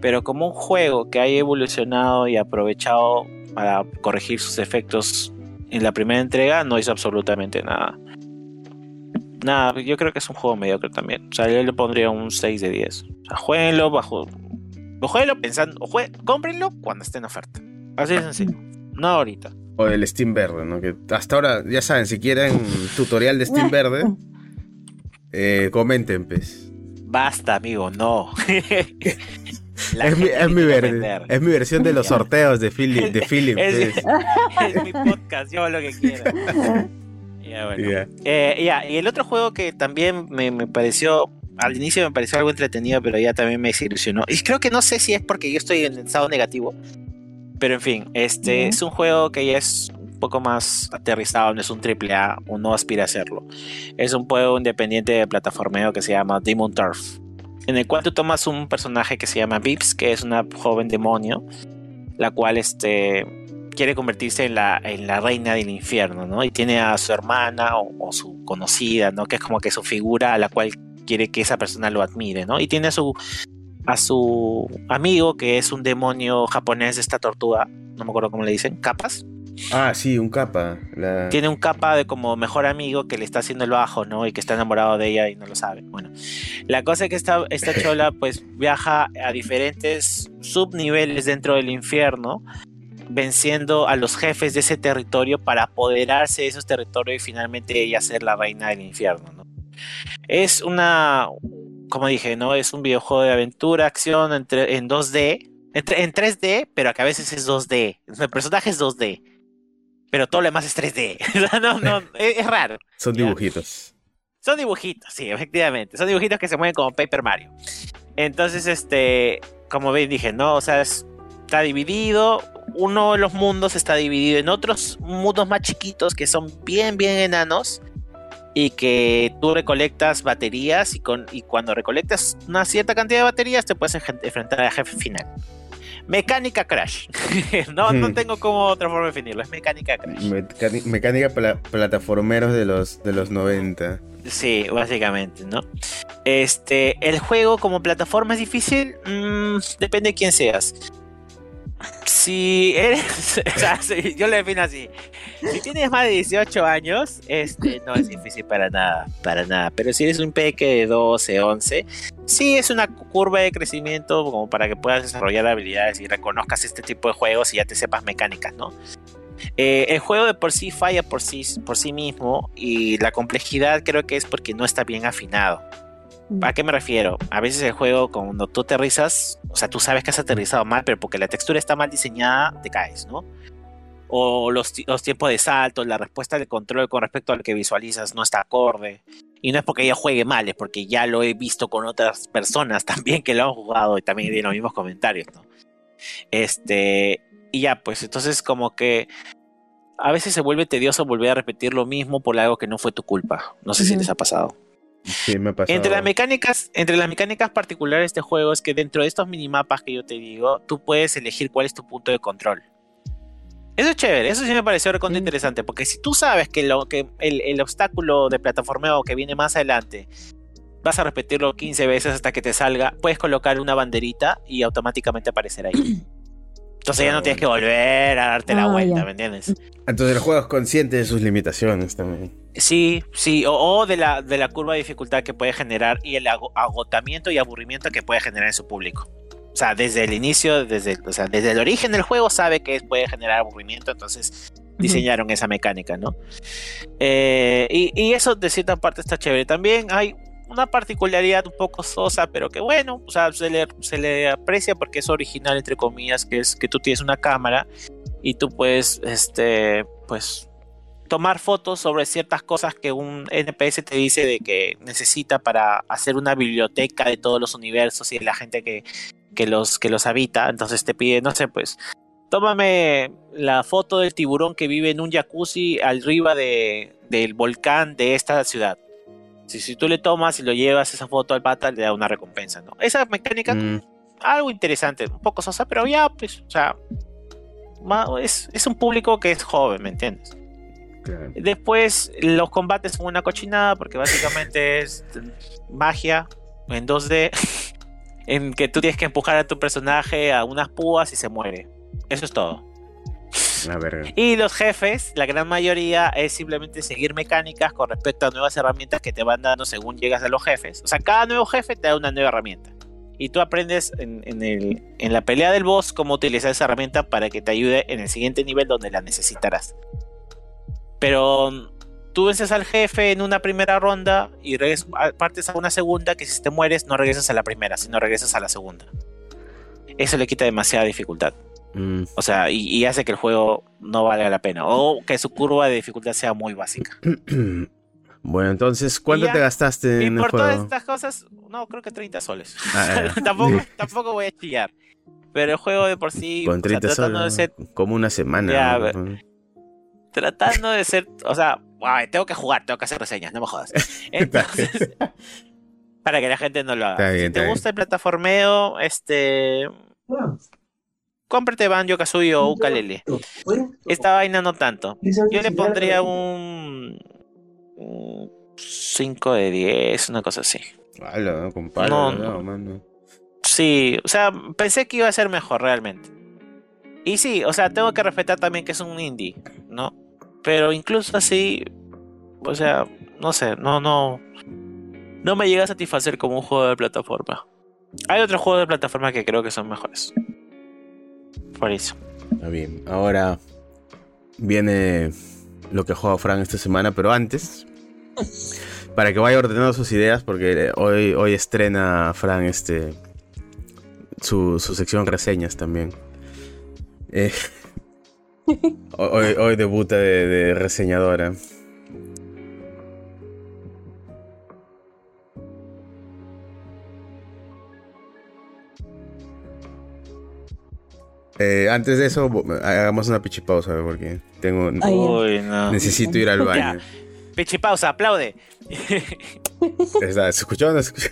Pero como un juego que haya evolucionado y aprovechado para corregir sus efectos en la primera entrega, no hizo absolutamente nada. Nada, yo creo que es un juego mediocre también. O sea, yo le pondría un 6 de 10. O sea, jueguenlo bajo. O jueguenlo pensando. O jue- cómprenlo cuando esté en oferta. Así de sencillo. No ahorita. O el Steam Verde, ¿no? Que hasta ahora, ya saben, si quieren tutorial de Steam Verde, eh, comenten, pues. Basta, amigo, no. [laughs] Es mi, es, mi ver- es mi versión de los [laughs] sorteos de Philip. De Philip Es- pues. es mi podcast, yo lo que quiera. [laughs] Ya, bueno. Eh, ya, y el otro juego que también me, me pareció, al inicio me pareció algo entretenido, pero ya también me desilusionó. Y creo que no sé si es porque yo estoy en estado negativo, pero en fin, este es un juego que ya es un poco más aterrizado, no es un triple A, o no aspira a serlo. Es un juego independiente de plataformeo que se llama Demon Turf, en el cual tú tomas un personaje que se llama Vips, que es una joven demonio, la cual este quiere convertirse en la, en la reina del infierno, ¿no? Y tiene a su hermana o, o su conocida, ¿no? Que es como que su figura a la cual quiere que esa persona lo admire, ¿no? Y tiene a su, a su amigo, que es un demonio japonés, esta tortuga, no me acuerdo cómo le dicen, capas. Ah, sí, un capa. La... Tiene un capa de como mejor amigo que le está haciendo el bajo, ¿no? Y que está enamorado de ella y no lo sabe. Bueno, la cosa es que esta, esta chola [laughs] pues viaja a diferentes subniveles dentro del infierno, venciendo a los jefes de ese territorio para apoderarse de esos territorios y finalmente ella ser la reina del infierno, ¿no? Es una, como dije, ¿no? Es un videojuego de aventura, acción entre, en 2D, entre, en 3D, pero que a veces es 2D. El personaje es 2D. Pero todo lo demás es 3D. [laughs] O sea, no, no, [laughs] es, es raro. Son Ya. dibujitos. Son dibujitos, sí, efectivamente. Son dibujitos que se mueven como Paper Mario. Entonces, este, como ven, dije, no, o sea, es- está dividido. Uno de los mundos está dividido en otros mundos más chiquitos que son bien, bien enanos. Y que tú recolectas baterías y, con, y cuando recolectas una cierta cantidad de baterías te puedes enfrentar al jefe final. Mecánica Crash. [laughs] no, no Hmm. tengo como otra forma de definirlo. Es mecánica Crash. Mecánica pla- plataformeros de los, de los 90. Sí, básicamente, ¿no? Este, el juego como plataforma es difícil, mm, depende de quién seas. Si eres, [laughs] yo lo defino así. Si tienes más de 18 años, este no es difícil para nada, para nada. Pero si eres un peque de 12, 11, sí es una curva de crecimiento como para que puedas desarrollar habilidades y reconozcas este tipo de juegos y ya te sepas mecánicas, ¿no? Eh, el juego de por sí falla por sí, por sí mismo y la complejidad creo que es porque no está bien afinado. ¿A qué me refiero? A veces el juego, cuando tú aterrizas, o sea, tú sabes que has aterrizado mal, pero porque la textura está mal diseñada, te caes, ¿no? O los, los tiempos de salto, la respuesta del control con respecto a lo que visualizas no está acorde. Y no es porque yo juegue mal, es porque ya lo he visto con otras personas [laughs] también que lo han jugado y también tienen los mismos comentarios, ¿no? Este, y ya, pues entonces como que a veces se vuelve tedioso volver a repetir lo mismo por algo que no fue tu culpa. No sé si Ujú. les ha pasado. Sí, me ha pasado. Entre las mecánicas, entre las mecánicas particulares de este juego es que dentro de estos minimapas que yo te digo, tú puedes elegir cuál es tu punto de control. Eso es chévere, eso sí me pareció recontra interesante, porque si tú sabes que, lo, que el, el obstáculo de plataformeo que viene más adelante vas a repetirlo 15 veces hasta que te salga, puedes colocar una banderita y automáticamente aparecerá ahí. [clears throat] Entonces ya no tienes que volver a darte la Ah, vuelta, ya. ¿me entiendes? Entonces el juego es consciente de sus limitaciones también. Sí, sí, o, o de, la, de la curva de dificultad que puede generar y el ago- agotamiento y aburrimiento que puede generar en su público. O sea, desde el inicio, desde, o sea, desde el origen del juego sabe que puede generar aburrimiento, entonces diseñaron esa mecánica, ¿no? Eh, y, y eso de cierta parte está chévere. También hay una particularidad un poco sosa, pero que bueno, o sea, se le, se le aprecia porque es original, entre comillas, que es que tú tienes una cámara y tú puedes, este, pues, tomar fotos sobre ciertas cosas que un NPS te dice de que necesita para hacer una biblioteca de todos los universos y de la gente que, que los, que los habita. Entonces te pide, no sé, pues, tómame la foto del tiburón que vive en un jacuzzi arriba de, del volcán de esta ciudad. Si, si tú le tomas y lo llevas esa foto al pata, le da una recompensa, ¿no? Esa mecánica, Mm, algo interesante, un poco sosa, pero ya, pues, o sea, es, es un público que es joven, ¿me entiendes? claro. Después los combates son una cochinada porque básicamente [laughs] es magia en 2D [laughs] en que tú tienes que empujar a tu personaje a unas púas y se muere. Eso es todo. Y los jefes, la gran mayoría es simplemente seguir mecánicas con respecto a nuevas herramientas que te van dando según llegas a los jefes. O sea, cada nuevo jefe te da una nueva herramienta. Y tú aprendes en, en la pelea del boss cómo utilizar esa herramienta para que te ayude en el siguiente nivel donde la necesitarás. Pero mm, tú vences al jefe en una primera ronda y partes a una segunda que si te mueres no regresas a la primera, sino regresas a la segunda. Eso le quita demasiada dificultad. Mm. O sea, y, y hace que el juego no valga la pena. O que su curva de dificultad sea muy básica. [clears throat] Bueno, entonces, ¿cuánto ya. te gastaste en el por todas juego? estas cosas, no, creo que 30 soles. Ah, [laughs] tampoco, tampoco voy a chillar. Pero el juego de por sí, Con o sea, 30 tratando de soles, ser, como una semana. Tratando de ser, o sea, ay, tengo que jugar, tengo que hacer reseñas, no me jodas. [laughs] Entonces, [laughs] para que la gente no lo haga. Bien, si te bien. gusta el plataformeo, este, cómprate Banjo Kazooie o Ukulele. Esta vaina no tanto. Yo le pondría un 5 de 10, una cosa así. Palo, No, no, no. mano. Sí, o sea, pensé que iba a ser mejor realmente. Y sí, o sea, tengo que respetar también que es un indie, ¿no? Pero incluso así, o sea, no sé, no, no, no me llega a satisfacer como un juego de plataforma. Hay otros juegos de plataforma que creo que son mejores. Por eso. Está bien. Ahora viene lo que juega Fran esta semana, pero antes, para que vaya ordenando sus ideas, porque hoy, hoy estrena Fran este su, su sección reseñas también. Eh, [laughs] hoy, hoy debuta de, de reseñadora. Eh, antes de eso, hagamos una pichipausa, porque tengo, Ay, ya. No. necesito ir al [laughs] baño. Pichi pausa, aplaude. [laughs] Está, ¿Se escuchó o no se escuchó?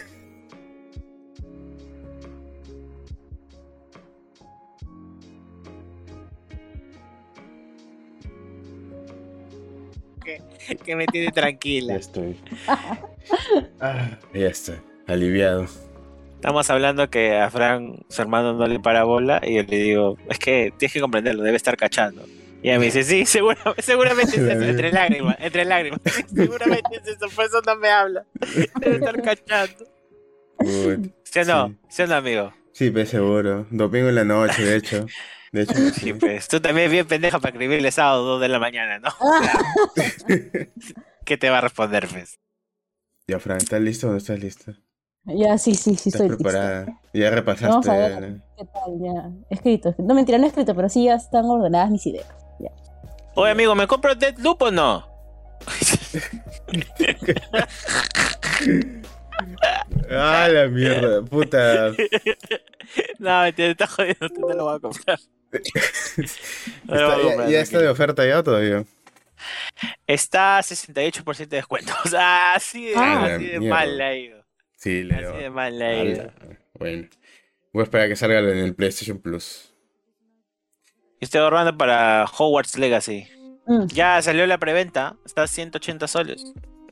que me tiene Ya tranquila. estoy. Ah, ya estoy. Aliviado. Estamos hablando que a Fran, su hermano, no le para bola y yo le digo, es que tienes que comprenderlo, debe estar cachando. Y ella me dice, sí, [laughs] segura- seguramente es eso, entre lágrimas, entre lágrimas. [laughs] seguramente es eso, por eso no me habla. Debe estar cachando. Uy, ¿Sí o no? Sí. ¿Sí o no, amigo? Sí, pues seguro. Domingo en la noche, de hecho. De hecho, [laughs] Sí, pues. Tú también es bien pendeja para escribirle sábado 2 de la mañana, ¿no? ¿Qué te va a responder, pues? Ya, Fran, ¿estás listo o no estás listo? Ya, sí, sí, sí, ¿Estás estoy lista. preparada? Ya repasaste. Vamos a ver. ¿no? ¿Qué tal? Ya. Escrito. No, mentira, no escrito, pero sí ya están ordenadas mis ideas. Ya. Oye, amigo, ¿me compro Deadloop o no? Ah, la mierda, puta. no, mentira, te estás jodiendo, no lo vas a comprar. No [laughs] lo Está- voy a ya, comprar, ya está de oferta ya o todavía? Está a 68% de descuento. O sea, así de, Ah. así de Mierda. mal le ha ido. Sí, le Así de mal Bueno. Voy a esperar a que salga en el PlayStation Plus. Estoy ahorrando para Hogwarts Legacy. Mm. Ya salió la preventa. Está a 180 soles.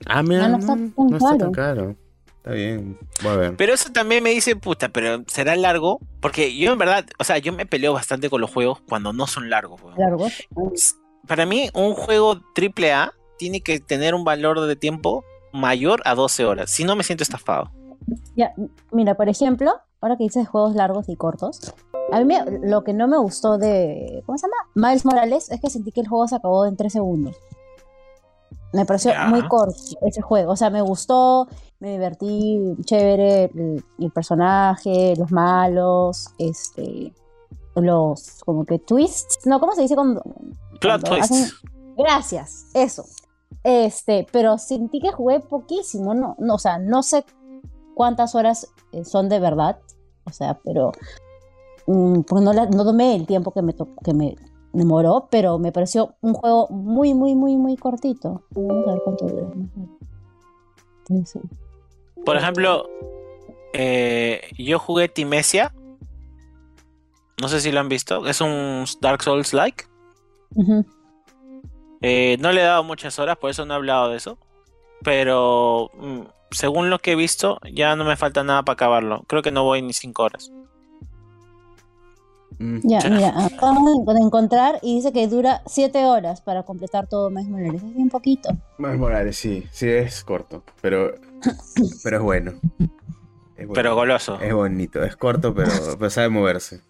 Ah, mira, no está tan no está caro. tan caro. Está bien, voy a ver. Pero eso también me dice, puta, pero ¿será largo? Porque yo en verdad, o sea, yo me peleo bastante con los juegos cuando no son largos. weón. Largos. Para mí, un juego triple A tiene que tener un valor de tiempo mayor a 12 horas. Si no, me siento estafado. Ya, mira, por ejemplo, ahora que dices juegos largos y cortos, a mí me- lo que no me gustó de, ¿cómo se llama? Miles Morales es que sentí que el juego se acabó en 3 segundos. Me pareció muy corto ese juego. O sea, me gustó, me divertí, chévere, el, el personaje, los malos, este, los como que twists. No, ¿cómo se dice cuando? Plot cuando hacen- twist. Gracias, eso. Este, pero sentí que jugué poquísimo, no, no, o sea, no sé cuántas horas eh, son de verdad, o sea, pero mm, porque no, la- no tomé el tiempo que me, to- que me demoró, pero me pareció un juego muy, muy, muy, muy cortito. Vamos a ver cuánto dura. Trece. Por ejemplo, eh, yo jugué Timesia. No sé si lo han visto. Es un Dark Souls-like. Eh, no le he dado muchas horas, por eso no he hablado de eso. Pero mm, según lo que he visto, ya no me falta nada para acabarlo. Creo que no voy ni 5 horas. Mm. Ya, Ya. mira, acabamos de encontrar y dice que dura 7 horas para completar todo Miles Morales. Es bien poquito. Más Morales, sí, sí es corto, pero, [coughs] pero es bueno. Es bueno. Pero goloso. Es bonito, es corto, pero, pero sabe moverse.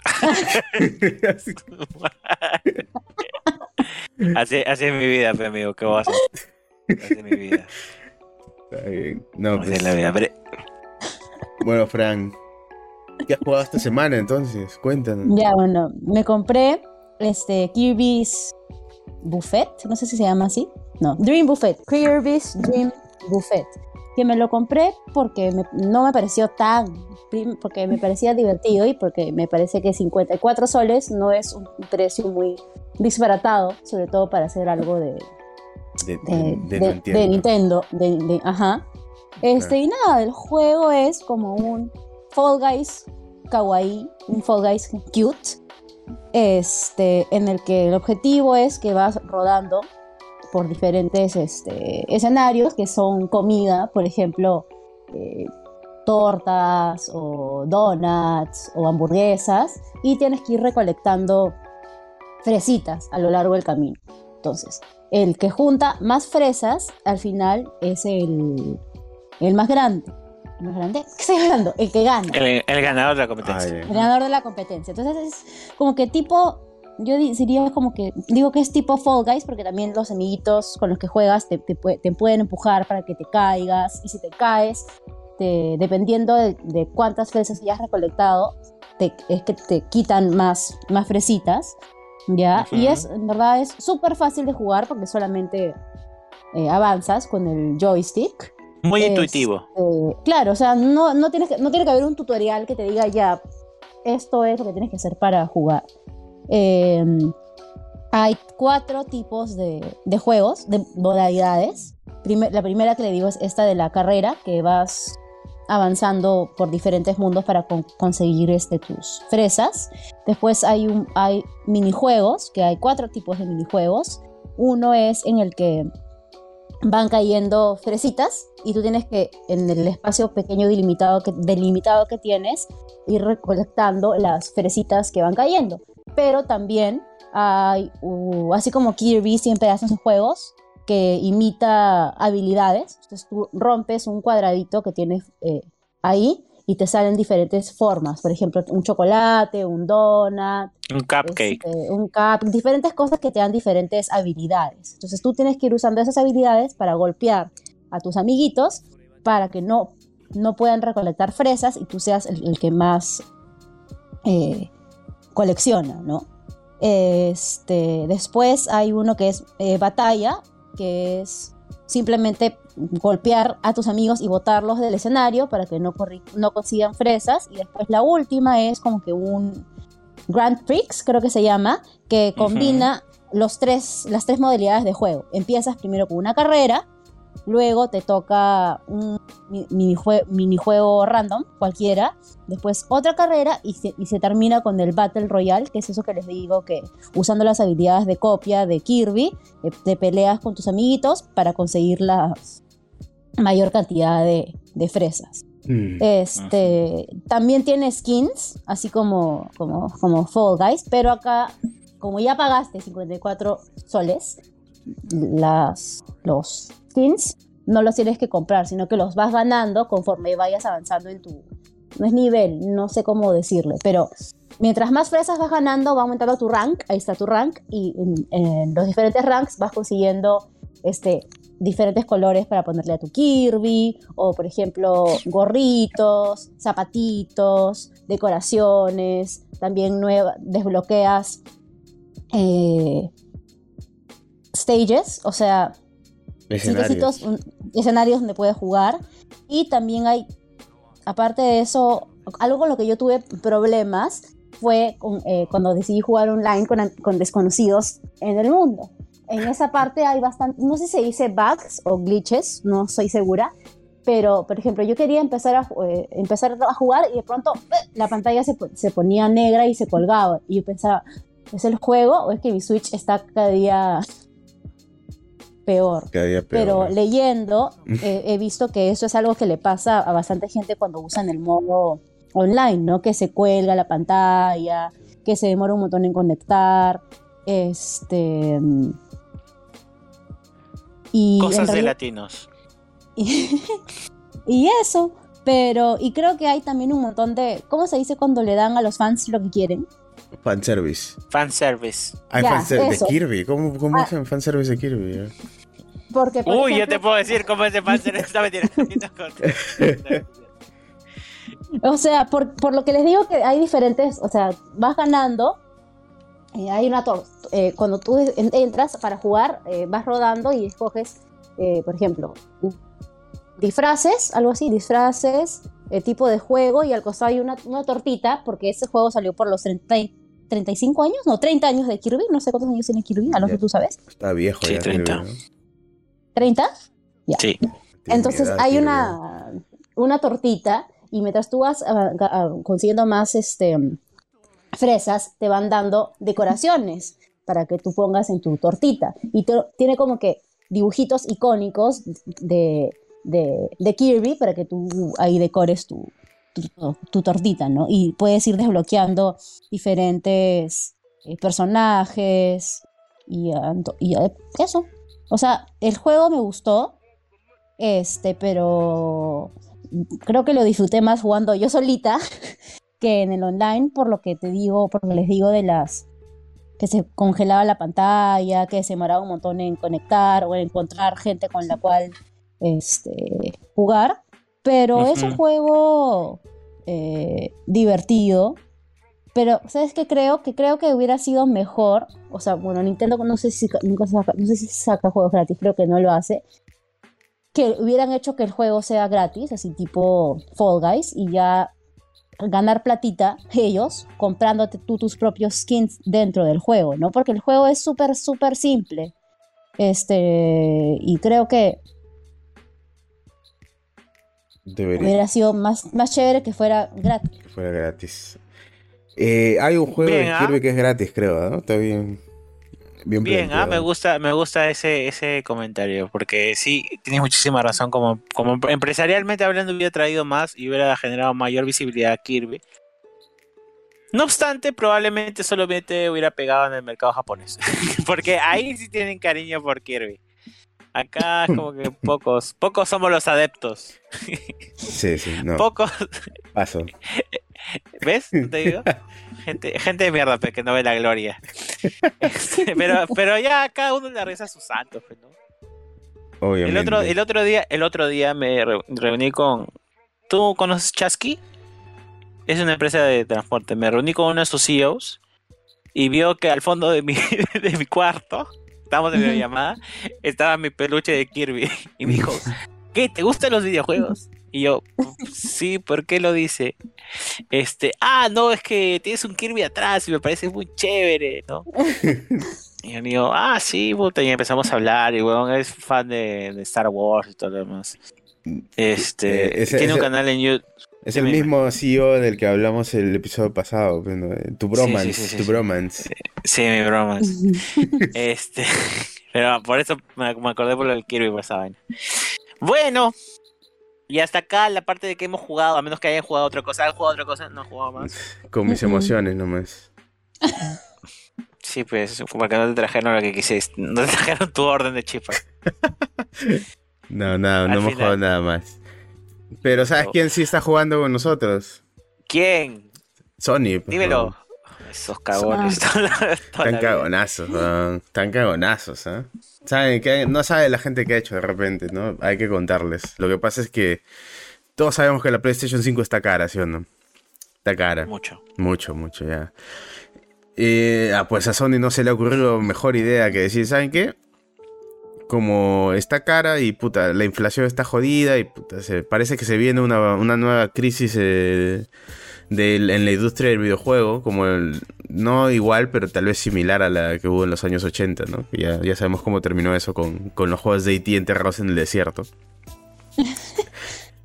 [laughs] [laughs] [laughs] Así- así, es mi vida, pe, amigo. ¿Qué voy a hacer? Así es mi vida. está bien. No, Así pues, es la vida. Pero- bueno, Fran, ¿qué has jugado esta semana entonces? Cuéntanos. Ya, bueno, me compré este Kirby's Buffet, no sé si se llama así. No, Dream Buffet, Kirby's Dream Buffet. Que me lo compré porque me- no me pareció tan, porque me parecía divertido y porque me parece que 54 soles no es un precio muy disparatado, sobre todo para hacer algo de, De, de, de- Nintendo. ajá. Este, y nada, el juego es como un Fall Guys kawaii, un Fall Guys cute, este, en el que el objetivo es que vas rodando por diferentes este, escenarios que son comida, por ejemplo, eh, tortas o donuts o hamburguesas, y tienes que ir recolectando fresitas a lo largo del camino. Entonces, el que junta más fresas al final es el, el más grande. ¿El más grande? ¿Qué estoy hablando? El que gana. El, el ganador de la competencia. ya. El ganador de la competencia. Entonces es como que tipo, yo di- diría como que, digo que es tipo Fall Guys porque también los amiguitos con los que juegas te, te te pueden empujar para que te caigas y si te caes, te- dependiendo de, de cuántas fresas hayas recolectado, te- es que te quitan más, más fresitas, ¿ya? Y es, en verdad, es súper fácil de jugar porque solamente eh, avanzas con el joystick. Muy Es, intuitivo. eh, claro, o sea, no, no, tienes que, no tiene que haber un tutorial que te diga ya, esto es lo que tienes que hacer para jugar. Eh, hay cuatro tipos de, juegos, de modalidades. La primera que le digo es esta de la carrera, que vas avanzando por diferentes mundos para con- conseguir este, tus fresas. Después hay, un, hay minijuegos, que hay cuatro tipos de minijuegos. Uno es en el que van cayendo fresitas y tú tienes que, en el espacio pequeño delimitado que, delimitado que tienes, ir recolectando las fresitas que van cayendo. Pero también hay, uh, así como Kirby siempre hace sus juegos, que imita habilidades. Entonces tú rompes un cuadradito que tienes eh, ahí y te salen diferentes formas. Por ejemplo, un chocolate, un donut, Un cupcake. este, un cap, diferentes cosas que te dan diferentes habilidades. Entonces tú tienes que ir usando esas habilidades para golpear a tus amiguitos para que no, no puedan recolectar fresas y tú seas el, el que más eh, colecciona, ¿no? Este, después hay uno que es eh, batalla, que es simplemente golpear a tus amigos y botarlos del escenario para que no, no consigan fresas. Y después la última es como que un Grand Prix, creo que se llama, que combina los tres, las tres modalidades de juego. Empiezas primero con una carrera, luego te toca un mi- minijue- minijuego random, cualquiera, después otra carrera y se, y se termina con el Battle Royale, que es eso que les digo que usando las habilidades de copia de Kirby, eh, te peleas con tus amiguitos para conseguir la mayor cantidad de, de fresas. Mm. Este, también tiene skins, así como, como, como Fall Guys, pero acá, como ya pagaste 54 soles, las, los skins no los tienes que comprar, sino que los vas ganando conforme vayas avanzando en tu... No es nivel, no sé cómo decirle, pero mientras más fresas vas ganando, va aumentando tu rank, ahí está tu rank, y en, los diferentes ranks vas consiguiendo este, diferentes colores para ponerle a tu Kirby, o por ejemplo gorritos, zapatitos, decoraciones, también nueva, desbloqueas eh, stages, o sea, Escenarios. escenarios donde puedes jugar. Y también hay, aparte de eso, algo con lo que yo tuve problemas fue con, eh, cuando decidí jugar online con, con desconocidos en el mundo. En esa parte hay bastante, no sé si se dice bugs o glitches, no soy segura, pero por ejemplo yo quería empezar a, eh, empezar a jugar y de pronto eh, la pantalla se, se ponía negra y se colgaba. Y yo pensaba, ¿es el juego o es que mi Switch está cada día peor? Cada día peor, Pero ¿no? leyendo, [laughs] eh, he visto que eso es algo que le pasa a bastante gente cuando usan el modo online, ¿no? Que se cuelga la pantalla, que se demora un montón en conectar, este... Y Cosas de latinos. y, [laughs] y eso, pero... Y creo que hay también un montón de... ¿Cómo se dice cuando le dan a los fans lo que quieren? Fanservice. Fanservice. Hay Ya, fanservice eso. de Kirby. ¿Cómo, cómo Ah. hacen fanservice de Kirby? eh? Porque, por Uy, yo te puedo decir cómo es de fanservice. Está mentira. [laughs] O sea, por, por lo que les digo que hay diferentes, o sea, vas ganando, eh, hay una tor- eh, cuando tú en- entras para jugar, eh, vas rodando y escoges, eh, por ejemplo, disfraces, algo así, disfraces, eh, tipo de juego y al costado hay una, una tortita, porque ese juego salió por los 30 y- 35 años, no, 30 años de Kirby, no sé cuántos años tiene Kirby, Alonso, Ya. tú sabes, Está viejo Sí, ya. 30. Kirby, ¿no? 30. Sí. Tiene Entonces edad, hay Kirby, una, una tortita y mientras tú vas consiguiendo más este, fresas, te van dando decoraciones para que tú pongas en tu tortita. Y te- tiene como que dibujitos icónicos de, de, de Kirby para que tú ahí decores tu, tu, tortita, ¿no? Y puedes ir desbloqueando diferentes eh, personajes y, y ah, eso. O sea, el juego me gustó, este, pero creo que lo disfruté más jugando yo solita [laughs] que en el online, por lo que te digo, por lo que les digo de las que se congelaba la pantalla, que se demoraba un montón en conectar o en encontrar gente con la cual este, jugar. Pero es un juego eh, divertido. Pero, ¿sabes qué creo? Que creo que hubiera sido mejor. O sea, bueno, Nintendo no sé si nunca saca, no sé si saca juegos gratis, creo que no lo hace. Que hubieran hecho que el juego sea gratis, así tipo Fall Guys, y ya ganar platita ellos comprándote tú tus propios skins dentro del juego, ¿no? Porque el juego es súper, súper simple. Este, y creo que Debería hubiera sido más, más chévere que fuera gratis. que fuera gratis. Eh, hay un juego Bien, de ¿ah? Kirby que es gratis, creo, ¿no? Está bien. Bien, Bien, ah, me gusta, me gusta ese, ese comentario, porque sí, tienes muchísima razón, como, como empresarialmente hablando hubiera traído más y hubiera generado mayor visibilidad a Kirby. No obstante, probablemente solamente hubiera pegado en el mercado japonés, [laughs] porque ahí sí tienen cariño por Kirby. Acá es como que pocos, pocos somos los adeptos, Sí, sí, no. pocos, Paso. ¿ves? ¿No te digo? [laughs] Gente, gente de mierda, pues, que no ve la gloria. Este, pero, pero ya cada uno le reza a sus santos, pues, ¿no? El Obviamente. otro, el otro día, el otro día me re- reuní con. ¿Tú conoces Chasky? Es una empresa de transporte. Me reuní con uno de sus CEOs y vio que al fondo de mi, [laughs] de mi cuarto, estábamos en videollamada, estaba mi peluche de Kirby. [laughs] Y me dijo, ¿qué? ¿Te gustan los videojuegos? Y yo, sí, ¿por qué lo dice? Este, ah, no, es que tienes un Kirby atrás y me parece muy chévere, ¿no? [laughs] Y yo digo, ah, sí, puta, y empezamos a hablar, y weón es fan de, de Star Wars y todo lo demás. Este, Eh, ese- tiene un canal en YouTube. Es el mismo CEO del que hablamos el episodio pasado. ¿no? Tu bromance. sí, sí, tu sí. bromance. Sí, mi bromas. [laughs] Este, [laughs] pero por eso me, me acordé por lo del Kirby por esa vaina. Bueno, Y hasta acá la parte de que hemos jugado, a menos que hayan jugado otra cosa, ¿han jugado otra cosa? No he jugado más. Con mis emociones nomás. Sí, pues, porque no te trajeron lo que quisiste. No te [laughs] trajeron tu orden de chip. No, no, no hemos final. jugado nada más. Pero ¿sabes No. quién sí está jugando con nosotros? ¿Quién? Sony. pues, Dímelo. Esos cagones. Están [laughs] cagonazos. Están cagonazos, ¿ah? Saben que no sabe la gente que ha hecho de repente, ¿no? Hay que contarles. Lo que pasa es que todos sabemos que la PlayStation 5 está cara, ¿sí o no? Está cara. Mucho. Mucho, mucho, ya. Y, ah, pues a Sony no se le ha ocurrido mejor idea que decir, ¿saben qué? Como está cara y puta, la inflación está jodida y puta, se, parece que se viene una, una nueva crisis eh, en la industria del videojuego, como el- no igual, pero tal vez similar a la que hubo en los años 80, ¿no? Ya, ya sabemos cómo terminó eso con, con los juegos de E.T. enterrados en el desierto. [laughs]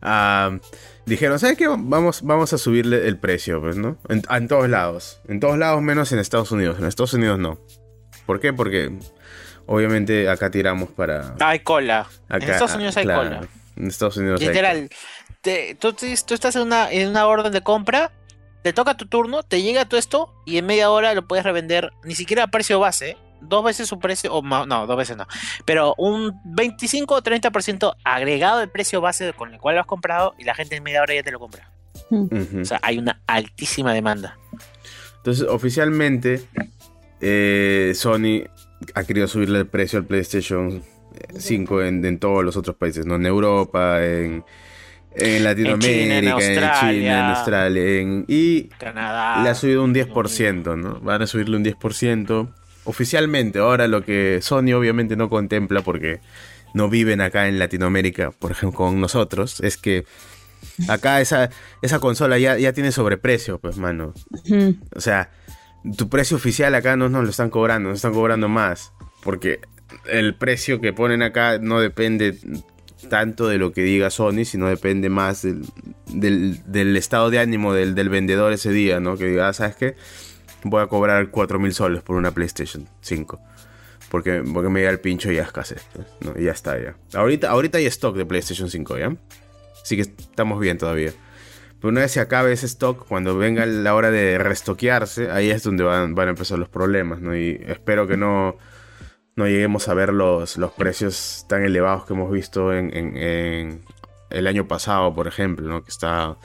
Ah, dijeron, ¿sabes qué? Vamos, vamos a subirle el precio, pues, ¿no? En, en todos lados. En todos lados menos en Estados Unidos. En Estados Unidos no. ¿Por qué? Porque obviamente acá tiramos para... Hay cola. Acá, en Estados Unidos hay claro, cola. En Estados Unidos hay Literal. Te- tú, tú- estás en una, en una orden de compra, te toca tu turno, te llega todo esto y en media hora lo puedes revender ni siquiera a precio base, dos veces su precio, o más, no, dos veces no, pero un 25 o 30% agregado del precio base con el cual lo has comprado y la gente en media hora ya te lo compra. Ujú. O sea, hay una altísima demanda. Entonces, oficialmente, eh, Sony ha querido subirle el precio al PlayStation 5 en, en todos los otros países, ¿no? En Europa, en, en Latinoamérica, en, Australia. China, en Australia, en- y Canadá. le ha subido un 10%, ¿no? Van a subirle un 10%. Oficialmente, ahora lo que Sony obviamente no contempla porque no viven acá en Latinoamérica, por ejemplo, con nosotros, es que acá esa, esa consola ya, ya tiene sobreprecio, pues, mano. O sea, tu precio oficial acá no nos lo están cobrando, nos están cobrando más. Porque el precio que ponen acá no depende tanto de lo que diga Sony, sino depende más del, del- estado de ánimo del, del vendedor ese día, ¿no? Que diga, ah, ¿sabes qué? Voy a cobrar 4.000 soles por una PlayStation 5. Porque, porque me da el pincho y ya escasez. pues, ¿no? Y ya está, ya. Ahorita, ahorita hay stock de PlayStation 5, ¿ya? Así que estamos bien todavía. Pero una vez se acabe ese stock, cuando venga la hora de restoquearse, ahí es donde van, van a empezar los problemas, ¿no? Y espero que no, no lleguemos a ver los, los precios tan elevados que hemos visto en, en- en el año pasado, por ejemplo, ¿no? Que está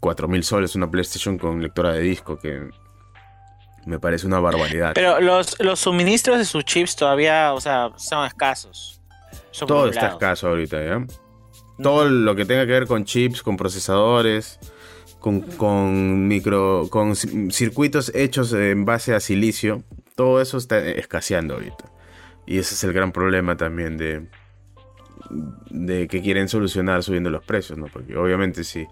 4.000 soles una PlayStation con lectora de disco, que me parece una barbaridad. Pero los, los suministros de sus chips todavía, o sea, son escasos. Son Todo está escaso ahorita, ¿ya? Todo lo que tenga que ver con chips, con procesadores, con, con micro, con ci- circuitos hechos en base a silicio, todo eso está escaseando ahorita. Y ese es el gran problema también de, de que quieren solucionar subiendo los precios, ¿no? Porque obviamente si,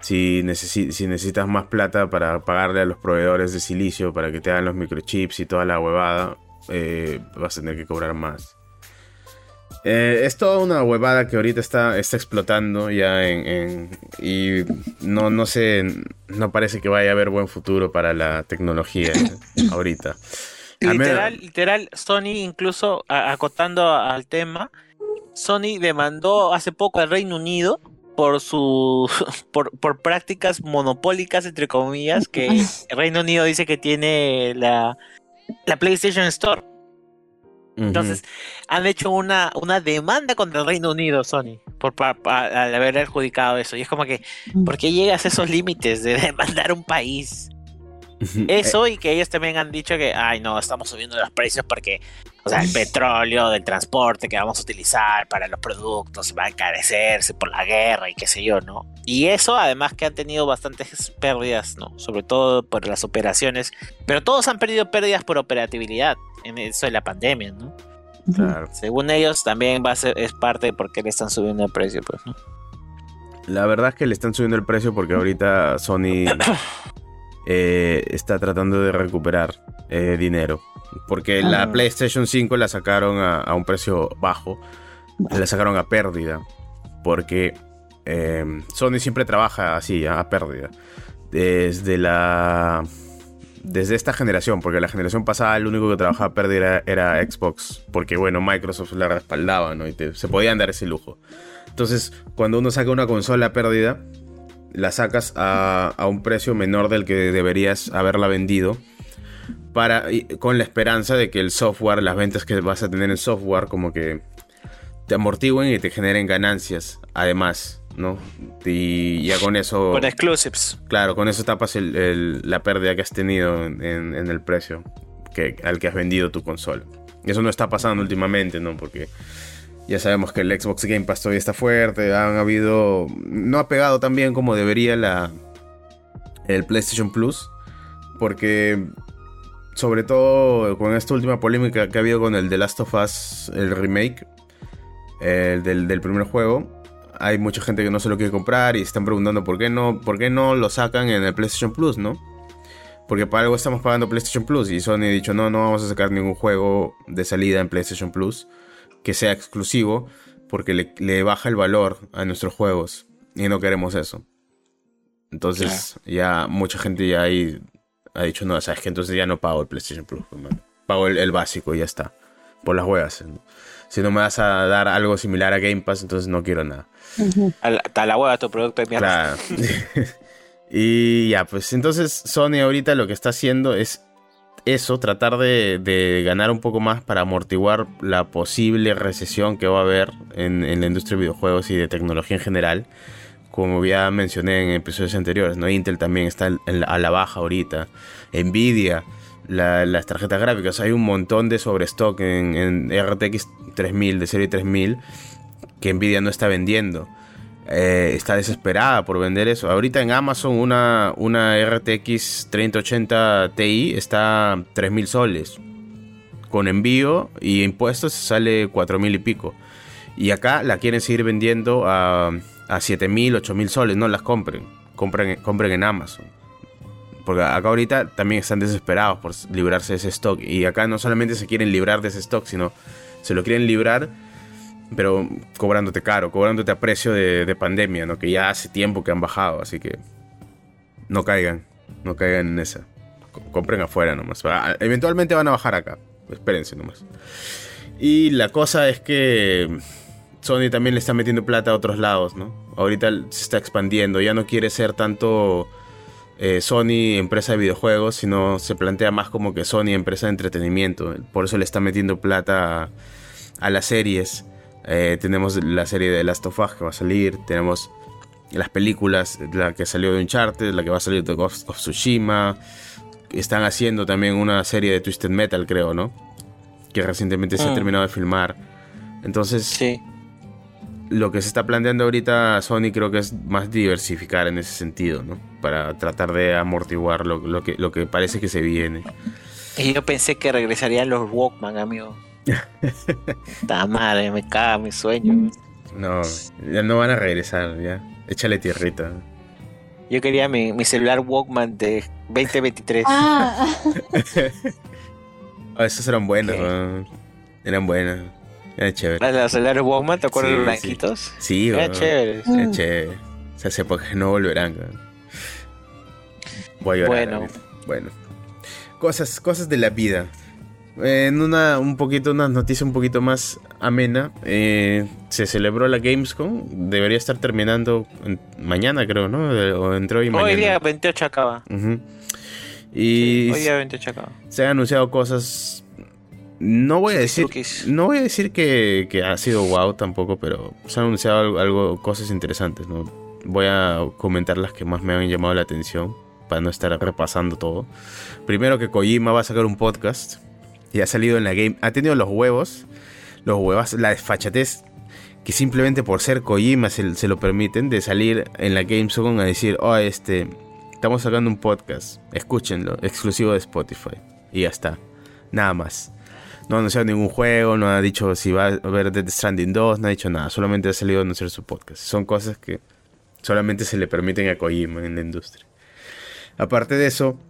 si, necesi- si necesitas más plata para pagarle a los proveedores de silicio para que te hagan los microchips y toda la huevada, eh, vas a tener que cobrar más. Eh, es toda una huevada que ahorita está, está explotando ya en, en- y no, no sé, no parece que vaya a haber buen futuro para la tecnología [coughs] ahorita. Literal, literal, Sony incluso a- acotando al tema, Sony demandó hace poco al Reino Unido por su [laughs] por, por prácticas monopólicas entre comillas que [laughs] el Reino Unido dice que tiene la, la PlayStation Store. Entonces, han hecho una, una demanda contra el Reino Unido, Sony, por pa- pa- al haber adjudicado eso. Y es como que, ¿por qué llegas a esos límites de [laughs] demandar un país? Eso y que ellos también han dicho que, ay, no, estamos subiendo los precios porque, o sea, el petróleo del transporte que vamos a utilizar para los productos va a encarecerse por la guerra y qué sé yo, ¿no? Y eso, además que han tenido bastantes pérdidas, ¿no? Sobre todo por las operaciones, pero todos han perdido pérdidas por operatividad en eso de la pandemia, ¿no? Claro. Según ellos, también va a ser, es parte de por qué le están subiendo el precio, pues, ¿no? La verdad es que le están subiendo el precio porque ahorita Sony [coughs] eh, está tratando de recuperar eh, dinero. Porque la Ah. PlayStation 5 la sacaron a, a un precio bajo, la sacaron a pérdida. Porque eh, Sony siempre trabaja así, a pérdida. Desde la desde esta generación, porque la generación pasada el único que trabajaba pérdida era, era Xbox, porque bueno, Microsoft la respaldaba, ¿no? Y te- se podían dar ese lujo. Entonces, cuando uno saca una consola pérdida, la sacas a, a un precio menor del que deberías haberla vendido. Para, con la esperanza de que el software, las ventas que vas a tener en software, como que te amortiguen y te generen ganancias, además, ¿no? Y ya con eso. Con exclusives. Claro, con eso tapas el- el- la pérdida que has tenido en, en- en el precio que, al que has vendido tu consola. Y eso no está pasando últimamente, ¿no? Porque ya sabemos que el Xbox Game Pass todavía está fuerte. Han habido. No ha pegado tan bien como debería la. El PlayStation Plus. Porque. Sobre todo con esta última polémica que ha habido con el The Last of Us, el remake. El del, del primer juego hay mucha gente que no se lo quiere comprar y están preguntando por qué no, por qué no lo sacan en el PlayStation Plus, ¿no? Porque para algo estamos pagando PlayStation Plus y Sony ha dicho no, no vamos a sacar ningún juego de salida en PlayStation Plus que sea exclusivo porque le, le baja el valor a nuestros juegos y no queremos eso. Entonces ya mucha gente ya ahí ha dicho no, sabes que entonces ya no pago el PlayStation Plus, pues, pago el, el básico y ya está, por las huevas. Si no me vas a dar algo similar a Game Pass, entonces no quiero nada. A la, a la hueva tu producto de mierda. Claro. [laughs] y ya, pues entonces Sony ahorita lo que está haciendo es eso, tratar de, de ganar un poco más para amortiguar la posible recesión que va a haber en, en la industria de videojuegos y de tecnología en general. Como ya mencioné en episodios anteriores, ¿no? Intel también está a la baja ahorita. Nvidia, la- las tarjetas gráficas, hay un montón de sobrestock en, en RTX 3000, de serie 3000, que Nvidia no está vendiendo. Eh, está desesperada por vender eso. Ahorita en Amazon una, una RTX 3080 Ti está a 3000 soles. Con envío y impuestos sale 4000 y pico. Y acá la quieren seguir vendiendo a, a 7000, 8000 soles. No las compren. Compren, compren en Amazon. Porque acá ahorita también están desesperados por librarse de ese stock. Y acá no solamente se quieren librar de ese stock, sino se lo quieren librar pero cobrándote caro, cobrándote a precio de, de pandemia, ¿no? Que ya hace tiempo que han bajado, así que no caigan, no caigan en esa. Co- Compren afuera nomás. Ah, Eventualmente van a bajar acá, espérense nomás. Y la cosa es que Sony también le está metiendo plata a otros lados, ¿no? Ahorita se está expandiendo, ya no quiere ser tanto eh, Sony empresa de videojuegos, sino se plantea más como que Sony empresa de entretenimiento. Por eso le está metiendo plata a, a las series. Eh, tenemos la serie de Last of Us que va a salir, tenemos las películas, la que salió de Uncharted, la que va a salir de Ghost of Tsushima. Están haciendo también una serie de Twisted Metal, creo, ¿no? Que recientemente se ha Mm. terminado de filmar. Entonces, Sí. Lo que se está planteando ahorita Sony creo que es más diversificar en ese sentido, ¿no? Para tratar de amortiguar lo, lo que, lo que parece que se viene. Y yo pensé que regresarían los Walkman, amigo. [laughs] Ta madre, me caga mi sueño. No, ya no van a regresar, ya. Échale tierrita. Yo quería mi, mi celular Walkman de 2023. Ah, [laughs] Ah, esas eran buenas, Ok. weón. Eran buenas. Eran chéveres. Los celulares Walkman, ¿te acuerdas Sí, los sí. blanquitos? Sí, Eran weón. chéveres. Mm. Eran chéveres. Esas épocas no volverán. Voy a llorar. Bueno. Bueno. Cosas, cosas de la vida. En una, un poquito, una noticia un poquito más amena. eh, se celebró la Gamescom. Debería estar terminando en- mañana, creo, ¿no? O entre hoy y mañana. Hoy día 28 acaba. Y Hoy día 28 acaba. se han anunciado cosas. No voy a decir. No voy a decir que, que ha sido wow tampoco, pero se han anunciado algo, algo- cosas interesantes, ¿no? Voy a comentar las que más me han llamado la atención para no estar repasando todo. Primero que Kojima va a sacar un podcast y ha salido en la game, ha tenido los huevos, los huevos, la desfachatez que simplemente por ser Kojima se, se lo permiten de salir en la Gamescom a decir, oh, este, estamos sacando un podcast, escúchenlo, exclusivo de Spotify y ya está, nada más. No ha anunciado ningún juego, no ha dicho si va a haber Death Stranding 2, no ha dicho nada, solamente ha salido a anunciar su podcast. Son cosas que solamente se le permiten a Kojima en la industria. Aparte de eso,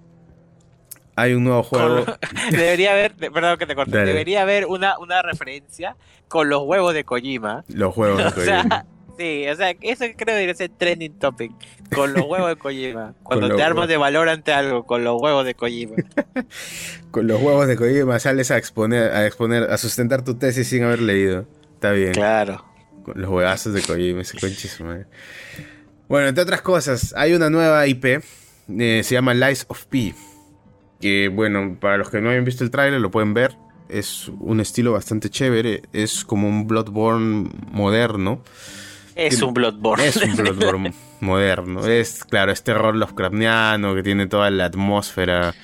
hay un nuevo juego. [laughs] Debería haber, de- perdón que te corté, Dale. debería haber una, una referencia con los huevos de Kojima. Los juegos de [laughs] O sea, Kojima. Sí, o sea, eso creo que debería ser trending topic. Con los huevos de Kojima. [laughs] Cuando te armas huevos. de valor ante algo, con los huevos de Kojima. [laughs] Con los huevos de Kojima sales a exponer, a exponer, a sustentar tu tesis sin haber leído. Está bien. Claro. Con los huevazos de Kojima, ese conche su madre. Bueno, entre otras cosas, hay una nueva IP, eh, se llama Lies of P. Que bueno, para los que no hayan visto el tráiler lo pueden ver. Es un estilo bastante chévere, es como un Bloodborne moderno. Es un Bloodborne. Es un Bloodborne [laughs] moderno. Es, claro, es terror Lovecraftiano que tiene toda la atmósfera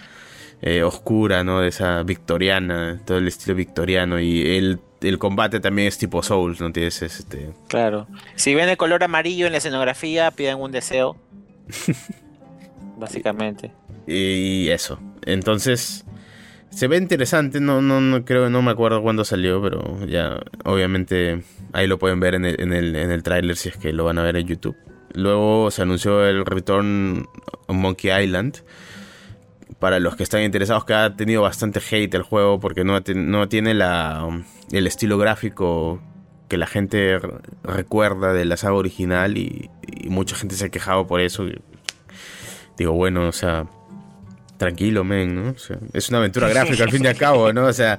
eh, oscura, ¿no? De esa victoriana, todo el estilo victoriano. Y el, el combate también es tipo Souls, ¿no? Tienes este. Claro. Si ven el color amarillo en la escenografía, piden un deseo. [laughs] Básicamente. Y eso. Entonces. Se ve interesante, no, no, no creo, no me acuerdo cuándo salió, pero ya, obviamente, ahí lo pueden ver en el, en el, en el tráiler si es que lo van a ver en YouTube. Luego se anunció el Return on Monkey Island. Para los que están interesados, que ha tenido bastante hate el juego porque no, no tiene la, el estilo gráfico que la gente re- recuerda de la saga original y, y mucha gente se ha quejado por eso. Digo, bueno, o sea, tranquilo, men, ¿no? O sea, es una aventura gráfica al fin y al cabo, ¿no? O sea,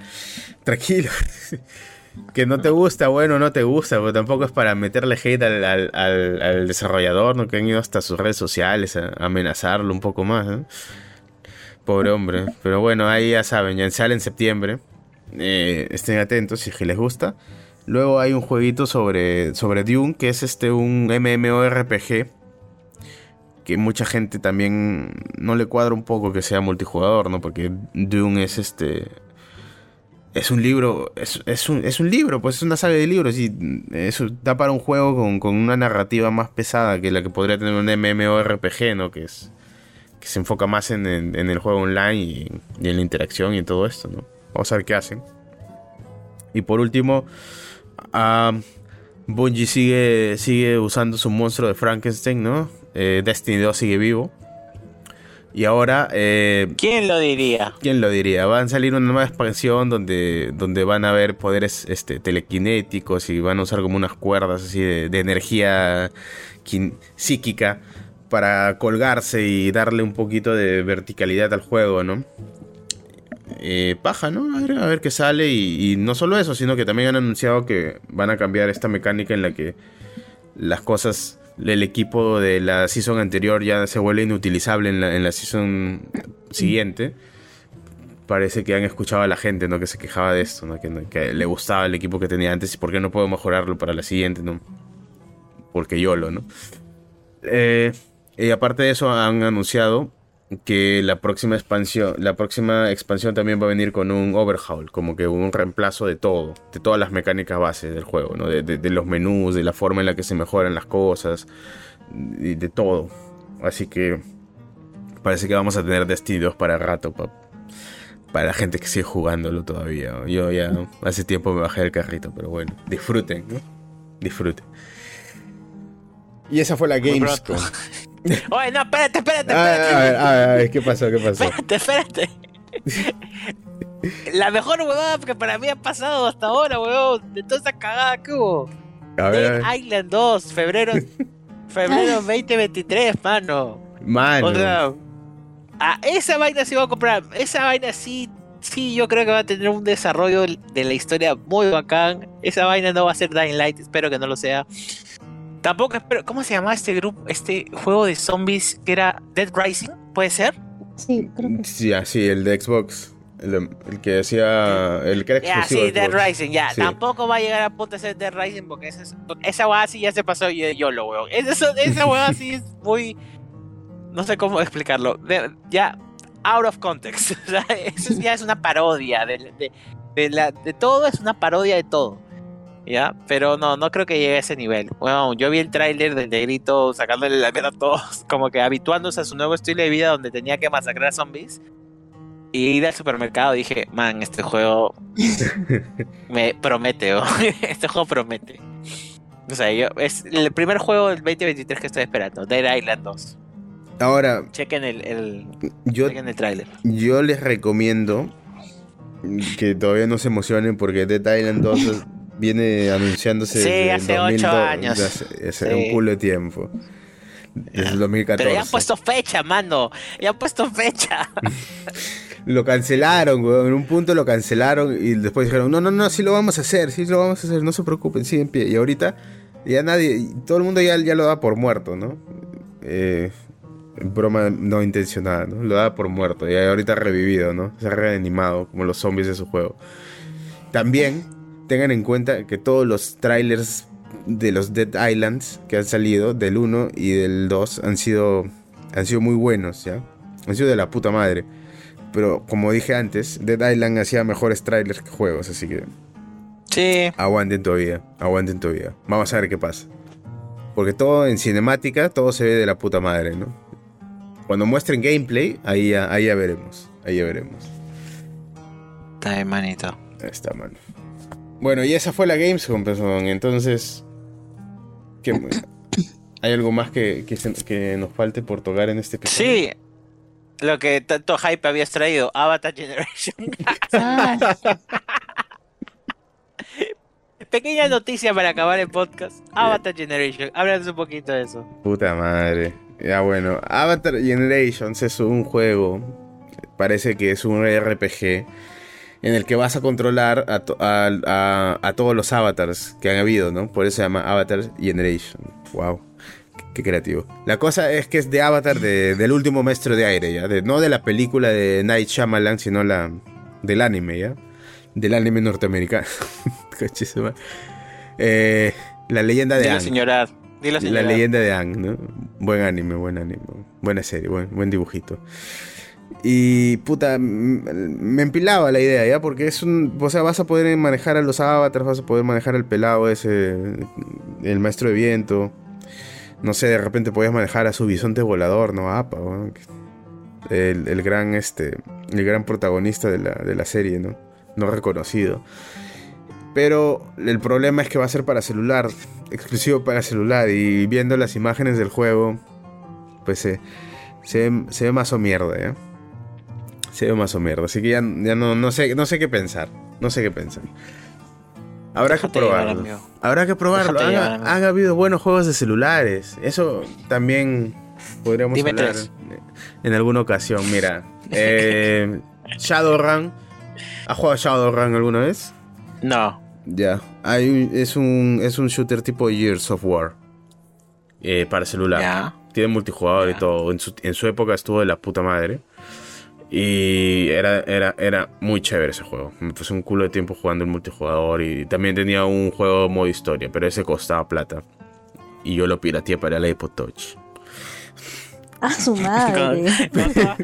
tranquilo. [laughs] que no te gusta, bueno, no te gusta, pero tampoco es para meterle hate al, al- al- al desarrollador, ¿no? Que han ido hasta sus redes sociales a a amenazarlo un poco más, ¿no? Pobre hombre. Pero bueno, ahí ya saben, ya sale en septiembre. Eh, estén atentos si es que les gusta. Luego hay un jueguito sobre, sobre Dune, que es este un MMORPG. Que mucha gente también no le cuadra un poco que sea multijugador, ¿no? Porque Dune es este. Es un libro. Es, es un, es un libro, pues es una saga de libros. Y eso da para un juego con, con una narrativa más pesada que la que podría tener un MMORPG, ¿no? Que es que se enfoca más en, en- el juego online y, y en la interacción y en todo esto, ¿no? Vamos a ver qué hacen. Y por último, ah, Bungie sigue, sigue usando su monstruo de Frankenstein, ¿no? Eh, Destiny 2 sigue vivo. Y ahora, eh, ¿Quién lo diría? ¿quién lo diría? Va a salir una nueva expansión donde, donde van a haber poderes este, telequinéticos y van a usar como unas cuerdas así de, de energía psíquica para colgarse y darle un poquito de verticalidad al juego, ¿no? Eh, paja, ¿no? A ver, ver qué sale y, no solo eso, sino que también han anunciado que van a cambiar esta mecánica en la que las cosas, el equipo de la season anterior ya se vuelve inutilizable en la, season siguiente. Parece que han escuchado a la gente, ¿no? Que se quejaba de esto, ¿no? Que, que le gustaba el equipo que tenía antes y por qué no puedo mejorarlo para la siguiente, ¿no? Porque YOLO, ¿no? Eh, y aparte de eso han anunciado que la próxima expansión, la próxima expansión también va a venir con un overhaul, como que un reemplazo de todo, de todas las mecánicas bases del juego, ¿no? De, de- de los menús, de la forma en la que se mejoran las cosas, y de todo. Así que parece que vamos a tener Destiny 2 para rato, pa- para la gente que sigue jugándolo todavía. Yo ya hace tiempo me bajé del carrito, pero bueno, disfruten, ¿no? Disfruten. Y esa fue la Gamescom. [laughs] [laughs] Oye, no, espérate, espérate, Ah, espérate. a ver, a ver, a ver, ¿qué pasó? ¿Qué pasó? Espérate, espérate. [laughs] La mejor huevada que para mí ha pasado hasta ahora, weón. De toda esa cagada que hubo. A ver, Dead. Island 2, febrero, [laughs] febrero 2023, mano. Mano. O sea, a esa vaina sí voy a comprar. Esa vaina sí, sí, yo creo que va a tener un desarrollo de la historia muy bacán. Esa vaina no va a ser Dying Light, espero que no lo sea. Tampoco espero. ¿Cómo se llamaba este grupo, este juego de zombies que era Dead Rising? ¿Puede ser? Sí, creo que sí. Sí, ah, sí, el de Xbox. El, de- el que hacía. El que era Ya, exclusivo. sí, de Dead Xbox. Rising, ya. Sí. Tampoco va a llegar a punto de ser Dead Rising porque esa, es- esa weá sí ya se pasó yo, YOLO, weón. Esa, [laughs] esa weá sí es muy. No sé cómo explicarlo. De- ya, out of context. [laughs] O sea, eso ya es una parodia. De, de, de la, de todo es una parodia de todo. ¿Ya? Pero no, no creo que llegue a ese nivel. Bueno, yo vi el tráiler del negrito sacándole la mierda a todos, [laughs] como que habituándose a su nuevo estilo de vida donde tenía que masacrar zombies. Y ir al supermercado dije, man, este juego [laughs] me promete, oh. [laughs] este juego promete. O sea, yo, es el primer juego del 2023 que estoy esperando, Dead Island 2. Ahora, Chequen el, el, yo, chequen el tráiler. yo les recomiendo que todavía no se emocionen porque Dead Island 2 es- viene anunciándose Sí, desde hace ocho 2002, años. Hace, hace Sí. un culo de tiempo. Desde el 2014. Pero ya han puesto fecha, mano. Ya han puesto fecha. [laughs] Lo cancelaron, weón. En un punto lo cancelaron y después dijeron, no, no, no, sí lo vamos a hacer, sí lo vamos a hacer, no se preocupen, sigue en pie. Y ahorita ya nadie, todo el mundo ya, ya lo da por muerto, ¿no? Eh, broma no intencionada, ¿no? Lo da por muerto y ahorita revivido, ¿no? Se ha reanimado como los zombies de su juego. También tengan en cuenta que todos los trailers de los Dead Islands que han salido, del 1 y del 2, han sido, han sido muy buenos, ¿ya? Han sido de la puta madre. Pero como dije antes, Dead Island hacía mejores trailers que juegos, así que Sí. aguanten todavía, aguanten todavía. Vamos a ver qué pasa. Porque todo en cinemática, todo se ve de la puta madre, ¿no? Cuando muestren gameplay, ahí ya, ahí ya veremos. Ahí ya veremos. Está bien, manito. Ahí está, mano. Bueno, y esa fue la Gamescom, perdón. Entonces, ¿qué- [coughs] ¿hay algo más que, que, se- que nos falte por tocar en este episodio? Sí. Lo que tanto hype habías traído, Avatar Generation. [laughs] Pequeña noticia para acabar el podcast. Avatar Generation. Háblanos un poquito de eso. Puta madre. Ya bueno, Avatar Generations es un juego, parece que es un RPG en el que vas a controlar a, to- a- a- a todos los avatars que han habido, ¿no? Por eso se llama Avatar Generation. Wow, qué, qué creativo. La cosa es que es de Avatar de- del último maestro de aire, ¿ya? De- no de la película de Night Shyamalan, sino la del anime, ¿ya? Del anime norteamericano. [laughs] Eh, la leyenda de Dilo, Aang. señora. La señora. leyenda de Ang, ¿no? Buen anime, buen anime. Buena serie, buen, buen dibujito. Y puta, me empilaba la idea, ¿ya? Porque es un. O sea, vas a poder manejar a los avatars, vas a poder manejar al pelado ese. El maestro de viento. No sé, de repente podías manejar a su bisonte volador, ¿no? Apa, weón. el, el gran este. El gran protagonista de la, de la serie, ¿no? No reconocido. Pero el problema es que va a ser para celular, exclusivo para celular. Y viendo las imágenes del juego, pues se, se, se ve más o mierda, ¿ya? Se ve más o mierda. Así que ya, ya no, no, sé, no sé qué pensar. No sé qué pensar. Habrá Déjate que probarlo. Habrá que probarlo. Han, llevar, amigo. han habido buenos juegos de celulares. Eso también podríamos Dime hablar tres. en alguna ocasión. Mira, [laughs] eh, Shadowrun. ¿Has jugado Shadowrun alguna vez? No. Ya. Hay un- es, un, es un shooter tipo Years of War. eh, para celular. Tiene multijugador y todo. En su, en su época estuvo de la puta madre. Y era, era, era muy chévere ese juego. Me pasé un culo de tiempo jugando el multijugador. Y también tenía un juego modo historia, pero ese costaba plata. Y yo lo pirateé para el iPod Touch. a su [laughs] madre.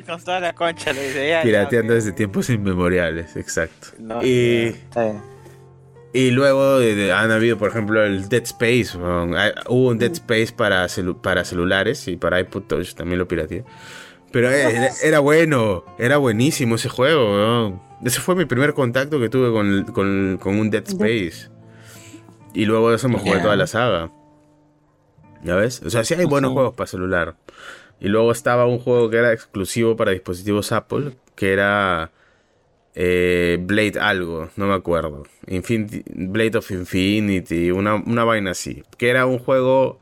Con toda la concha le dice. Pirateando desde tiempos inmemoriales, exacto. No, y, y luego eh, de- han habido, por ejemplo, el Dead Space. Hay- Hubo un Dead Space para, celu- para celulares y para iPod Touch también lo pirateé. Pero era, [laughs] era bueno, era buenísimo ese juego. Ese fue mi primer contacto que tuve con, con- con un Dead Space. Y luego de eso me jugué toda la saga. ¿Ya ves? O sea, sí hay buenos juegos para celular. Y luego estaba un juego que era exclusivo para dispositivos Apple, que era eh, Blade algo, no me acuerdo. Infinity, Blade of Infinity, una, una vaina así. Que era un juego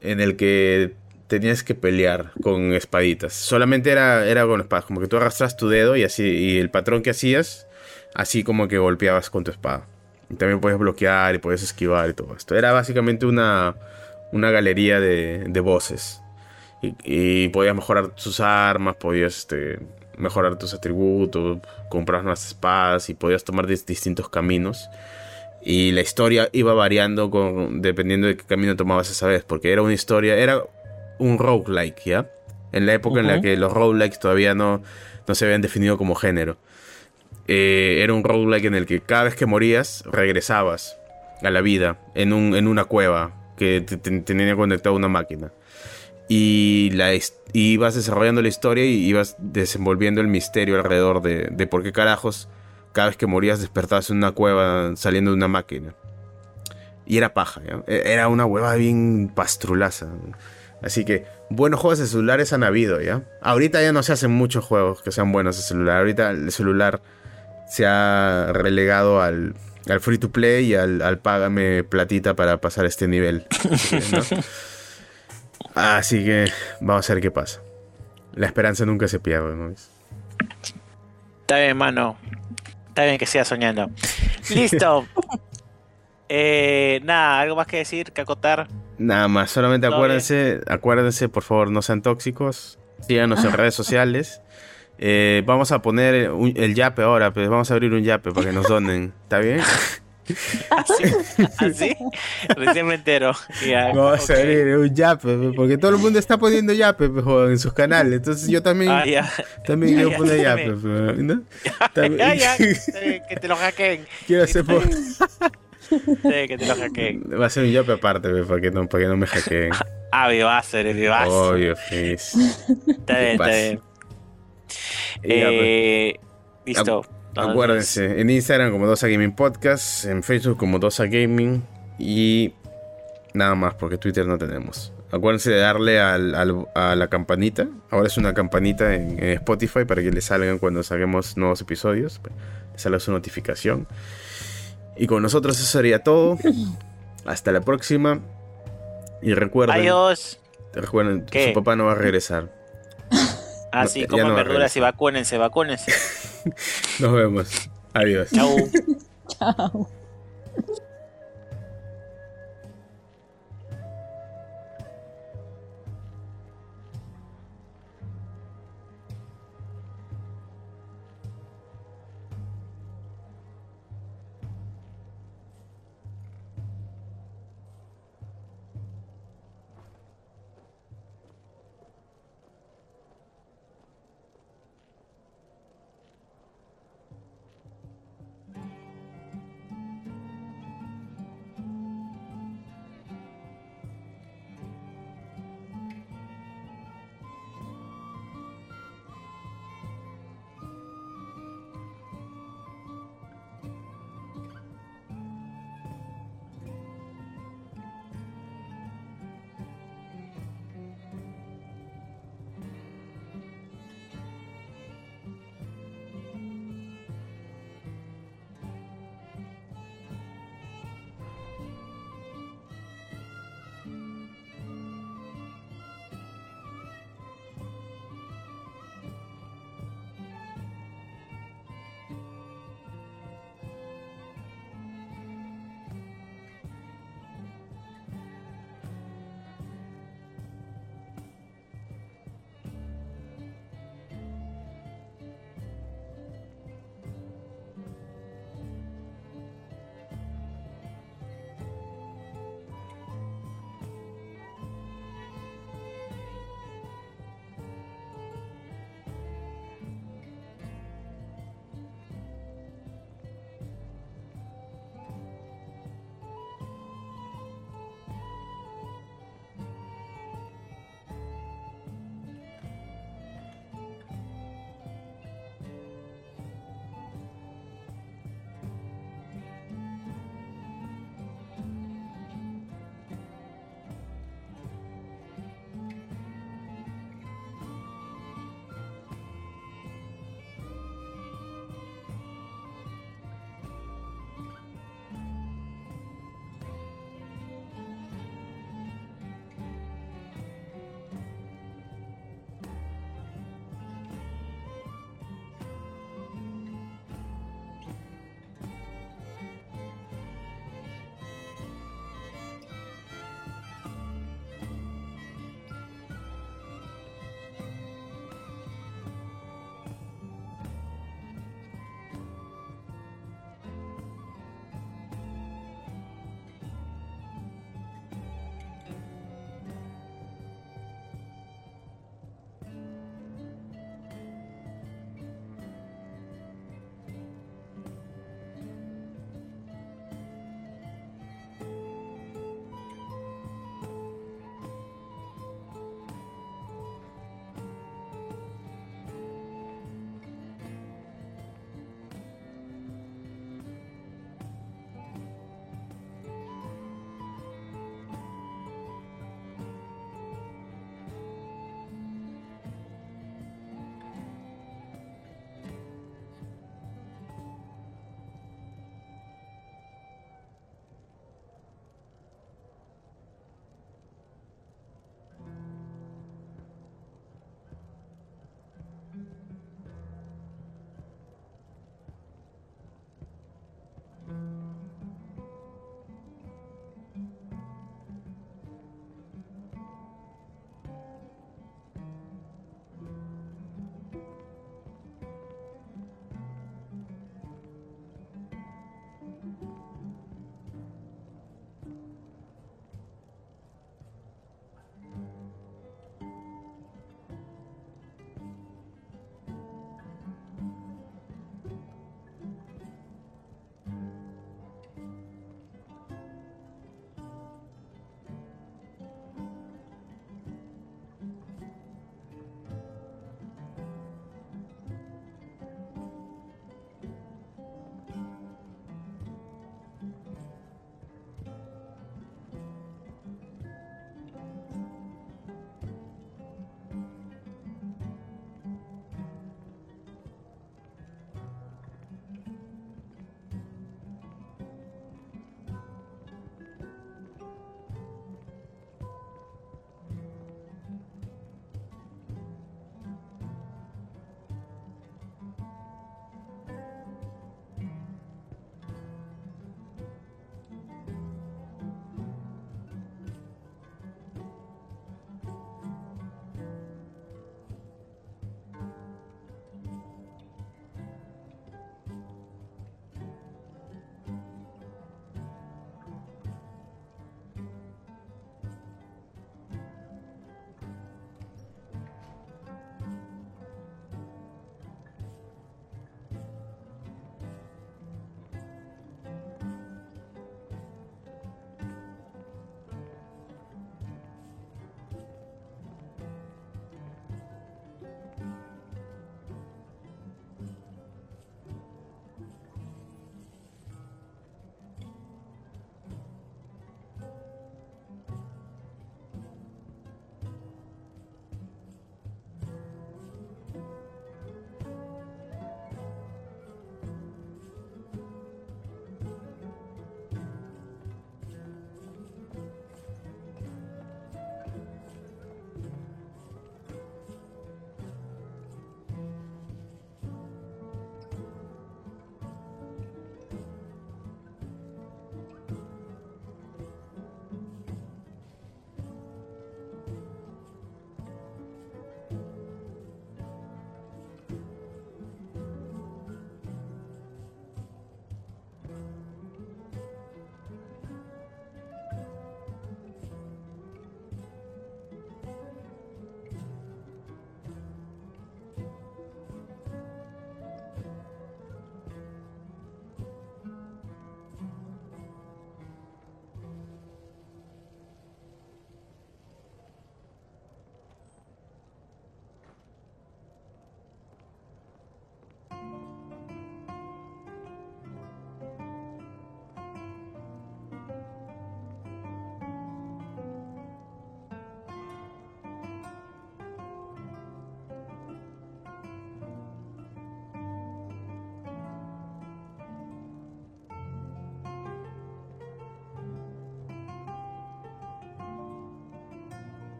en el que tenías que pelear con espaditas. Solamente era, era con espadas, como que tú arrastras tu dedo y así, y el patrón que hacías, así como que golpeabas con tu espada. Y también podías bloquear y podías esquivar y todo esto. Era básicamente una, una galería de, de voces. Y, podías mejorar tus armas, podías este, mejorar tus atributos, comprar nuevas espadas y podías tomar dis- distintos caminos. Y la historia iba variando con, dependiendo de qué camino tomabas esa vez, porque era una historia, era un roguelike, ¿ya? En la época en la que los roguelikes todavía no, no se habían definido como género. Eh, era un roguelike en el que cada vez que morías, regresabas a la vida en, un, en una cueva que te- te- tenía conectada a una máquina y la y ibas desarrollando la historia y ibas desenvolviendo el misterio alrededor de, de por qué carajos cada vez que morías despertabas en una cueva saliendo de una máquina. Y era paja, ¿ya? E- Era una hueva bien pastrulaza. Así que buenos juegos de celulares han habido, ¿ya? Ahorita ya no se hacen muchos juegos que sean buenos de celular. Ahorita el celular se ha relegado al, al free to play y al, al págame platita para pasar este nivel. [laughs] ¿no? Así que vamos a ver qué pasa. La esperanza nunca se pierde, ¿no? Está bien, mano. Está bien que siga soñando. Listo. [laughs] Eh, nada, algo más que decir, que acotar. Nada más, solamente acuérdense, acuérdense, por favor, no sean tóxicos. Síganos en redes sociales. Eh, vamos a poner un- el yape ahora, pues vamos a abrir un yape para que nos donen. ¿Está bien? ¿Así? ¿Así? Recién me entero. Vamos a abrir un yape, pues, porque todo el mundo está poniendo yape pues, joder, en sus canales. Entonces yo también, Ah, también quiero poner ya yape, pues, ¿no? Que te lo hackeen. quiero hacer bien, que te lo hackeen. Va a ser un yape aparte, pues, para que no, para que no me hackeen. [laughs] Ah, Vivacer, es Vivacer. Obvio, pues. Está bien, está bien. Ya, pues. Eh, listo. Acuérdense, en Instagram como Dosa Gaming Podcast, en Facebook como Dosa Gaming y nada más porque Twitter no tenemos. Acuérdense de darle al- al- a la campanita. Ahora es una campanita en, en Spotify para que les salgan cuando saquemos nuevos episodios. Les salga su notificación. Y con nosotros eso sería todo. [clears throat] Hasta la próxima. Y recuerden, Adiós. recuerden ¿Qué? su papá no va a regresar. Así No, como no va a verduras y vacúnense, vacúnense. [laughs] Nos vemos. Adiós. Chau. [laughs] Chao.